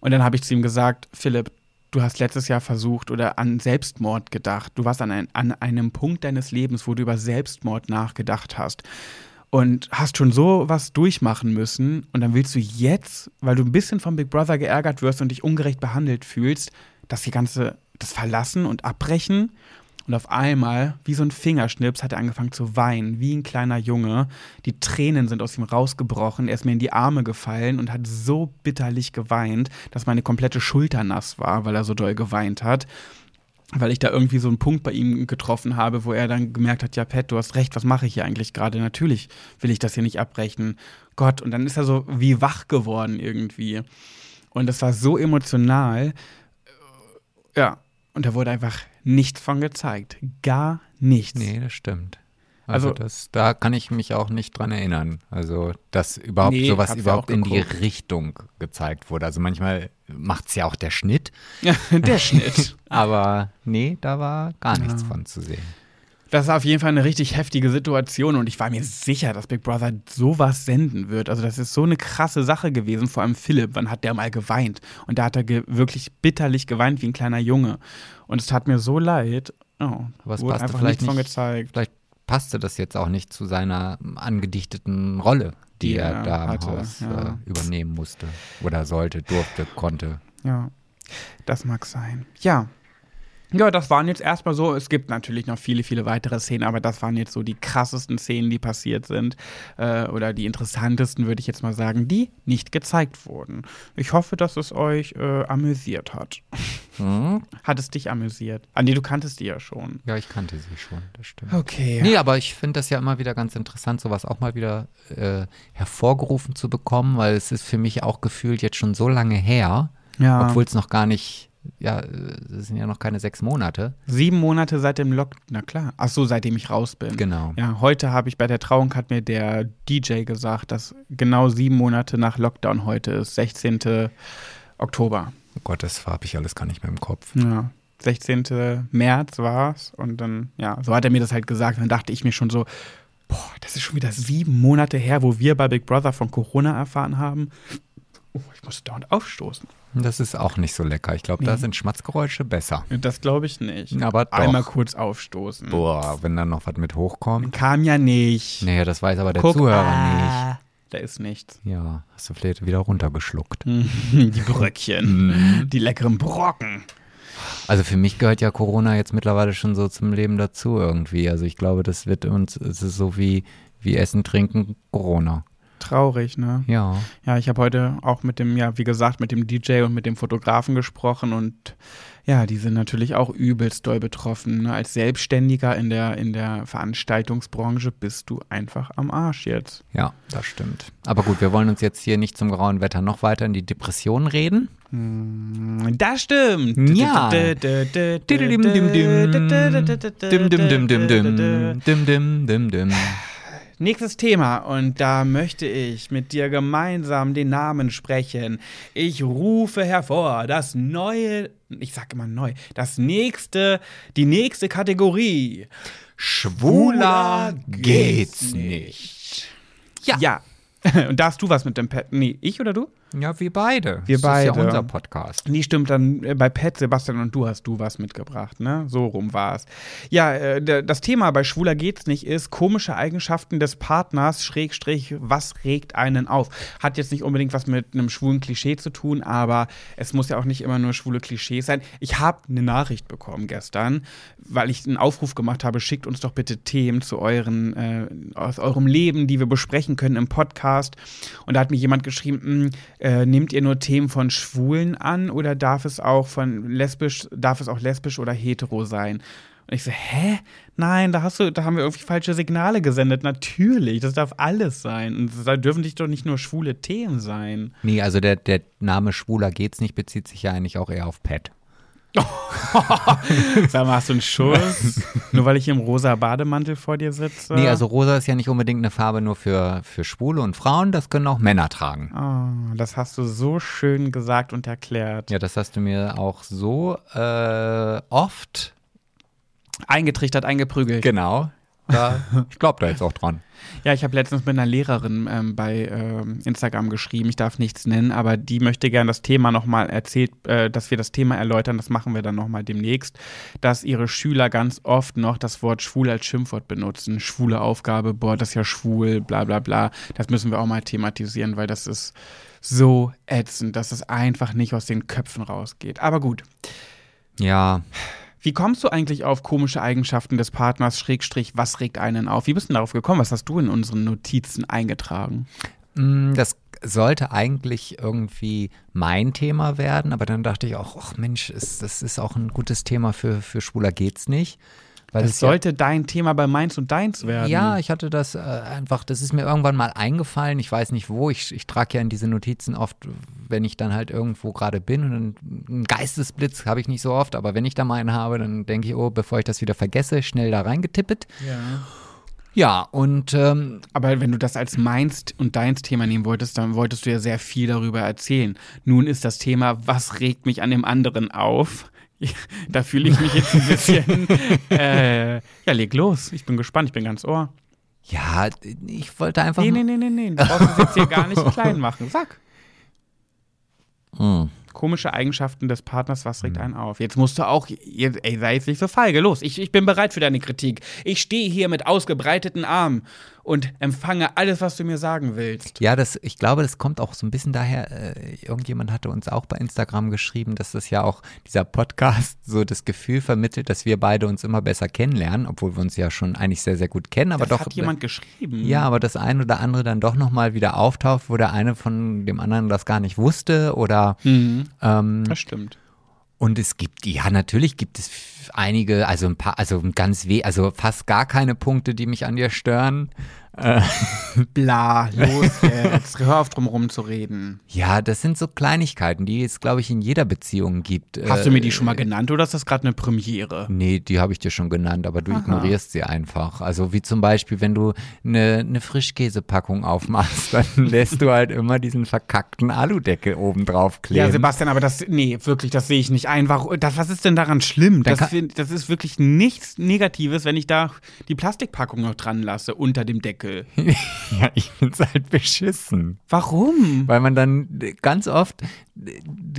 Und dann habe ich zu ihm gesagt, Philipp, du hast letztes Jahr versucht oder an Selbstmord gedacht. Du warst an, ein, an einem Punkt deines Lebens, wo du über Selbstmord nachgedacht hast. Und hast schon so was durchmachen müssen. Und dann willst du jetzt, weil du ein bisschen vom Big Brother geärgert wirst und dich ungerecht behandelt fühlst, das die ganze das verlassen und abbrechen und auf einmal wie so ein Fingerschnips hat er angefangen zu weinen, wie ein kleiner Junge. Die Tränen sind aus ihm rausgebrochen, er ist mir in die Arme gefallen und hat so bitterlich geweint, dass meine komplette Schulter nass war, weil er so doll geweint hat weil ich da irgendwie so einen Punkt bei ihm getroffen habe, wo er dann gemerkt hat, ja, Pat, du hast recht, was mache ich hier eigentlich gerade? Natürlich will ich das hier nicht abbrechen. Gott, und dann ist er so wie wach geworden irgendwie. Und das war so emotional. Ja, und da wurde einfach nichts von gezeigt. Gar nichts. Nee, das stimmt. Also, Also- das, da kann ich mich auch nicht dran erinnern. Also, dass überhaupt Nee, sowas überhaupt in die. Richtung gezeigt wurde. Also manchmal macht es ja auch der Schnitt, *laughs* der Schnitt. *laughs* aber nee, da war gar nichts Ja. von zu sehen. Das war auf jeden Fall eine richtig heftige Situation und ich war mir sicher, dass Big Brother sowas senden wird. Also das ist so eine krasse Sache gewesen, vor allem Philipp. Wann hat der mal geweint? Und da hat er wirklich bitterlich geweint wie ein kleiner Junge. Und es tat mir so leid. Oh, Aber es passte vielleicht nicht- gezeigt. Vielleicht passte das jetzt auch nicht zu seiner angedichteten Rolle, die Die er er da im hatte, Haus ja. äh, übernehmen musste oder sollte, durfte, konnte. Ja, das mag sein. Ja. Ja, das waren jetzt erstmal so. Es gibt natürlich noch viele, viele weitere Szenen, aber das waren jetzt so die krassesten Szenen, die passiert sind. Äh, oder die interessantesten, würde ich jetzt mal sagen, die nicht gezeigt wurden. Ich hoffe, dass es euch äh, amüsiert hat. Hm? Hat es dich amüsiert? Ah, nee, du kanntest die ja schon. Ja, ich kannte sie schon, das stimmt. Okay. Nee, aber ich finde das ja immer wieder ganz interessant, sowas auch mal wieder äh, hervorgerufen zu bekommen, weil es ist für mich auch gefühlt jetzt schon so lange her, ja. obwohl es noch gar nicht, ja, äh, es sind ja noch keine sechs Monate. Sieben Monate seit dem Lock. Na klar. Ach so, seitdem ich raus bin. Genau. Ja, heute habe ich bei der Trauung hat mir der DJ gesagt, dass genau sieben Monate nach Lockdown heute ist, 16. Oktober. Oh Gott, das habe ich alles gar nicht mehr im Kopf. Ja, 16. März war's und dann, ja, so hat er mir das halt gesagt. Dann dachte ich mir schon so, boah, das ist schon wieder sieben Monate her, wo wir bei Big Brother von Corona erfahren haben. Oh, ich muss dauernd aufstoßen. Das ist auch nicht so lecker. Ich glaube, da Nee. sind Schmatzgeräusche besser. Das glaube ich nicht. Aber doch. Einmal kurz aufstoßen. Boah, wenn dann noch was mit hochkommt. Kam ja nicht. Nee, das weiß aber der Guck, Zuhörer ah, Da ist nichts. nicht. Ja, hast du vielleicht wieder runtergeschluckt. *laughs* Die Bröckchen. Die leckeren Brocken. Also für mich gehört ja Corona jetzt mittlerweile schon so zum Leben dazu irgendwie. Also ich glaube, das wird uns, es ist so wie, wie Essen, Trinken, Corona. Traurig, ne? Ja. Ja, ich habe heute auch mit dem, ja, wie gesagt, mit dem DJ und mit dem Fotografen gesprochen und ja, die sind natürlich auch übelst doll betroffen. Ne? Als Selbstständiger in der, in der Veranstaltungsbranche bist du einfach am Arsch jetzt. Ja, das stimmt. Aber gut, wir wollen uns jetzt hier nicht zum grauen Wetter noch weiter in die Depression reden. Das stimmt. Ja. Dim, dim, dim, dim. Dim, dim, dim, dim, dim. Dim, dim, dim, dim. Nächstes Thema und da möchte ich mit dir gemeinsam den Namen sprechen. Ich rufe hervor das neue, ich sag immer neu, das nächste, die nächste Kategorie. Schwuler geht's nicht. Ja. Ja. *laughs* Und da hast du was mit dem Pet. Nee, ich oder du? Ja, wir beide. Wir das beide. ist ja unser Podcast. Nee, stimmt, dann äh, bei Pet, Sebastian und du hast du was mitgebracht, ne? So rum war es. Ja, äh, das Thema bei Schwuler geht's nicht ist komische Eigenschaften des Partners, Schrägstrich, was regt einen auf? Hat jetzt nicht unbedingt was mit einem schwulen Klischee zu tun, aber es muss ja auch nicht immer nur schwule Klischees sein. Ich habe eine Nachricht bekommen gestern, weil ich einen Aufruf gemacht habe, schickt uns doch bitte Themen zu euren, äh, aus eurem Leben, die wir besprechen können im Podcast. Und da hat mir jemand geschrieben, mh, äh, nehmt ihr nur Themen von Schwulen an oder darf es auch von lesbisch, darf es auch lesbisch oder hetero sein? Und ich so, hä? Nein, da hast du, da haben wir irgendwie falsche Signale gesendet. Natürlich, das darf alles sein. Und da dürfen dich doch nicht nur schwule Themen sein. Nee, also der, der Name Schwuler geht's nicht bezieht sich ja eigentlich auch eher auf Pet. *laughs* Sag mal, hast du einen Schuss? *laughs* nur weil ich im rosa Bademantel vor dir sitze? Nee, also rosa ist ja nicht unbedingt eine Farbe nur für, für Schwule und Frauen, das können auch Männer tragen. Oh, das hast du so schön gesagt und erklärt. Ja, das hast du mir auch so äh, oft. Eingetrichtert, eingeprügelt. Genau. Da, ich glaube da jetzt auch dran. Ja, ich habe letztens mit einer Lehrerin ähm, bei ähm, Instagram geschrieben, ich darf nichts nennen, aber die möchte gern das Thema nochmal erzählt, äh, dass wir das Thema erläutern, das machen wir dann nochmal demnächst, dass ihre Schüler ganz oft noch das Wort schwul als Schimpfwort benutzen. Schwule Aufgabe, boah, das ist ja schwul, bla bla bla. Das müssen wir auch mal thematisieren, weil das ist so ätzend, dass es einfach nicht aus den Köpfen rausgeht. Aber gut. Ja, Wie kommst du eigentlich auf komische Eigenschaften des Partners, Schrägstrich, was regt einen auf? Wie bist du darauf gekommen? Was hast du in unseren Notizen eingetragen? Mm, Das sollte eigentlich irgendwie mein Thema werden, aber dann dachte ich auch, ach Mensch, ist, das ist auch ein gutes Thema für, für Schwuler geht's nicht. Weil Das es ja- sollte dein Thema bei meins und deins werden. Ja, ich hatte das äh, einfach, das ist mir irgendwann mal eingefallen. Ich weiß nicht wo. Ich, ich trage ja in diese Notizen oft, wenn ich dann halt irgendwo gerade bin und einen Geistesblitz habe ich nicht so oft, aber wenn ich da mal einen habe, dann denke ich, oh, bevor ich das wieder vergesse, schnell da reingetippet. Ja. Ja, und ähm, Aber wenn du das als meins und deins Thema nehmen wolltest, dann wolltest du ja sehr viel darüber erzählen. Nun ist das Thema, was regt mich an dem anderen auf? *laughs* Da fühle ich mich jetzt ein bisschen. *laughs* äh, ja, leg los. Ich bin gespannt, ich bin ganz ohr. ja, ich wollte einfach. Nee, nee, nee, nee, nee. Du *laughs* brauchst es jetzt hier gar nicht klein machen. Sag. Hm. Komische Eigenschaften des Partners, was regt einen auf? Jetzt musst du auch, jetzt, ey, sei jetzt nicht so feige. Los, ich, ich bin bereit für deine Kritik. Ich stehe hier mit ausgebreiteten Armen und empfange alles, was du mir sagen willst. Ja, das, ich glaube, das kommt auch so ein bisschen daher, äh, irgendjemand hatte uns auch bei Instagram geschrieben, dass das ja auch dieser Podcast so das Gefühl vermittelt, dass wir beide uns immer besser kennenlernen, obwohl wir uns ja schon eigentlich sehr, sehr gut kennen, aber das doch. hat jemand geschrieben. ja, aber das ein oder andere dann doch nochmal wieder auftaucht, wo der eine von dem anderen das gar nicht wusste oder Mhm, ähm, das stimmt. Und es gibt, ja, natürlich gibt es einige, also ein paar, also ganz weh, also fast gar keine Punkte, die mich an dir stören. Bla, los *laughs* jetzt. Hör auf, drum rum zu reden. Ja, das sind so Kleinigkeiten, die es, glaube ich, in jeder Beziehung gibt. Hast Äh, du mir die schon mal genannt oder ist das gerade eine Premiere? Nee, die habe ich dir schon genannt, aber du Aha. ignorierst sie einfach. Also wie zum Beispiel, wenn du eine, eine Frischkäsepackung aufmachst, *laughs* dann lässt du halt immer diesen verkackten Aludeckel oben drauf kleben. Ja, Sebastian, aber das, nee, wirklich, das sehe ich nicht ein. Warum, das, was ist denn daran schlimm? Das, das ist wirklich nichts Negatives, wenn ich da die Plastikpackung noch dran lasse unter dem Deckel. Deckel. *laughs* ja, ich find's halt beschissen. Warum? Weil man dann ganz oft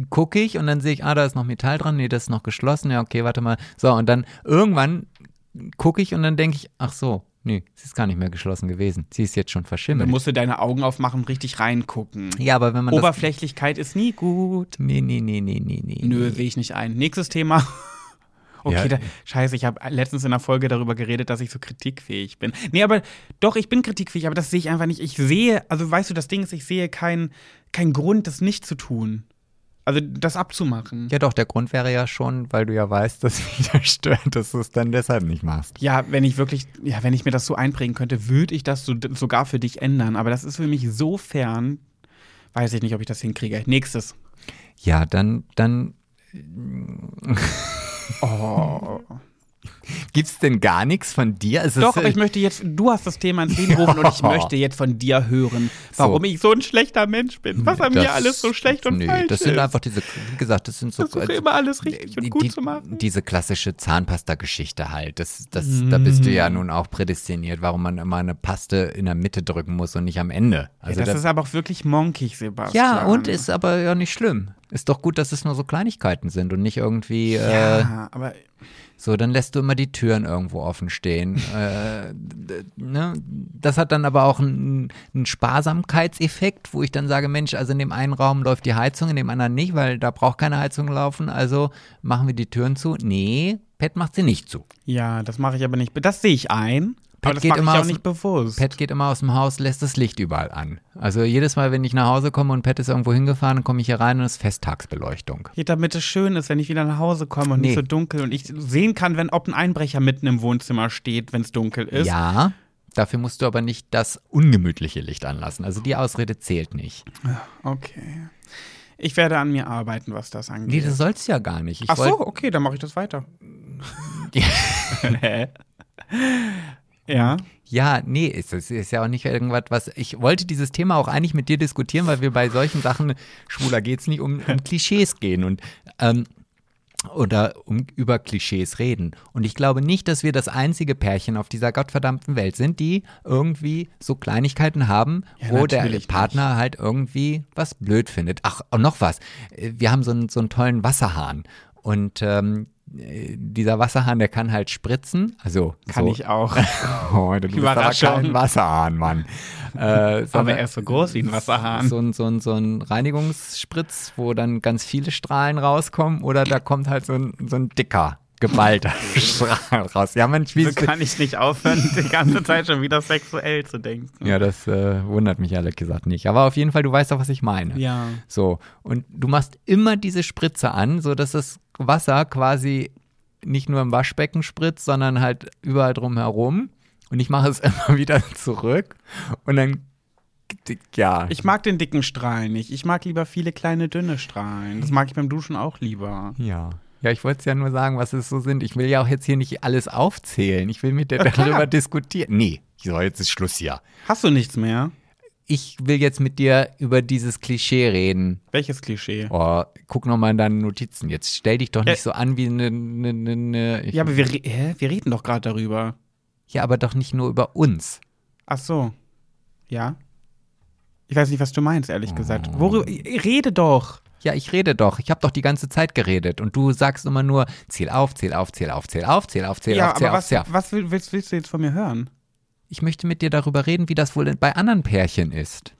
gucke ich und dann sehe ich, ah, da ist noch Metall dran, nee, das ist noch geschlossen, ja, okay, warte mal. So, und dann irgendwann gucke ich und dann denke ich, ach so, nee, sie ist gar nicht mehr geschlossen gewesen. Sie ist jetzt schon Dann verschimmelt. musst du deine Augen aufmachen und richtig reingucken. ja, aber wenn man Oberflächlichkeit ist nie gut. Nee, nee, nee, nee, nee, nee. Nö, sehe ich nicht ein. Nächstes Thema. *laughs* Okay, Ja. da, scheiße, ich habe letztens in einer Folge darüber geredet, dass ich so kritikfähig bin. Nee, aber doch, ich bin kritikfähig, aber das sehe ich einfach nicht. Ich sehe, also weißt du, das Ding ist, ich sehe keinen kein Grund, das nicht zu tun. Also das abzumachen. Ja, doch, der Grund wäre ja schon, weil du ja weißt, dass wieder *laughs* stört, dass du es dann deshalb nicht machst. Ja, wenn ich wirklich, ja, wenn ich mir das so einprägen könnte, würde ich das so, sogar für dich ändern. Aber das ist für mich so fern, weiß ich nicht, ob ich das hinkriege. Nächstes. Ja, dann, dann Oh. *laughs* gibt's denn gar nichts von dir? Es ist- Doch, aber ich möchte jetzt, du hast das Thema ins Leben gerufen und ich *laughs* möchte jetzt von dir hören, warum So. ich so ein schlechter Mensch bin. Was an mir Das- alles so schlecht und nee, falsch Das sind ist. einfach diese, wie gesagt, das sind so. Versuche immer alles richtig und gut die, zu machen. Diese klassische Zahnpasta-Geschichte halt. Das, das, Da bist du ja Mm. nun auch prädestiniert, warum man immer eine Paste in der Mitte drücken muss und nicht am Ende. Also ja, das, das- ist aber auch wirklich monkig, Sebastian. ja, und ist aber ja nicht schlimm. Ist doch gut, dass es nur so Kleinigkeiten sind und nicht irgendwie äh, Ja, aber so, dann lässt du immer die Türen irgendwo offen stehen. *laughs* äh, ne? Das hat dann aber auch einen, einen Sparsamkeitseffekt, wo ich dann sage, Mensch, also in dem einen Raum läuft die Heizung, in dem anderen nicht, weil da braucht keine Heizung laufen, also machen wir die Türen zu. Nee, Pet macht sie nicht zu. ja, das mache ich aber nicht. Das sehe ich ein, das geht immer auch aus- nicht bewusst. Pet geht immer aus dem Haus, lässt das Licht überall an. Also jedes Mal, wenn ich nach Hause komme und Pet ist irgendwo hingefahren, dann komme ich hier rein und es ist Festtagsbeleuchtung. Geht, damit es schön ist, wenn ich wieder nach Hause komme und Nee. nicht so dunkel und ich sehen kann, wenn ob ein Einbrecher mitten im Wohnzimmer steht, wenn es dunkel ist. Ja, dafür musst du aber nicht das ungemütliche Licht anlassen. Also die Ausrede zählt nicht. Okay. Ich werde an mir arbeiten, was das angeht. Nee, das sollst du ja gar nicht. Ich Ach so, okay, dann mache ich das weiter. *laughs* *laughs* Hä? Ja. Ja, nee, es ist, ist ja auch nicht irgendwas, was. Ich wollte dieses Thema auch eigentlich mit dir diskutieren, weil wir bei solchen Sachen, schwuler geht's nicht, um, um Klischees gehen und ähm, oder um über Klischees reden. Und ich glaube nicht, dass wir das einzige Pärchen auf dieser gottverdammten Welt sind, die irgendwie so Kleinigkeiten haben, Ja, wo der Partner halt irgendwie was blöd findet. Ach, und noch was. Wir haben so einen, so einen tollen Wasserhahn. Und ähm, äh, dieser Wasserhahn, der kann halt spritzen. Also Kann so, ich auch. *laughs* Oh, du bist aber kein Wasserhahn, Mann. Äh, Aber sondern er ist so groß wie ein Wasserhahn. So ein, so, ein, so ein Reinigungsspritz, wo dann ganz viele Strahlen rauskommen, oder da kommt halt so ein, so ein dicker, geballter Strahl *laughs* raus. Ja, Mensch, wie So kann ich nicht aufhören, die ganze Zeit schon wieder sexuell zu denken. Ja, das äh, wundert mich ehrlich gesagt nicht. Aber auf jeden Fall, du weißt doch, was ich meine. Ja. So, und du machst immer diese Spritze an, so dass das Wasser quasi nicht nur im Waschbecken spritzt, sondern halt überall drumherum. Und ich mache es *laughs* immer wieder zurück. Und dann, ja. Ich mag den dicken Strahlen nicht. Ich mag lieber viele kleine, dünne Strahlen. Das mag ich beim Duschen auch lieber. ja. Ja, ich wollte es ja nur sagen, was es so sind. Ich will ja auch jetzt hier nicht alles aufzählen. Ich will mit dir Ja, darüber diskutieren. Nee, so, jetzt ist Schluss hier. Hast du nichts mehr? Ich will jetzt mit dir über dieses Klischee reden. Welches Klischee? Oh, guck noch mal in deine Notizen. Jetzt stell dich doch nicht Äh. so an wie eine. eine, eine, eine ich, Ja, aber wir, hä? wir reden doch gerade darüber. ja, aber doch nicht nur über uns. Ach so. Ja? Ich weiß nicht, was du meinst, ehrlich gesagt. Worüber, rede doch. Ja, ich rede doch. Ich habe doch die ganze Zeit geredet. Und du sagst immer nur, zähl auf, zähl auf, zähl auf, zähl auf, zähl auf, zähl ja, auf, zähl aber auf, was, zähl auf. was will, willst, willst du jetzt von mir hören? Ich möchte mit dir darüber reden, wie das wohl bei anderen Pärchen ist.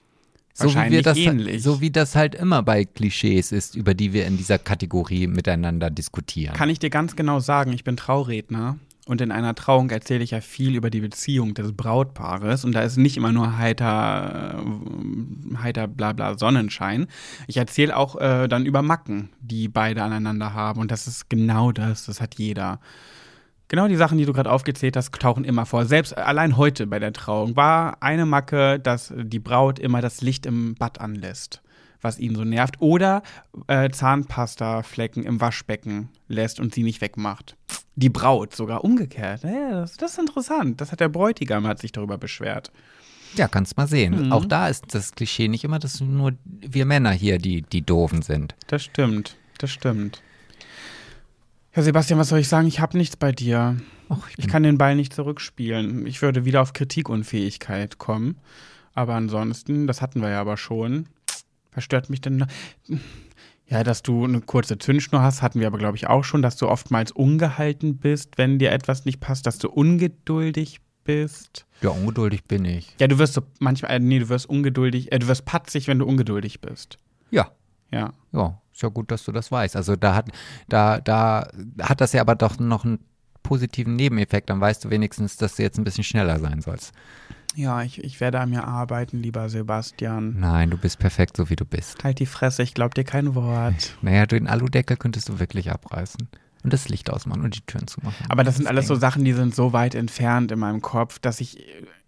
So wie, wir das, ähnlich. so wie das halt immer bei Klischees ist, über die wir in dieser Kategorie miteinander diskutieren. Kann ich dir ganz genau sagen, ich bin Trauredner und in einer Trauung erzähle ich ja viel über die Beziehung des Brautpaares und da ist nicht immer nur heiter, äh, heiter bla bla Sonnenschein. Ich erzähle auch äh, dann über Macken, die beide aneinander haben und das ist genau das, das hat jeder. Genau die Sachen, die du gerade aufgezählt hast, tauchen immer vor. Selbst allein heute bei der Trauung war eine Macke, dass die Braut immer das Licht im Bad anlässt, was ihn so nervt. Oder äh, Zahnpastaflecken im Waschbecken lässt und sie nicht wegmacht. Die Braut sogar umgekehrt. Ja, das, das ist interessant. Das hat der Bräutigam hat sich darüber beschwert. Ja, kannst mal sehen. Mhm. Auch da ist das Klischee nicht immer, dass nur wir Männer hier die, die Doofen sind. Das stimmt. Das stimmt. Ja, Sebastian, was soll ich sagen? Ich habe nichts bei dir. Och, ich Ich kann den Ball nicht zurückspielen. Ich würde wieder auf Kritikunfähigkeit kommen. Aber ansonsten, das hatten wir ja aber schon. Was stört mich denn? Ja, dass du eine kurze Zündschnur hast, hatten wir aber, glaube ich, auch schon, dass du oftmals ungehalten bist, wenn dir etwas nicht passt, dass du ungeduldig bist. ja, ungeduldig bin ich. Ja, du wirst so manchmal, äh, nee, du wirst ungeduldig, äh, du wirst patzig, wenn du ungeduldig bist. Ja, Ja. ja, ist ja gut, dass du das weißt. Also da hat, da, da hat das ja aber doch noch einen positiven Nebeneffekt. Dann weißt du wenigstens, dass du jetzt ein bisschen schneller sein sollst. Ja, ich, ich werde an mir arbeiten, lieber Sebastian. Nein, du bist perfekt, so wie du bist. Halt die Fresse, ich glaub dir kein Wort. *laughs* Naja, den Aludeckel könntest du wirklich abreißen. Und das Licht ausmachen und die Türen zumachen. Aber das sind alles so. Sachen, die sind so weit entfernt in meinem Kopf, dass ich.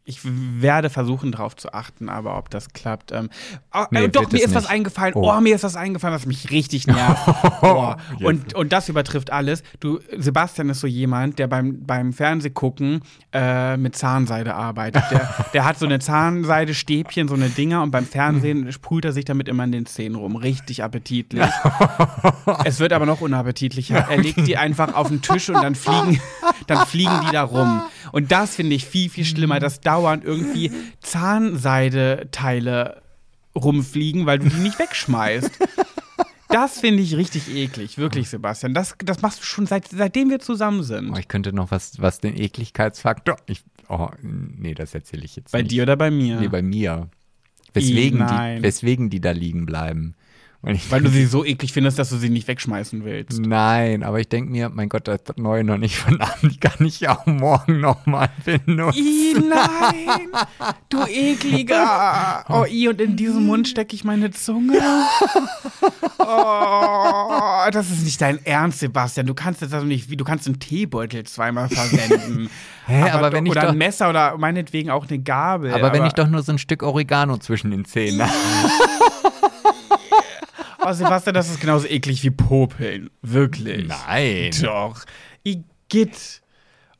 Ich werde versuchen, darauf zu achten, aber ob das klappt. Ähm, oh, Nee, äh, doch, mir ist was nicht. eingefallen. Oh. Oh. mir ist was eingefallen, was mich richtig nervt. *laughs* oh. und, und das übertrifft alles. Du, Sebastian ist so jemand, der beim, beim Fernsehgucken äh, mit Zahnseide arbeitet. Der, *laughs* der hat so eine Zahnseide-Stäbchen, so eine Dinger und beim Fernsehen sprüht er sich damit immer in den Zähnen rum. Richtig appetitlich. *laughs* Es wird aber noch unappetitlicher. Er legt die einfach auf den Tisch und dann fliegen, dann fliegen die da rum. Und das finde ich viel, viel schlimmer, dass dauernd irgendwie *laughs* Zahnseideteile rumfliegen, weil du die nicht wegschmeißt. Das finde ich richtig eklig, wirklich, Sebastian. Das, das machst du schon seit, seitdem wir zusammen Oh, sind. ich könnte noch was, was den Ekligkeitsfaktor. Ich, oh, nee, das erzähle ich jetzt Bei nicht. dir oder bei mir? Nee, bei mir. Weswegen, nein. die, weswegen die da liegen bleiben. Weil, weil du sie so eklig findest, dass du sie nicht wegschmeißen willst. Nein, aber ich denke mir, mein Gott, das neue noch nicht von Abend, die kann ich ja auch morgen nochmal benutzen. I, *laughs* nein! Du ekliger! Oh, I, und in diesen Mund stecke ich meine Zunge. Oh, das ist nicht dein Ernst, Sebastian. Du kannst das also nicht, wie du kannst einen Teebeutel zweimal verwenden. *laughs* Hä, aber wenn ich oder ein Messer oder meinetwegen auch eine Gabel. Aber wenn ich doch nur so ein Stück Oregano zwischen den Zähnen habe. *laughs* Oh, Sebastian, das ist genauso eklig wie Popeln. Wirklich. Nein. Doch. Igitt.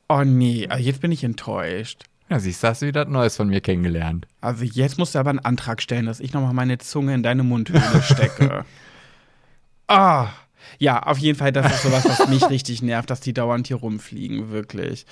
Oh nee, also jetzt bin ich enttäuscht. Ja, siehst du, hast du wieder Neues von mir kennengelernt. Also jetzt musst du aber einen Antrag stellen, dass ich nochmal meine Zunge in deine Mundhöhle stecke. *laughs* Ah. Ja, auf jeden Fall, das ist sowas, was mich *laughs* richtig nervt, dass die dauernd hier rumfliegen, wirklich.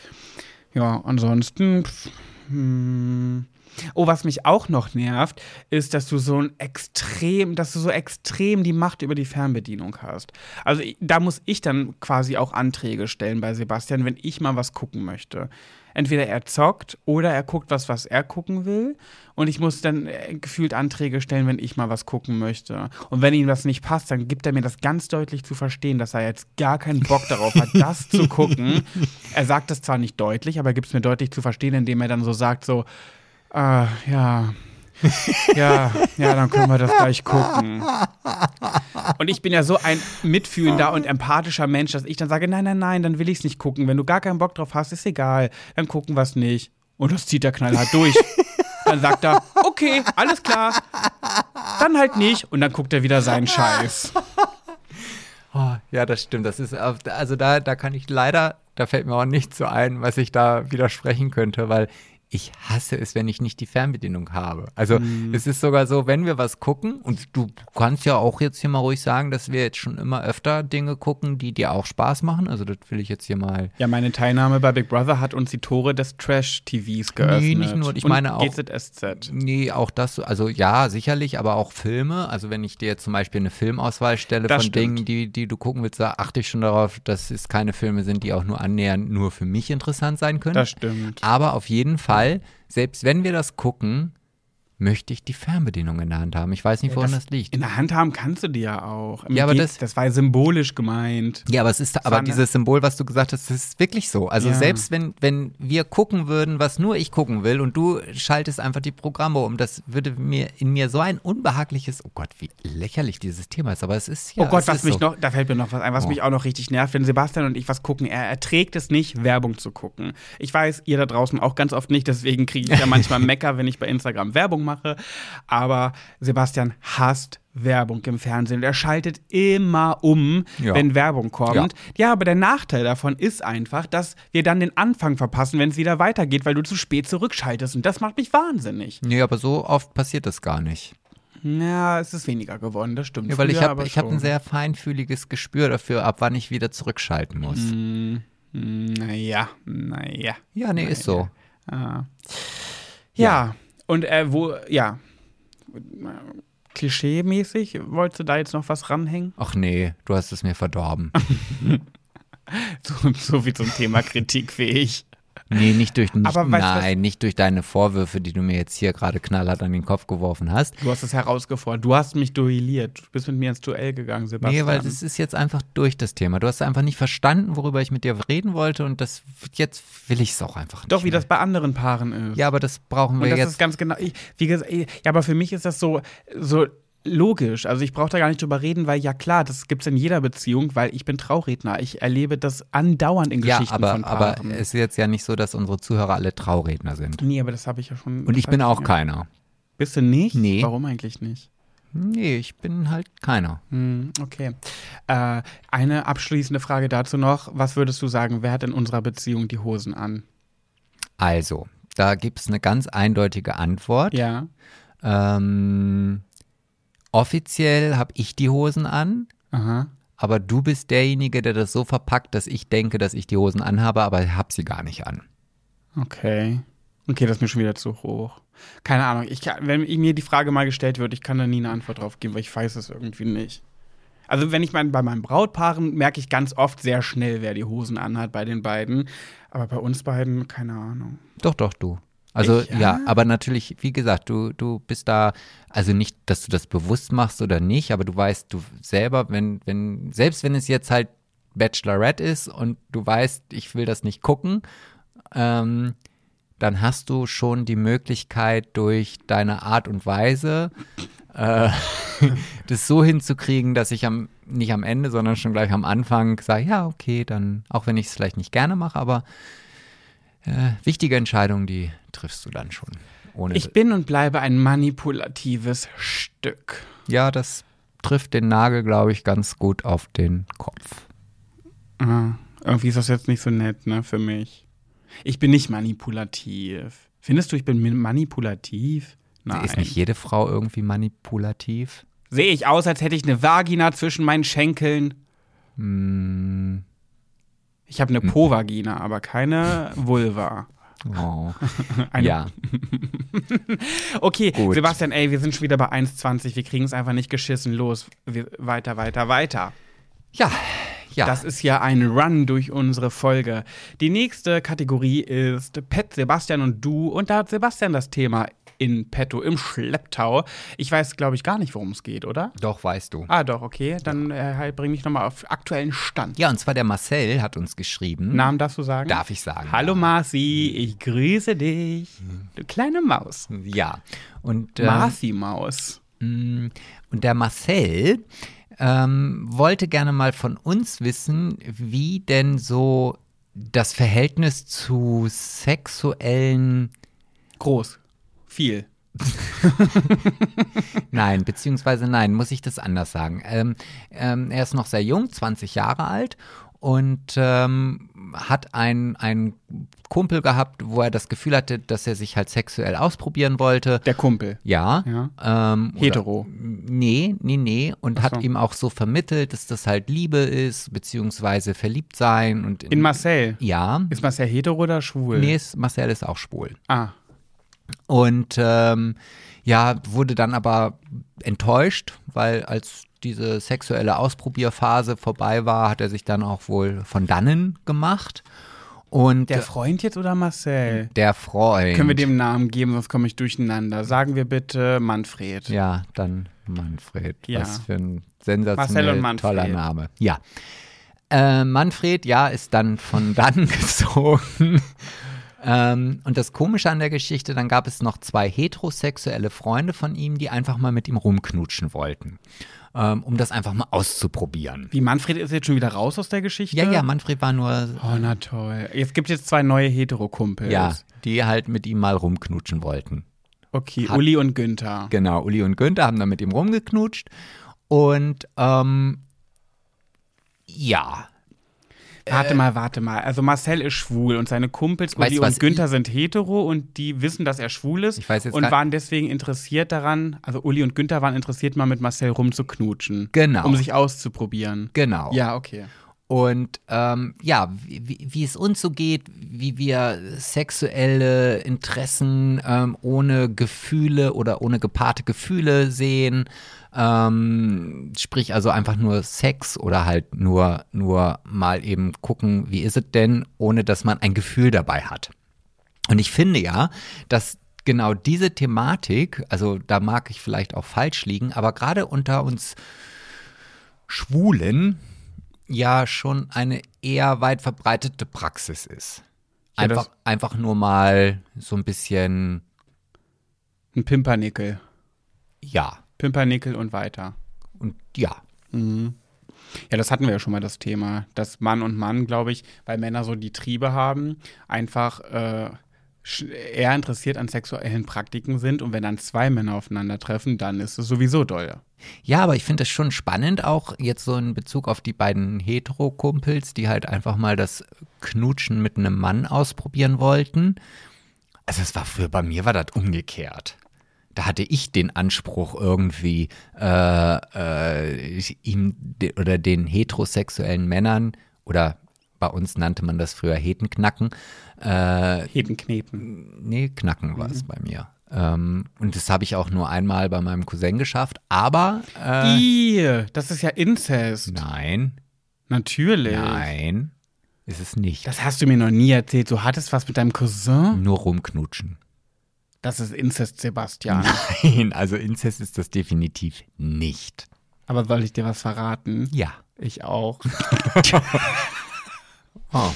Ja, ansonsten. Pff, hm. Oh, was mich auch noch nervt, ist, dass du so ein extrem, dass du so extrem die Macht über die Fernbedienung hast. Also da muss ich dann quasi auch Anträge stellen bei Sebastian, wenn ich mal was gucken möchte. Entweder er zockt oder er guckt was, was er gucken will. Und ich muss dann äh, gefühlt Anträge stellen, wenn ich mal was gucken möchte. Und wenn ihm das nicht passt, dann gibt er mir das ganz deutlich zu verstehen, dass er jetzt gar keinen Bock darauf hat, das zu gucken. *laughs* Er sagt das zwar nicht deutlich, aber er gibt es mir deutlich zu verstehen, indem er dann so sagt, so, ah, ja. Ja, ja, dann können wir das gleich gucken. Und ich bin ja so ein mitfühlender und empathischer Mensch, dass ich dann sage, nein, nein, nein, dann will ich es nicht gucken. Wenn du gar keinen Bock drauf hast, ist egal. Dann gucken wir es nicht. Und das zieht er knallhart durch. Dann sagt er, okay, alles klar. Dann halt nicht. Und dann guckt er wieder seinen Scheiß. Oh, ja, das stimmt. Das ist, also da, da kann ich leider, da fällt mir auch nichts so ein, was ich da widersprechen könnte, weil ich hasse es, wenn ich nicht die Fernbedienung habe. Also es ist sogar so, wenn wir was gucken, und du kannst ja auch jetzt hier mal ruhig sagen, dass wir jetzt schon immer öfter Dinge gucken, die dir auch Spaß machen. Also das will ich jetzt hier mal. Ja, meine Teilnahme bei Big Brother hat uns die Tore des Trash-TVs geöffnet. nicht nur, ich Und meine auch- GZSZ. Nee, auch das, also ja, sicherlich, aber auch Filme. Also wenn ich dir jetzt zum Beispiel eine Filmauswahl stelle Das von stimmt. Dingen, die, die du gucken willst, da achte ich schon darauf, dass es keine Filme sind, die auch nur annähernd nur für mich interessant sein können. Das stimmt. Aber auf jeden Fall, selbst wenn wir das gucken, möchte ich die Fernbedienung in der Hand haben. Ich weiß nicht, woran das, liegt. In der Hand haben kannst du die ja auch. Im Ja, aber Ge- das- das war symbolisch gemeint. Ja, aber es ist, aber dieses Symbol, was du gesagt hast, das ist wirklich so. Also Ja. selbst wenn, wenn wir gucken würden, was nur ich gucken will und du schaltest einfach die Programme um, das würde mir in mir so ein unbehagliches, oh Gott, wie lächerlich dieses Thema ist, aber es ist ja. oh Gott, was mich so. noch, da fällt mir noch was ein, was Oh. mich auch noch richtig nervt, wenn Sebastian und ich was gucken. Er erträgt es nicht, Werbung zu gucken. Ich weiß, ihr da draußen auch ganz oft nicht, deswegen kriege ich ja *laughs* manchmal Mecker, wenn ich bei Instagram Werbung mache. Aber Sebastian hasst Werbung im Fernsehen. Er schaltet immer um, Ja. wenn Werbung kommt. Ja. Ja. aber der Nachteil davon ist einfach, dass wir dann den Anfang verpassen, wenn es wieder weitergeht, weil du zu spät zurückschaltest. Und das macht mich wahnsinnig. Nee, aber so oft passiert das gar nicht. Ja, es ist weniger geworden, das stimmt. Ja, weil ich habe hab ein sehr feinfühliges Gespür dafür, ab wann ich wieder zurückschalten muss. Mm, Naja, naja. Ja, nee, ist so. Ah. Ja, und äh, wo, ja. Klischee-mäßig, wolltest du da jetzt noch was ranhängen? Ach nee, du hast es mir verdorben. *laughs* So, so viel zum Thema kritikfähig. Nee, nicht durch, nicht, Aber weißt du was- nein, nicht durch deine Vorwürfe, die du mir jetzt hier gerade knallhart an den Kopf geworfen hast. Du hast es herausgefordert. Du hast mich duelliert. Du bist mit mir ins Duell gegangen, Sebastian. Nee, weil das ist jetzt einfach durch das Thema. Du hast einfach nicht verstanden, worüber ich mit dir reden wollte und das jetzt will ich es auch einfach nicht. Doch, wie mehr. das bei anderen Paaren ist. Ja, aber das brauchen wir Und das jetzt. ist ganz genau. Ich, wie gesagt, ja, aber für mich ist das so, so logisch. Also ich brauche da gar nicht drüber reden, weil ja klar, das gibt es in jeder Beziehung, weil ich bin Trauredner. Ich erlebe das andauernd in ja, Geschichten aber, von aber Paaren. es ist jetzt ja nicht so, dass unsere Zuhörer alle Trauredner sind. nee, aber das habe ich ja schon. Und ich bin auch ja. keiner. Bist du nicht? Nee. Warum eigentlich nicht? Nee, ich bin halt keiner. Hm, okay. Äh, eine abschließende Frage dazu noch. Was würdest du sagen, wer hat in unserer Beziehung die Hosen an? Also, da gibt es eine ganz eindeutige Antwort. Ja. Ähm, offiziell habe ich die Hosen an, Aha. aber du bist derjenige, der das so verpackt, dass ich denke, dass ich die Hosen anhabe, aber ich habe sie gar nicht an. Okay. Okay, das ist mir schon wieder zu hoch. Keine Ahnung. Ich wenn mir die Frage mal gestellt wird, ich kann da nie eine Antwort drauf geben, weil ich weiß es irgendwie nicht. Also wenn ich mein, bei meinen Brautpaaren merke ich ganz oft sehr schnell, wer die Hosen anhat bei den beiden. Aber bei uns beiden, keine Ahnung. Doch, doch, du. Also Ich, ja? ja? aber natürlich, wie gesagt, du, du bist da, also nicht, dass du das bewusst machst oder nicht, aber du weißt, du selber, wenn, wenn, selbst wenn es jetzt halt Bachelorette ist und du weißt, ich will das nicht gucken, ähm, dann hast du schon die Möglichkeit, durch deine Art und Weise äh, *laughs* das so hinzukriegen, dass ich am, nicht am Ende, sondern schon gleich am Anfang sage, ja, okay, dann, auch wenn ich es vielleicht nicht gerne mache, aber äh, wichtige Entscheidungen, die triffst du dann schon. Ich bin und bleibe ein manipulatives Stück. ja, das trifft den Nagel, glaube ich, ganz gut auf den Kopf. Ah, irgendwie ist das jetzt nicht so nett, ne, für mich. Ich bin nicht manipulativ. Findest du, ich bin manipulativ? Nein. Ist nicht jede Frau irgendwie manipulativ? Sehe ich aus, als hätte ich eine Vagina zwischen meinen Schenkeln? Hm, Ich habe eine Po-Vagina, aber keine Vulva. oh. *laughs* Eine- ja, *laughs* Okay, Gut. Sebastian, ey, wir sind schon wieder bei 1,20. Wir kriegen es einfach nicht geschissen. Los, wir, weiter, weiter, weiter. ja, ja. Das ist ja ein Run durch unsere Folge. Die nächste Kategorie ist Pet, Sebastian und du. Und da hat Sebastian das Thema in petto, im Schlepptau. Ich weiß, glaube ich, gar nicht, worum es geht, oder? Doch, weißt du. Ah, doch, okay. Dann äh, bring mich nochmal auf aktuellen Stand. Ja, und zwar der Marcel hat uns geschrieben. Namen darfst du sagen? Darf ich sagen? Hallo Marci, ich grüße dich. Du kleine Maus. Ja. Und, ähm, Marci-Maus. Mm, Und der Marcel ähm, wollte gerne mal von uns wissen, wie denn so das Verhältnis zu sexuellen, Groß. Viel. *laughs* nein, beziehungsweise nein, muss ich das anders sagen. Ähm, ähm, er ist noch sehr jung, 20 Jahre alt und ähm, hat einen, Kumpel gehabt, wo er das Gefühl hatte, dass er sich halt sexuell ausprobieren wollte. Der Kumpel. Ja. Ja. Ähm, Hetero. Oder, nee, nee, nee. Und Ach hat so. ihm auch so vermittelt, dass das halt Liebe ist, beziehungsweise verliebt sein. Und In Marcel. Ja. Ist Marcel hetero oder schwul? Nee, ist, Marcel ist auch schwul. Ah, Und ähm, ja, wurde dann aber enttäuscht, weil als diese sexuelle Ausprobierphase vorbei war, hat er sich dann auch wohl von dannen gemacht. Und der Freund jetzt oder Marcel? der Freund. Können wir dem Namen geben, sonst komme ich durcheinander. Sagen wir bitte Manfred. Ja, dann Manfred. Ja. Was für ein Marcel sensationell und Manfred. toller Name. Ja. Äh, Manfred, ja, ist dann von *laughs* dann gezogen. Ähm, und das Komische an der Geschichte, dann gab es noch zwei heterosexuelle Freunde von ihm, die einfach mal mit ihm rumknutschen wollten. Ähm, um das einfach mal auszuprobieren. Wie Manfred ist jetzt schon wieder raus aus der Geschichte? Ja, ja, Manfred war nur, Oh, na toll. Es gibt jetzt zwei neue Hetero-Kumpels. ja, die halt mit ihm mal rumknutschen wollten. Okay, Hat- Uli und Günther. Genau, Uli und Günther haben dann mit ihm rumgeknutscht. Und ähm, ja, Warte mal, warte mal. Also Marcel ist schwul und seine Kumpels Uli und Günther sind hetero und die wissen, dass er schwul ist Ich weiß jetzt und waren deswegen interessiert daran, also Uli und Günther waren interessiert, mal mit Marcel rumzuknutschen. Genau. Um sich auszuprobieren. genau. Ja, okay. Und ähm, ja, wie, wie es uns so geht, wie wir sexuelle Interessen ähm, ohne Gefühle oder ohne gepaarte Gefühle sehen. Ähm, sprich also einfach nur Sex oder halt nur, nur mal eben gucken, wie ist es denn, ohne dass man ein Gefühl dabei hat. Und ich finde ja, dass genau diese Thematik, also da mag ich vielleicht auch falsch liegen, aber gerade unter uns Schwulen ja schon eine eher weit verbreitete Praxis ist. Ja, Einfach, einfach nur mal so ein bisschen, Ein Pimpernickel. ja, Pimpernickel und weiter. und ja. Ja, das hatten wir ja schon mal das Thema, dass Mann und Mann, glaube ich, weil Männer so die Triebe haben, einfach äh, eher interessiert an sexuellen Praktiken sind und wenn dann zwei Männer aufeinandertreffen, dann ist es sowieso doll. Ja, aber ich finde es schon spannend, auch jetzt so in Bezug auf die beiden Hetero-Kumpels, die halt einfach mal das Knutschen mit einem Mann ausprobieren wollten. Also es war früher, bei mir war das umgekehrt. Da hatte ich den Anspruch irgendwie, äh, äh, ihm de oder den heterosexuellen Männern, oder bei uns nannte man das früher Hetenknacken, äh, Heben, kneten. Nee, Knacken war es bei mir. Ähm, und das habe ich auch nur einmal bei meinem Cousin geschafft. Aber äh, Ih, das ist ja Inzest. nein, Natürlich. nein, ist es nicht. Das hast du mir noch nie erzählt. Du hattest was mit deinem Cousin? Nur rumknutschen. Das ist Inzest, Sebastian. Nein, also Inzest ist das definitiv nicht. Aber soll ich dir was verraten? Ja. Ich auch. *laughs* Oh.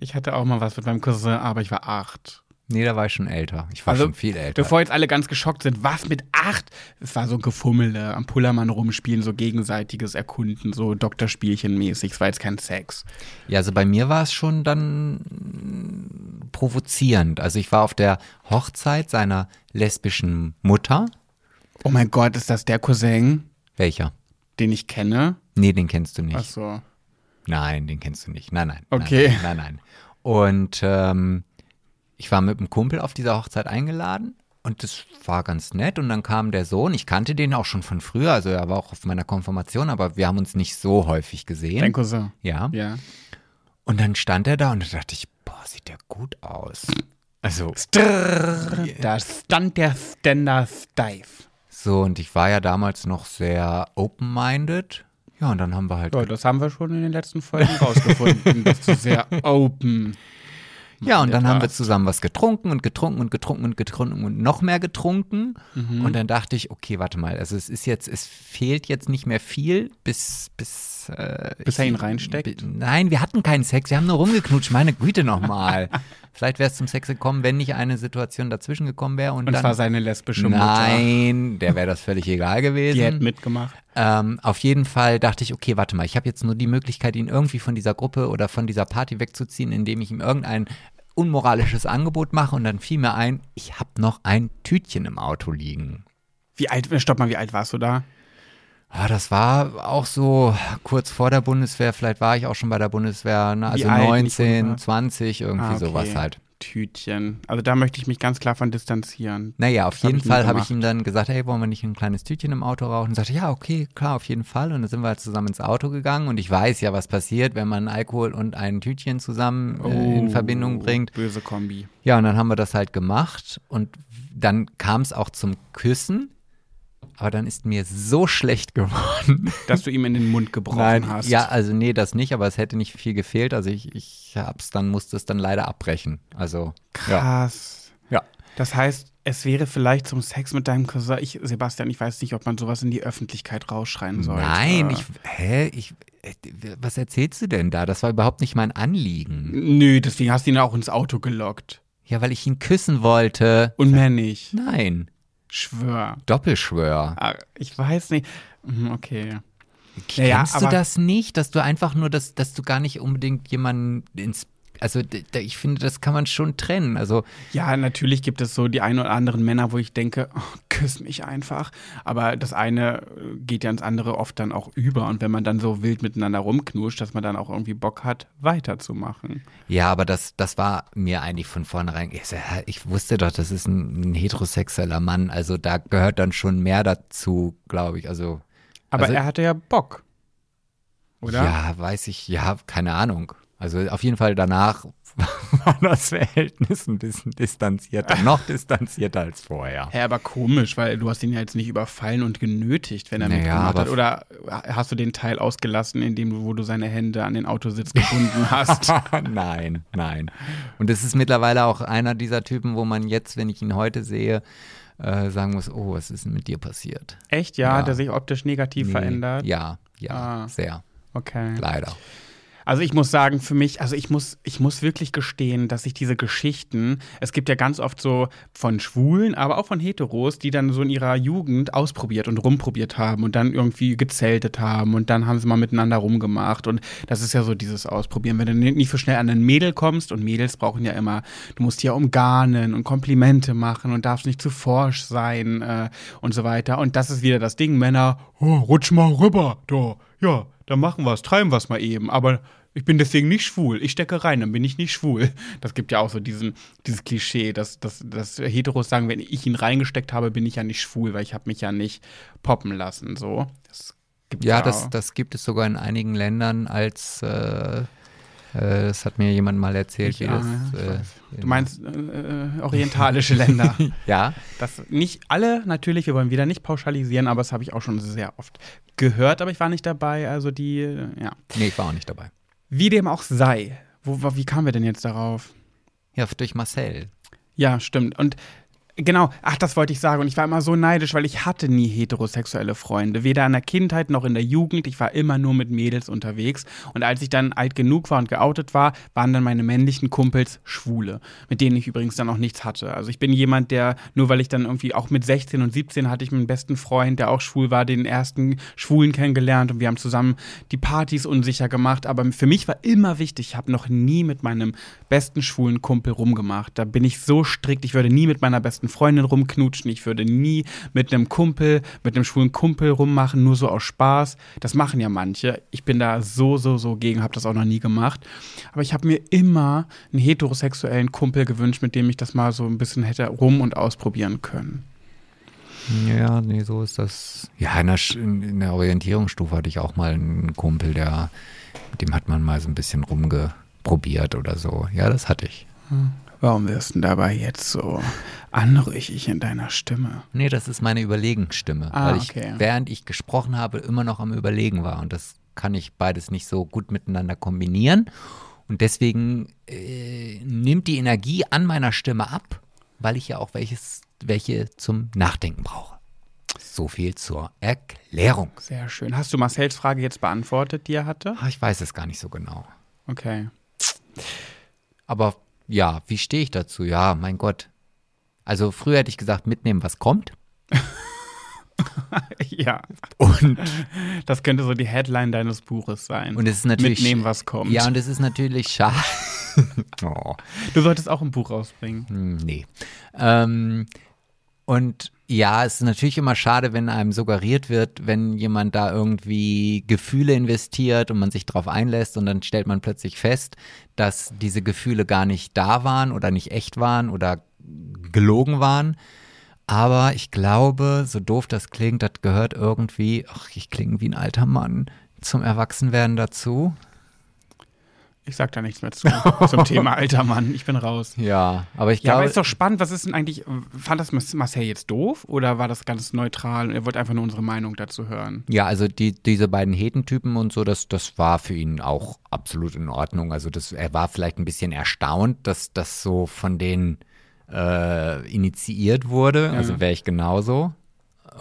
Ich hatte auch mal was mit meinem Cousin, aber ich war acht. Nee, da war ich schon älter. Ich war Also, schon viel älter. Bevor jetzt alle ganz geschockt sind, was mit acht? Es war so ein Gefummele, am Pullermann rumspielen, so gegenseitiges Erkunden, so Doktorspielchen-mäßig. Es war jetzt kein Sex. Ja, also bei mir war es schon dann provozierend. Also ich war auf der Hochzeit seiner lesbischen Mutter. Oh mein Gott, ist das der Cousin, Welcher? den ich kenne? Nee, den kennst du nicht. Ach so. Nein, den kennst du nicht. Nein, nein. Okay. Nein, nein, nein. Und ähm, ich war mit einem Kumpel auf dieser Hochzeit eingeladen und das war ganz nett. Und dann kam der Sohn. Ich kannte den auch schon von früher, also er war auch auf meiner Konfirmation, aber wir haben uns nicht so häufig gesehen. Dein Cousin. ja. Ja. Und dann stand er da und da dachte ich, boah, sieht der gut aus. Also Da stand der Ständer steif. so, und ich war ja damals noch sehr open-minded. Ja, und dann haben wir halt Ja, das haben wir schon in den letzten Folgen rausgefunden. Bist du sehr *laughs* open. Ja, und dann haben wir zusammen was getrunken und getrunken und getrunken und getrunken und noch mehr getrunken. Mhm. Und dann dachte ich, okay, warte mal, also es ist jetzt, es fehlt jetzt nicht mehr viel, bis, bis, äh, Bis er ihn reinsteckt? Nein, wir hatten keinen Sex, wir haben nur rumgeknutscht, meine Güte nochmal. *laughs* Vielleicht wäre es zum Sex gekommen, wenn nicht eine Situation dazwischen gekommen wäre. Und, Und dann, zwar seine lesbische Mutter. Nein, der wäre das völlig egal gewesen. Die hätte mitgemacht. Ähm, auf jeden Fall dachte ich, okay, warte mal, ich habe jetzt nur die Möglichkeit, ihn irgendwie von dieser Gruppe oder von dieser Party wegzuziehen, indem ich ihm irgendein unmoralisches Angebot mache und dann fiel mir ein, ich habe noch ein Tütchen im Auto liegen. Wie alt, stopp mal, wie alt warst du da? Ah, das war auch so kurz vor der Bundeswehr, vielleicht war ich auch schon bei der Bundeswehr, ne? Also alt, 19, Nicola? 20, irgendwie Ah, okay. sowas halt. Tütchen. Also da möchte ich mich ganz klar von distanzieren. Naja, auf Das hab jeden nie Fall habe ich ihm dann gesagt, hey, wollen wir nicht ein kleines Tütchen im Auto rauchen? Und sagte, ja, okay, klar, auf jeden Fall. Und dann sind wir halt zusammen ins Auto gegangen und ich weiß ja, was passiert, wenn man Alkohol und ein Tütchen zusammen äh, in Oh, Verbindung bringt. Böse Kombi. Ja, und dann haben wir das halt gemacht und dann kam es auch zum Küssen. Aber dann ist mir so schlecht geworden. Dass du ihm in den Mund gebrochen hast. ja, also nee, das nicht, aber es hätte nicht viel gefehlt. Also ich, ich hab's dann, musste es dann leider abbrechen. Also, ja. Krass. ja. Das heißt, es wäre vielleicht zum Sex mit deinem Cousin. Ich, Sebastian, ich weiß nicht, ob man sowas in die Öffentlichkeit rausschreien sollte. Nein, ich, hä, ich, äh, was erzählst du denn da? Das war überhaupt nicht mein Anliegen. Nö, deswegen hast du ihn auch ins Auto gelockt. Ja, weil ich ihn küssen wollte. Und mehr nicht. Nein, Schwör. Doppelschwör. Ah, Ich weiß nicht. Mhm, Okay. Kennst Ja, du aber- das nicht, dass du einfach nur, dass, dass du gar nicht unbedingt jemanden ins, also ich finde, das kann man schon trennen. Also Ja, natürlich gibt es so die ein oder anderen Männer, wo ich denke, *laughs* oh, küss mich einfach. Aber das eine äh, geht ja ins andere oft dann auch über. Und wenn man dann so wild miteinander rumknuscht, dass man dann auch irgendwie Bock hat, weiterzumachen. ja, aber das, das war mir eigentlich von vornherein. Ich, ich wusste doch, das ist ein, ein heterosexueller Mann. Also da gehört dann schon mehr dazu, glaube ich. Also Aber Also- er hatte ja Bock. oder? Ja, weiß ich, ja, keine Ahnung. Also auf jeden Fall danach *laughs* war das Verhältnis ein bisschen distanzierter, noch distanzierter als vorher. Ja, aber komisch, weil du hast ihn ja jetzt nicht überfallen und genötigt, wenn er Naja, mitgemacht hat. Oder hast du den Teil ausgelassen, in dem du, wo du seine Hände an den Autositz gebunden hast? *laughs* nein, nein. Und es ist mittlerweile auch einer dieser Typen, wo man jetzt, wenn ich ihn heute sehe, äh, sagen muss, oh, was ist denn mit dir passiert? Echt, ja, Ja. hat er sich optisch negativ Nee, verändert? Ja, ja, Ah. sehr, Okay. leider. Also ich muss sagen, für mich, also ich muss, ich muss wirklich gestehen, dass ich diese Geschichten, es gibt ja ganz oft so von Schwulen, aber auch von Heteros, die dann so in ihrer Jugend ausprobiert und rumprobiert haben und dann irgendwie gezeltet haben und dann haben sie mal miteinander rumgemacht und das ist ja so dieses Ausprobieren. Wenn du nicht so schnell an ein Mädel kommst und Mädels brauchen ja immer, du musst ja umgarnen und Komplimente machen und darfst nicht zu forsch sein äh, und so weiter. Und das ist wieder das Ding, Männer, oh, rutsch mal rüber, da, ja, dann machen wir es, treiben wir es mal eben. Aber ich bin deswegen nicht schwul. Ich stecke rein, dann bin ich nicht schwul. Das gibt ja auch so diesen, dieses Klischee, dass, dass, dass Heteros sagen, wenn ich ihn reingesteckt habe, bin ich ja nicht schwul, weil ich habe mich ja nicht poppen lassen. So. Das Ja, auch. das, das gibt es sogar in einigen Ländern als, äh, äh, das hat mir jemand mal erzählt, Ich, wie das. Äh. Du meinst äh, äh, orientalische Länder. *laughs* ja, Das nicht alle, natürlich, wir wollen wieder nicht pauschalisieren, aber das habe ich auch schon sehr oft gehört, aber ich war nicht dabei. Also die, ja. nee, ich war auch nicht dabei. Wie dem auch sei. Wo- wie kamen wir denn jetzt darauf? Ja, durch Marcel. Ja, stimmt. Und genau, ach, das wollte ich sagen. Und ich war immer so neidisch, weil ich hatte nie heterosexuelle Freunde. Weder in der Kindheit noch in der Jugend. Ich war immer nur mit Mädels unterwegs. Und als ich dann alt genug war und geoutet war, waren dann meine männlichen Kumpels Schwule, mit denen ich übrigens dann auch nichts hatte. Also ich bin jemand, der, nur weil ich dann irgendwie auch mit 16 und 17 hatte ich meinen besten Freund, der auch schwul war, den ersten Schwulen kennengelernt und wir haben zusammen die Partys unsicher gemacht. Aber für mich war immer wichtig, ich habe noch nie mit meinem besten schwulen Kumpel rumgemacht. Da bin ich so strikt, ich würde nie mit meiner besten Freundin rumknutschen, ich würde nie mit einem Kumpel, mit einem schwulen Kumpel rummachen, nur so aus Spaß. Das machen ja manche. Ich bin da so, so, so gegen, habe das auch noch nie gemacht. Aber ich habe mir immer einen heterosexuellen Kumpel gewünscht, mit dem ich das mal so ein bisschen hätte rum und ausprobieren können. Ja, nee, so ist das. Ja, in der, in der Orientierungsstufe hatte ich auch mal einen Kumpel, der, mit dem hat man mal so ein bisschen rumgeprobiert oder so. Ja, das hatte ich. Warum wirst du dabei jetzt so anrüchig in deiner Stimme? Nee, das ist meine Überlegensstimme, Ah, weil ich, okay. während ich gesprochen habe, immer noch am Überlegen war. Und das kann ich beides nicht so gut miteinander kombinieren. Und deswegen äh, nimmt die Energie an meiner Stimme ab, weil ich ja auch welches, welche zum Nachdenken brauche. So viel zur Erklärung. Sehr schön. Hast du Marcells Frage jetzt beantwortet, die er hatte? Ah, Ich weiß es gar nicht so genau. Okay. Aber ja, wie stehe ich dazu? Ja, mein Gott. Also früher hätte ich gesagt, mitnehmen, was kommt. *laughs* ja, Und, *laughs* das könnte so die Headline deines Buches sein. und es ist natürlich. Mitnehmen, was kommt. Ja, und es ist natürlich schade. *laughs* oh, Du solltest auch ein Buch rausbringen. hm, nee. Ähm, und ja, es ist natürlich immer schade, wenn einem suggeriert wird, wenn jemand da irgendwie Gefühle investiert und man sich drauf einlässt und dann stellt man plötzlich fest, dass diese Gefühle gar nicht da waren oder nicht echt waren oder gelogen waren. Aber ich glaube, so doof das klingt, das gehört irgendwie, ach, ich klinge wie ein alter Mann, zum Erwachsenwerden dazu. Ich sag da nichts mehr zu zum Thema *laughs* alter Mann. Ich bin raus. Ja, aber ich Ja, aber glaube, ist doch spannend. Was ist denn eigentlich? Fand das Marcel jetzt doof oder war das ganz neutral und er wollte einfach nur unsere Meinung dazu hören? Ja, also die, diese beiden Hetentypen und so, das, das war für ihn auch absolut in Ordnung. Also das, er war vielleicht ein bisschen erstaunt, dass das so von denen äh, initiiert wurde. Also wäre ich genauso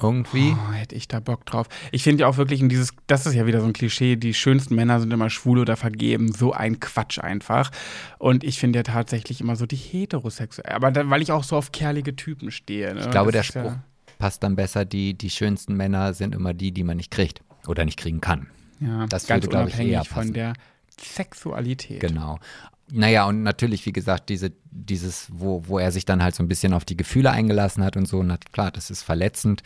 irgendwie. Oh, hätte ich da Bock drauf. Ich finde ja auch wirklich, in dieses, das ist ja wieder so ein Klischee, die schönsten Männer sind immer schwul oder vergeben. So ein Quatsch einfach. Und ich finde ja tatsächlich immer so die heterosexuell. Aber da, weil ich auch so auf kerlige Typen stehe. Ne? Ich glaube, der Das ja- Spruch passt dann besser, die, die schönsten Männer sind immer die, die man nicht kriegt oder nicht kriegen kann. Ja, Das ganz würde, glaube ich, eher von passen. der Sexualität. Genau. Naja, und natürlich, wie gesagt, diese, dieses, wo, wo er sich dann halt so ein bisschen auf die Gefühle eingelassen hat und so, na klar, das ist verletzend.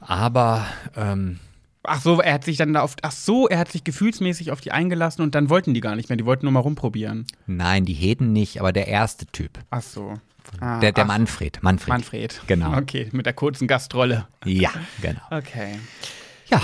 Aber ähm, Ach so, er hat sich dann da auf, ach so, er hat sich gefühlsmäßig auf die eingelassen und dann wollten die gar nicht mehr. Die wollten nur mal rumprobieren. nein, die Heden nicht, aber der erste Typ. Ach so. Ah, Der, der ach, Manfred. Manfred. Manfred. Genau. Okay, mit der kurzen Gastrolle. Ja, genau. Okay. Ja,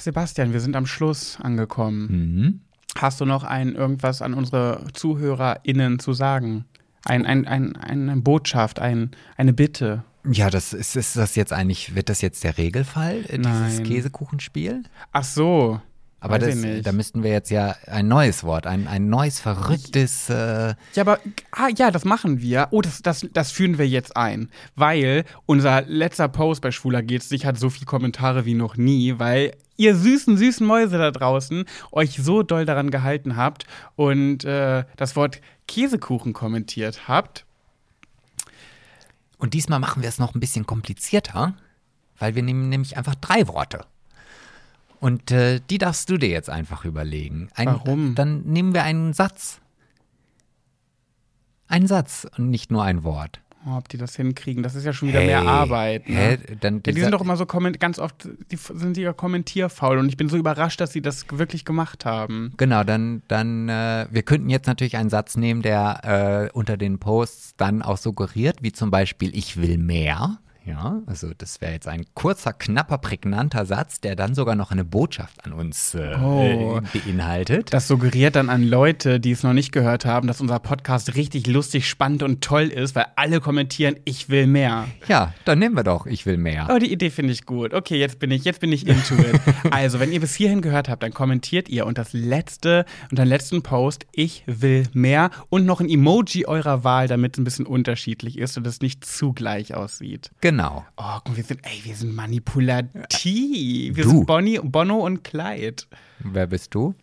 Sebastian, wir sind am Schluss angekommen. Mhm. Hast du noch ein irgendwas an unsere ZuhörerInnen zu sagen? Ein, ein, ein, eine Botschaft, ein, eine Bitte? Ja, das ist, ist das jetzt eigentlich, wird das jetzt der Regelfall, äh, dieses Nein. Käsekuchenspiel? Ach so. Aber das, nicht. da müssten wir jetzt ja ein neues Wort, ein, ein neues, verrücktes, äh, Ja, aber ah, ja, das machen wir. Oh, das, das, das führen wir jetzt ein. Weil unser letzter Post bei Schwuler geht's nicht hat so viele Kommentare wie noch nie, weil ihr süßen, süßen Mäuse da draußen euch so doll daran gehalten habt und äh, das Wort Käsekuchen kommentiert habt. Und diesmal machen wir es noch ein bisschen komplizierter, weil wir nehmen nämlich einfach drei Worte. Und äh, die darfst du dir jetzt einfach überlegen. Ein, Warum? Dann nehmen wir einen Satz. Einen Satz und nicht nur ein Wort. Oh, ob die das hinkriegen, das ist ja schon wieder mehr Arbeit. Ne? Hä? Dann, Ja, die sind doch immer so ganz oft, die sind ja kommentierfaul und ich bin so überrascht, dass sie das wirklich gemacht haben. Genau, dann, dann, äh, wir könnten jetzt natürlich einen Satz nehmen, der äh, unter den Posts dann auch suggeriert, wie zum Beispiel, ich will mehr. Ja, also das wäre jetzt ein kurzer, knapper, prägnanter Satz, der dann sogar noch eine Botschaft an uns äh, Oh. beinhaltet. Das suggeriert dann an Leute, die es noch nicht gehört haben, dass unser Podcast richtig lustig, spannend und toll ist, weil alle kommentieren, ich will mehr. Ja, dann nehmen wir doch, ich will mehr. Oh, die Idee finde ich gut. Okay, jetzt bin ich, jetzt bin ich into it. *laughs* Also, wenn ihr bis hierhin gehört habt, dann kommentiert ihr und das letzte und den letzten Post, ich will mehr und noch ein Emoji eurer Wahl, damit es ein bisschen unterschiedlich ist und es nicht zu gleich aussieht. Genau. Oh, guck, mal, wir sind, ey, wir sind manipulativ. Wir Du. sind Bonnie, Bono und Clyde. Wer bist du?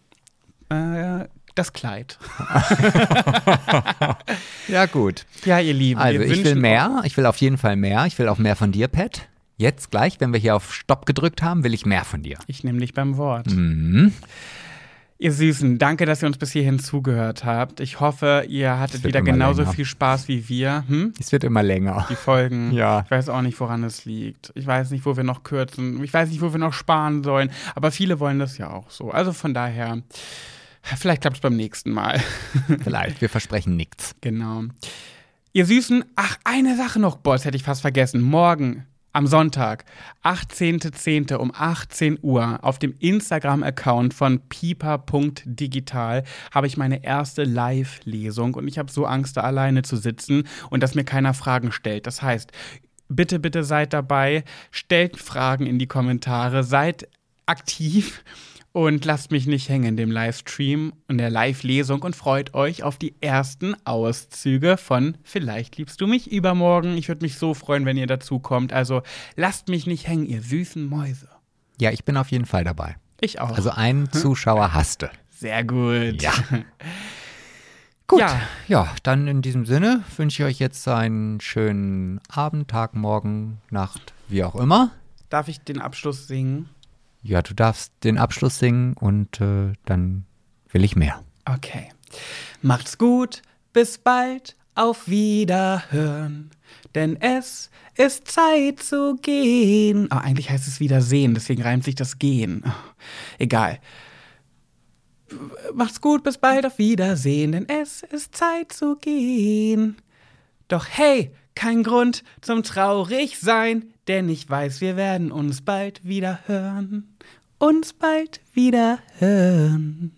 Äh, das Kleid. *laughs* Ja, gut. Ja, ihr Lieben. Also, ich will mehr. Ich will auf jeden Fall mehr. Ich will auch mehr von dir, Pat. Jetzt gleich, wenn wir hier auf Stopp gedrückt haben, will ich mehr von dir. Ich nehme dich beim Wort. Mhm. Ihr Süßen, danke, dass ihr uns bis hierhin zugehört habt. Ich hoffe, ihr hattet wieder genauso länger. viel Spaß wie wir. Hm? Es wird immer länger. Die Folgen. *laughs* Ja. Ich weiß auch nicht, woran es liegt. Ich weiß nicht, wo wir noch kürzen. Ich weiß nicht, wo wir noch sparen sollen. Aber viele wollen das ja auch so. Also von daher, vielleicht klappt es beim nächsten Mal. *laughs* Vielleicht. Wir versprechen nichts. Genau. Ihr Süßen, ach, eine Sache noch, Boss, hätte ich fast vergessen. Morgen, am Sonntag, 18.10. um 18 Uhr, auf dem Instagram-Account von pipa.digital habe ich meine erste Live-Lesung und ich habe so Angst, da alleine zu sitzen und dass mir keiner Fragen stellt. Das heißt, bitte, bitte seid dabei, stellt Fragen in die Kommentare, seid aktiv und lasst mich nicht hängen in dem Livestream und der Live-Lesung und freut euch auf die ersten Auszüge von Vielleicht liebst du mich übermorgen. Ich würde mich so freuen, wenn ihr dazu kommt. Also lasst mich nicht hängen, ihr süßen Mäuse. Ja, ich bin auf jeden Fall dabei. Ich auch. Also einen *laughs* Zuschauer hasste. Sehr gut. Ja. *laughs* Gut. Ja. Ja. dann in diesem Sinne wünsche ich euch jetzt einen schönen Abend, Tag, Morgen, Nacht, wie auch immer. Darf ich den Abschluss singen? Ja, du darfst den Abschluss singen und äh, dann will ich mehr. Okay. Macht's gut, bis bald, auf Wiederhören. Denn es ist Zeit zu gehen. Aber eigentlich heißt es Wiedersehen, deswegen reimt sich das Gehen. Oh, egal. Macht's gut, bis bald, auf Wiedersehen, denn es ist Zeit zu gehen. Doch hey, kein Grund zum traurig sein, denn ich weiß, wir werden uns bald wieder hören. Uns bald wieder hören.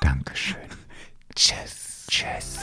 Dankeschön. *laughs* Tschüss. Tschüss.